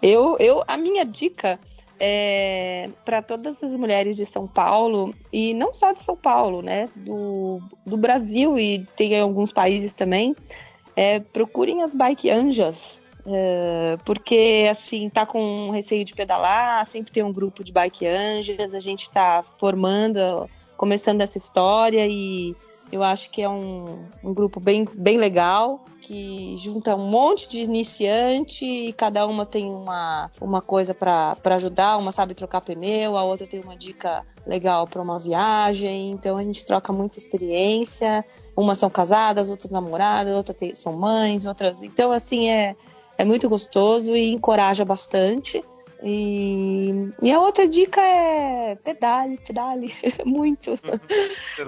Speaker 5: eu, eu, a minha dica é para todas as mulheres de São Paulo, e não só de São Paulo, né? Do, do Brasil e tem alguns países também, é, procurem as bike anjas Uh, porque assim tá com receio de pedalar, sempre tem um grupo de bike anjas, a gente está formando, começando essa história e eu acho que é um, um grupo bem, bem legal que junta um monte de iniciante e cada uma tem uma, uma coisa para ajudar, uma sabe trocar pneu, a outra tem uma dica legal para uma viagem, então a gente troca muita experiência. Umas são casadas, outras namoradas, outras são mães, outras. Então, assim, é, é muito gostoso e encoraja bastante. E, e a outra dica é pedale, pedale, muito.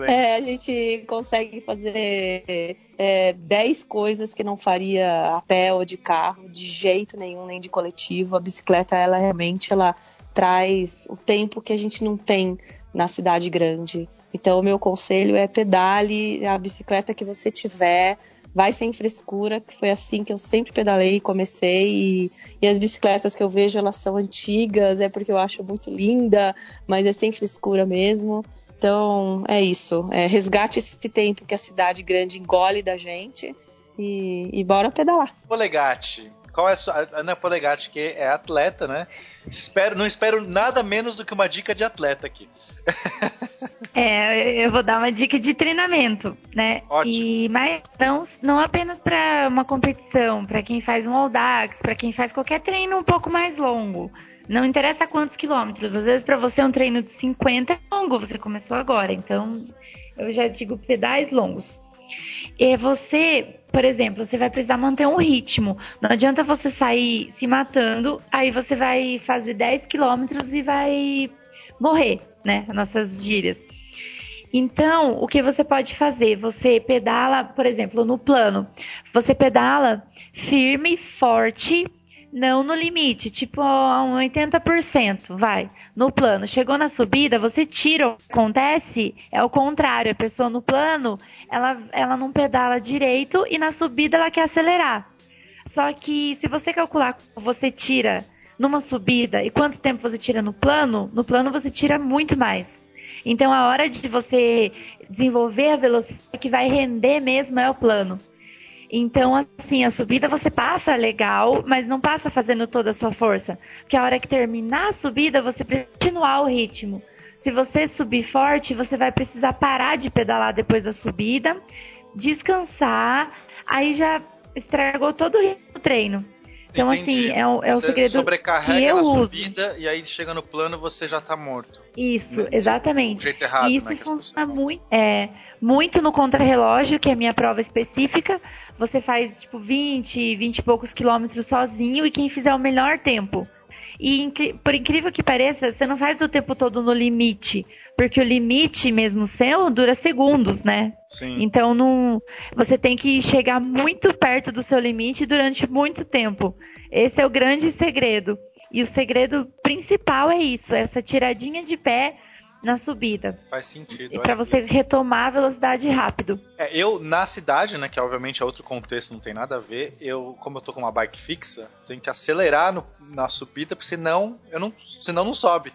Speaker 5: É, a gente consegue fazer é, 10 coisas que não faria a pé ou de carro, de jeito nenhum, nem de coletivo. A bicicleta, ela realmente ela traz o tempo que a gente não tem na cidade grande. Então, o meu conselho é pedale a bicicleta que você tiver vai sem frescura, que foi assim que eu sempre pedalei e comecei. E, e, as bicicletas que eu vejo, elas são antigas, é porque eu acho muito linda, mas é sem frescura mesmo. Então, é isso. É, resgate esse tempo que a cidade grande engole da gente e, e bora pedalar.
Speaker 3: Polegate. Qual é a sua. Ana Polegate, que é atleta, né? Espero, não espero nada menos do que uma dica de atleta aqui.
Speaker 6: É, eu vou dar uma dica de treinamento, né?
Speaker 3: Ótimo.
Speaker 6: E mas não, não apenas para uma competição, para quem faz um Audax, para quem faz qualquer treino um pouco mais longo. Não interessa quantos quilômetros, às vezes para você um treino de 50 é longo, você começou agora, então eu já digo pedais longos. E você, por exemplo, você vai precisar manter um ritmo. Não adianta você sair se matando, aí você vai fazer 10 quilômetros e vai morrer, né? Nossas gírias. Então, o que você pode fazer? Você pedala, por exemplo, no plano. Você pedala firme, forte, não no limite, tipo a um 80%, vai. No plano, chegou na subida, você tira. O que acontece é o contrário. A pessoa no plano, ela, ela não pedala direito e na subida ela quer acelerar. Só que se você calcular, você tira numa subida e quanto tempo você tira no plano, no plano você tira muito mais. Então a hora de você desenvolver a velocidade que vai render mesmo é o plano. Então, assim, a subida você passa legal, mas não passa fazendo toda a sua força. Porque a hora que terminar a subida, você precisa continuar o ritmo. Se você subir forte, você vai precisar parar de pedalar depois da subida, descansar, aí já estragou todo o treino. Então,
Speaker 3: Entendi.
Speaker 6: assim, é o, é o
Speaker 3: Você
Speaker 6: segredo
Speaker 3: sobrecarrega
Speaker 6: que eu
Speaker 3: na
Speaker 6: uso.
Speaker 3: subida e aí chega no plano você já tá morto.
Speaker 6: Isso,
Speaker 3: Do
Speaker 6: exatamente.
Speaker 3: jeito errado,
Speaker 6: e isso
Speaker 3: né,
Speaker 6: funciona muito, é, muito no contrarrelógio, que é a minha prova específica. Você faz, tipo, 20, 20 e poucos quilômetros sozinho e quem fizer o melhor tempo. E por incrível que pareça, você não faz o tempo todo no limite. Porque o limite mesmo seu dura segundos, né?
Speaker 3: Sim.
Speaker 6: Então não, você tem que chegar muito perto do seu limite durante muito tempo. Esse é o grande segredo. E o segredo principal é isso, essa tiradinha de pé na subida.
Speaker 3: Faz sentido.
Speaker 6: E para você retomar a velocidade rápido.
Speaker 3: É, eu, na cidade, né, que obviamente é outro contexto, não tem nada a ver, eu, como eu tô com uma bike fixa, tenho que acelerar no- na subida, porque senão, eu não, senão não sobe.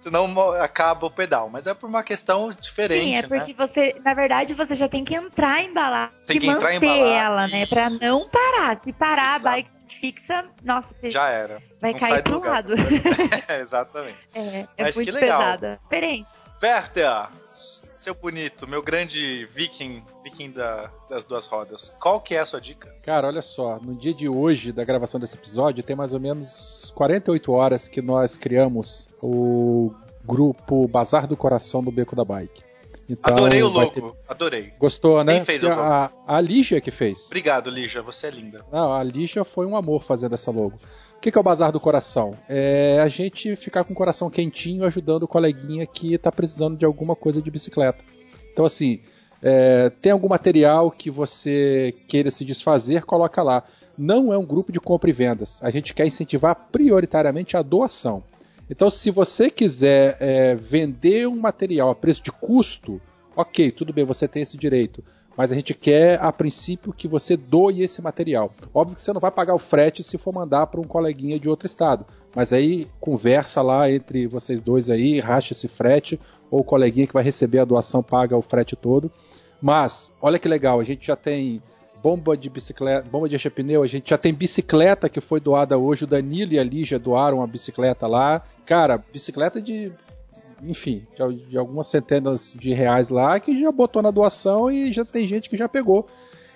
Speaker 3: Senão acaba o pedal. Mas é por uma questão diferente,
Speaker 6: Sim, é
Speaker 3: né?
Speaker 6: porque você, na verdade, você já tem que entrar embalar
Speaker 3: Tem
Speaker 6: e
Speaker 3: que entrar e
Speaker 6: manter
Speaker 3: embalar,
Speaker 6: ela, né? Pra
Speaker 3: isso.
Speaker 6: não parar. Se parar
Speaker 3: Exato.
Speaker 6: a bike fixa, nossa, você
Speaker 3: Já era.
Speaker 6: vai
Speaker 3: Não
Speaker 6: cair pro lado.
Speaker 3: É, exatamente.
Speaker 6: é, é
Speaker 3: Mas que
Speaker 6: muito
Speaker 3: legal.
Speaker 6: pesada. Diferente.
Speaker 3: Berta, seu bonito, meu grande viking, viking da- das duas rodas, qual que é a sua dica?
Speaker 2: Cara, olha só, no dia de hoje da gravação desse episódio, tem mais ou menos 48 horas que nós criamos o grupo Bazar do Coração do Beco da Bike. Então,
Speaker 3: adorei o logo,
Speaker 2: ter-
Speaker 3: adorei.
Speaker 2: Gostou, né?
Speaker 3: Quem fez o logo?
Speaker 2: a, a Lígia que fez.
Speaker 3: Obrigado, Lígia, você é linda.
Speaker 2: Não, a Lígia foi um amor fazendo essa logo. O que que é o Bazar do Coração? É a gente ficar com o coração quentinho ajudando o coleguinha que tá precisando de alguma coisa de bicicleta. Então, assim, é, tem algum material que você queira se desfazer, coloca lá. Não é um grupo de compra e vendas. A gente quer incentivar prioritariamente a doação. Então, se você quiser é, vender um material a preço de custo, ok, tudo bem, você tem esse direito. Mas a gente quer, a princípio, que você doe esse material. Óbvio que você não vai pagar o frete se for mandar para um coleguinha de outro estado. Mas aí conversa lá entre vocês dois aí, racha esse frete, ou o coleguinha que vai receber a doação paga o frete todo. Mas, olha que legal, a gente já tem bomba de bicicleta, bomba de encher pneu, a gente já tem bicicleta que foi doada hoje, o Danilo e a Lígia doaram uma bicicleta lá. Cara, bicicleta de enfim, de, algumas centenas de reais lá que já botou na doação e já tem gente que já pegou.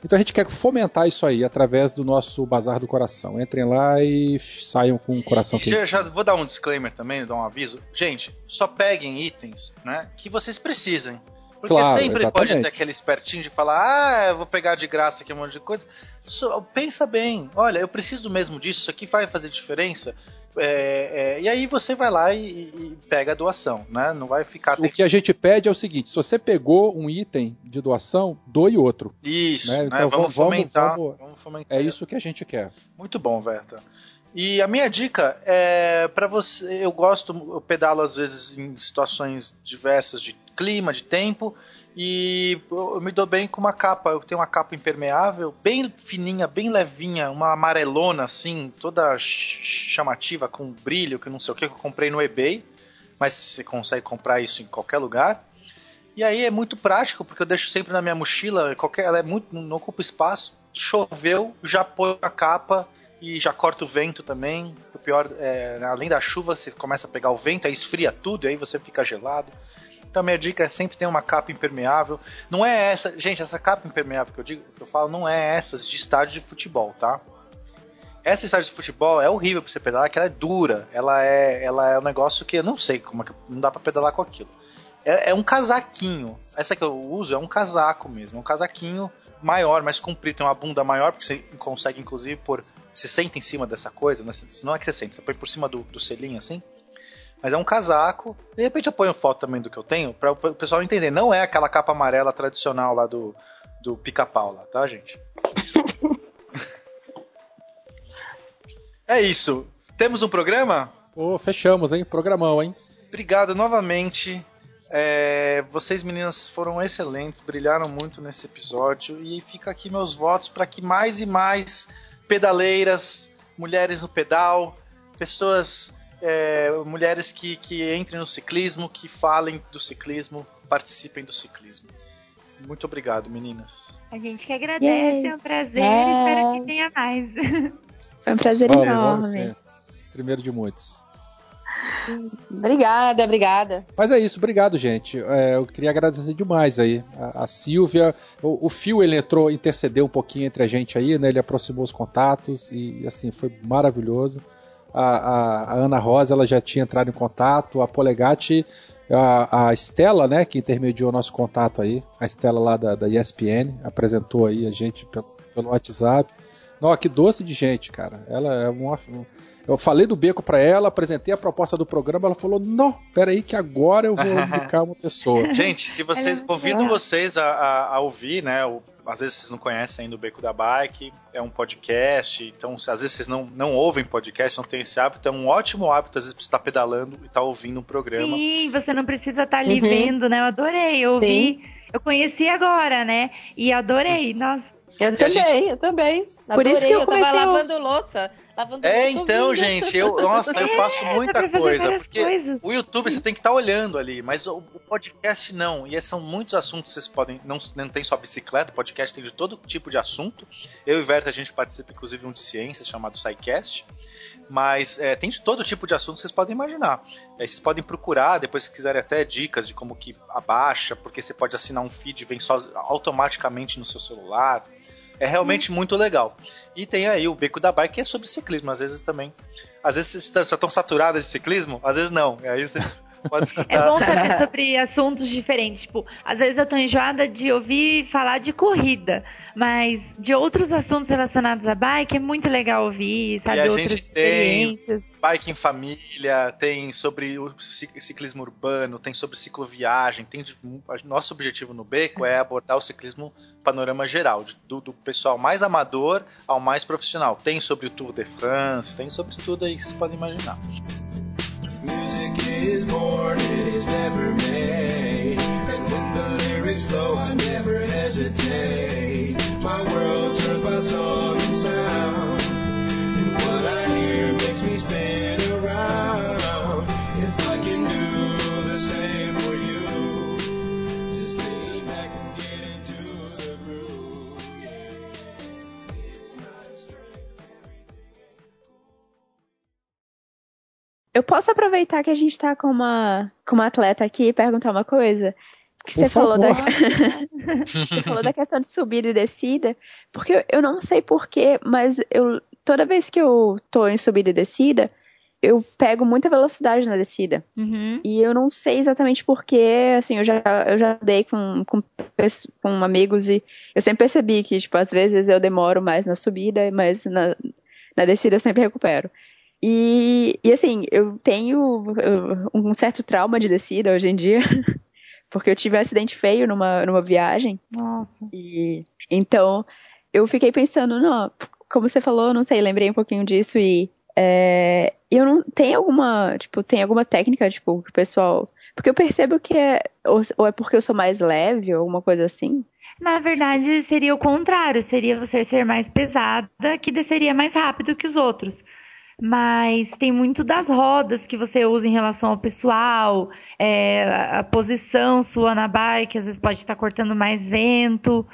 Speaker 2: Então a gente quer fomentar isso aí através do nosso Bazar do Coração. Entrem lá e saiam com o coração quente.
Speaker 3: Já, já vou dar um disclaimer também, dar um aviso. Gente, só peguem itens, né, que vocês precisem. Porque
Speaker 2: Claro,
Speaker 3: sempre pode
Speaker 2: exatamente.
Speaker 3: ter aquele espertinho de falar, ah, eu vou pegar de graça aqui um monte de coisa. Pensa bem, olha, eu preciso mesmo disso, isso aqui vai fazer diferença. É, é, e aí você vai lá e, e pega a doação, né? Não vai ficar.
Speaker 2: O que a gente pede é o seguinte: se você pegou um item de doação, doe outro.
Speaker 3: Isso,
Speaker 2: né?
Speaker 3: né?
Speaker 2: Então
Speaker 3: vamos,
Speaker 2: vamos- vamos-
Speaker 3: fomentar,
Speaker 2: vamos-
Speaker 3: vamos fomentar.
Speaker 2: É isso que a gente quer.
Speaker 3: Muito bom, Verta. E a minha dica é para você. Eu gosto, eu pedalo às vezes em situações diversas de clima, de tempo, e eu me dou bem com uma capa. Eu tenho uma capa impermeável, bem fininha, bem levinha, uma amarelona assim, toda ch- chamativa, com brilho, que não sei o que, que eu comprei no eBay. Mas você consegue comprar isso em qualquer lugar. E aí é muito prático, porque eu deixo sempre na minha mochila, qualquer, ela é muito, não ocupa espaço. Choveu, já põe a capa e já corta o vento também. O pior, é, além da chuva, você começa a pegar o vento, aí esfria tudo, e aí você fica gelado. Então minha dica é sempre ter uma capa impermeável. Não é essa, gente, essa capa impermeável que eu digo, que eu falo, não é essas de estádio de futebol, tá? Essa estádio de futebol é horrível pra você pedalar, que ela é dura. Ela é, ela é um negócio que eu não sei como é que não dá pra pedalar com aquilo. É, é um casaquinho. Essa que eu uso é um casaco mesmo. Um casaquinho maior, mais comprido. Tem uma bunda maior, porque você consegue, inclusive, pôr. Você senta em cima dessa coisa, né? Não é que você sente, você põe por cima do, do selinho assim. Mas é um casaco. De repente eu ponho foto também do que eu tenho, para o pessoal entender. Não é aquela capa amarela tradicional lá do, do pica-pau lá, tá, gente? é isso. Temos um programa?
Speaker 2: Pô, fechamos, hein? Programão, hein?
Speaker 3: Obrigado novamente. É, vocês meninas foram excelentes, brilharam muito nesse episódio e fica aqui meus votos para que mais e mais pedaleiras, mulheres no pedal, pessoas, é, mulheres que, que entrem no ciclismo, que falem do ciclismo, participem do ciclismo. Muito obrigado, meninas.
Speaker 6: A gente que agradece,
Speaker 4: Yay.
Speaker 6: é um prazer
Speaker 4: É.
Speaker 6: e espero que tenha mais.
Speaker 4: Foi um prazer enorme.
Speaker 2: Primeiro de muitos.
Speaker 5: obrigada, obrigada.
Speaker 2: Mas é isso, obrigado, gente. É, eu queria agradecer demais aí a, a Silvia. O, o Fio ele entrou, intercedeu um pouquinho entre a gente aí, né? Ele aproximou os contatos e assim foi maravilhoso. A, a, Ana Rosa ela já tinha entrado em contato, a Polegatti a, Estela, né, que intermediou nosso contato aí, a Estela lá da, da ESPN, apresentou aí a gente pelo, pelo WhatsApp. Nossa, que doce de gente, cara. Ela é uma, eu falei do beco para ela, apresentei a proposta do programa, ela falou: Não, peraí, que agora eu vou indicar uma pessoa.
Speaker 3: Gente, se vocês convido vocês a, a, a ouvir, né? O, às vezes vocês não conhecem ainda o Beco da Bike, é um podcast, então às vezes vocês não, não ouvem podcast, não tem esse hábito, é um ótimo hábito, às vezes, você estar tá pedalando e estar tá ouvindo um programa.
Speaker 6: Sim, você não precisa estar tá ali uhum. vendo, né? Eu adorei, eu ouvi. Eu conheci agora, né? E adorei. Nossa.
Speaker 9: Eu também, gente... eu também.
Speaker 5: Adorei, Por isso que eu, comecei
Speaker 9: eu tava lavando louça. Lavando
Speaker 3: é, então, gente, eu, nossa, eu faço muita coisa. Porque coisas. o YouTube você tem que estar tá olhando ali, mas o, o, podcast não. E são muitos assuntos que vocês podem. Não, não tem só bicicleta, podcast tem de todo tipo de assunto. Eu e Verta, a gente participa, inclusive, de um de ciências chamado SciCast. Mas é, tem de todo tipo de assunto que vocês podem imaginar. É, vocês podem procurar, depois se quiserem até dicas de como que abaixa, porque você pode assinar um feed e vem só automaticamente no seu celular. É realmente hum. muito legal. E tem aí o Beco da Bike, que é sobre ciclismo, às vezes também. Às vezes vocês estão saturados de ciclismo, às vezes não. Aí vocês podem escutar.
Speaker 6: É bom saber sobre assuntos diferentes. Tipo, às vezes eu tô enjoada de ouvir falar de corrida. Mas de outros assuntos relacionados à bike é muito legal ouvir, sabe?
Speaker 3: E a
Speaker 6: outras
Speaker 3: gente experiências. Tem bike em família, tem sobre o ciclismo urbano, tem sobre cicloviagem, tem nosso objetivo no Beco é abordar o ciclismo panorama geral, do, do pessoal mais amador ao mais profissional. Tem sobre o Tour de France, tem sobre tudo aí que vocês podem imaginar. Is born, it is never made. And when the lyrics flow, I never hesitate. My world turns by song and sound. And what I hear makes me spin
Speaker 4: Eu posso aproveitar que a gente tá com uma, com uma atleta aqui e perguntar uma coisa? Você falou, da... você falou da questão de subida e descida, porque eu não sei porquê, mas eu toda vez que eu tô em subida e descida, eu pego muita velocidade na descida.
Speaker 6: Uhum.
Speaker 4: E eu não sei exatamente porquê, assim, eu já, eu já dei com, com, com amigos e eu sempre percebi que, tipo, às vezes eu demoro mais na subida, mas na, na descida eu sempre recupero. E, e assim, eu tenho um certo trauma de descida hoje em dia. porque eu tive um acidente feio numa, numa viagem.
Speaker 6: Nossa.
Speaker 4: E então eu fiquei pensando, não, como você falou, não sei, lembrei um pouquinho disso e é, eu não tem alguma, tipo, tem alguma técnica, tipo, que o pessoal, porque eu percebo que é ou, ou é porque eu sou mais leve ou alguma coisa assim.
Speaker 6: Na verdade, seria o contrário, seria você ser mais pesada, que desceria mais rápido que os outros mas tem muito das rodas que você usa em relação ao pessoal, é, a posição sua na bike, às vezes pode estar cortando mais vento,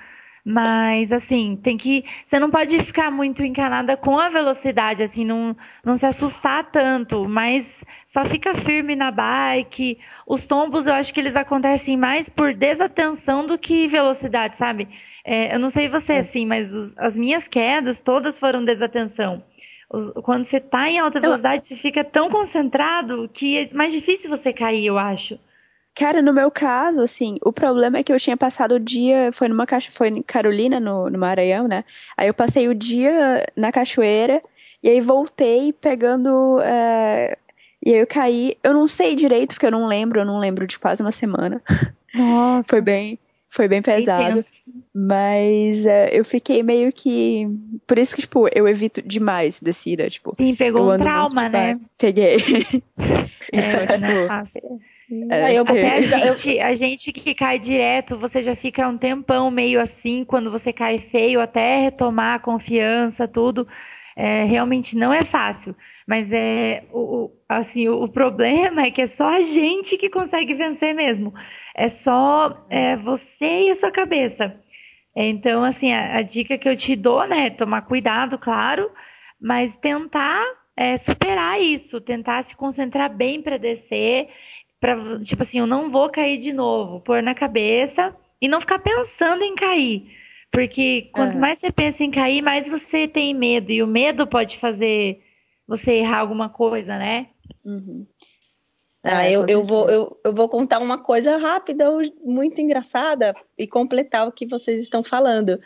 Speaker 6: mas assim, tem que. Você não pode ficar muito encanada com a velocidade, assim, não, não se assustar tanto, mas só fica firme na bike. Os tombos eu acho que eles acontecem mais por desatenção do que velocidade, sabe? É, eu não sei você, assim, mas os, as minhas quedas todas foram desatenção quando você está em alta velocidade, você fica tão concentrado que é mais difícil você cair, eu acho.
Speaker 4: Cara, no meu caso, assim, o problema é que eu tinha passado o dia, foi numa caixa, foi em Carolina, no, no Maranhão, né? Aí eu passei o dia na cachoeira e aí voltei pegando. É, e aí eu caí. Eu não sei direito, porque eu não lembro, eu não lembro de quase uma semana.
Speaker 6: Nossa.
Speaker 4: foi bem. Foi bem pesado. Mas uh, eu fiquei meio que. Por isso que, tipo, eu evito demais descida, tipo.
Speaker 6: Sim, pegou um trauma, né?
Speaker 4: Peguei.
Speaker 6: É, então, é, tipo. É, eu, Até a gente, a gente que cai direto, você já fica um tempão meio assim, quando você cai feio, até retomar a confiança, tudo. É, realmente não é fácil. Mas é o, assim, o, problema é que é só a gente que consegue vencer mesmo. É só é, você e a sua cabeça. Então, assim, a, a, dica que eu te dou, né, é tomar cuidado, claro, mas tentar é, superar isso, tentar se concentrar bem para descer, para tipo assim, eu não vou cair de novo, pôr na cabeça e não ficar pensando em cair. Porque quanto é. mais você pensa em cair, mais você tem medo. E o medo pode fazer você errar alguma coisa, né?
Speaker 5: Uhum. Ah, é, eu, eu, vou, eu, eu vou contar uma coisa rápida, muito engraçada, e completar o que vocês estão falando.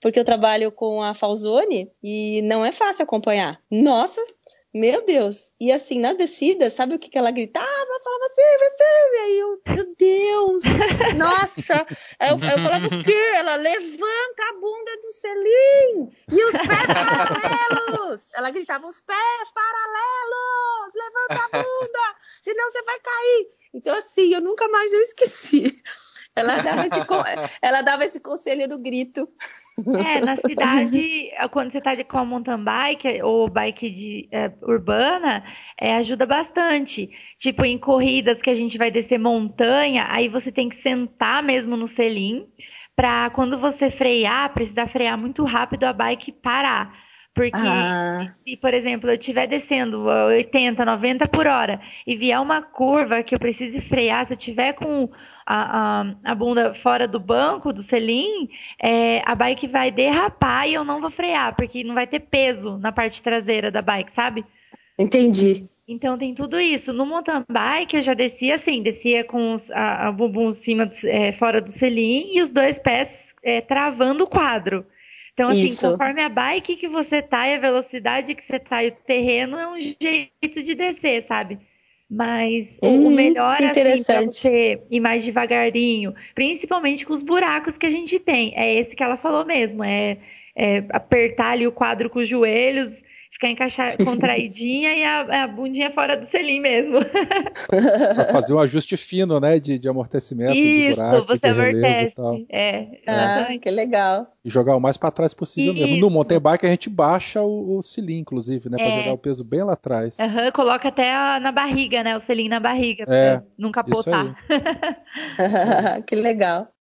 Speaker 5: Porque eu trabalho com a Falzone e não é fácil acompanhar. Nossa, meu Deus! E assim, nas descidas, sabe o que, que ela gritava? Falava Silvia, Silvia! E eu, meu Deus! Nossa! Eu, eu falava o quê? Ela levanta a bunda do selim! E os pés paralelos! Ela gritava, os pés paralelos! Levanta a bunda! Senão você vai cair! Então, assim, eu nunca mais eu esqueci. Ela dava esse, ela dava esse conselho no grito.
Speaker 6: É, na cidade, quando você está com a mountain bike ou bike de, é, urbana, é, ajuda bastante. Tipo, em corridas que a gente vai descer montanha, aí você tem que sentar mesmo no selim, para quando você frear, precisar frear muito rápido a bike parar. Porque ah. se, por exemplo, eu estiver descendo 80, 90 por hora e vier uma curva que eu precise frear, se eu tiver com a, a, a bunda fora do banco, do selim, é, a bike vai derrapar e eu não vou frear, porque não vai ter peso na parte traseira da bike, sabe?
Speaker 5: Entendi.
Speaker 6: Então tem tudo isso. No mountain bike eu já descia assim, descia com a, a bumbum em cima, do, é, fora do selim e os dois pés é, travando o quadro. Então, assim, Isso. conforme a bike que você tá e a velocidade que você tá e o terreno, é um jeito de descer, sabe? Mas hum, o melhor assim, pra você ir mais devagarinho, principalmente com os buracos que a gente tem, é esse que ela falou mesmo, é, é apertar ali o quadro com os joelhos, ficar encaixar, contraidinha e a, a, bundinha fora do selim mesmo.
Speaker 2: pra fazer um ajuste fino, né, de, de amortecimento,
Speaker 6: Isso,
Speaker 2: de buraco,
Speaker 6: você amortece. É,
Speaker 5: ah, que legal.
Speaker 2: E jogar o mais para trás possível Isso. mesmo. No mountain bike a gente baixa o, o selim, inclusive, né, é. para jogar o peso bem lá atrás.
Speaker 6: Uhum, coloca até a, na barriga, né, o selim na barriga, é, pra não capotar.
Speaker 5: que legal.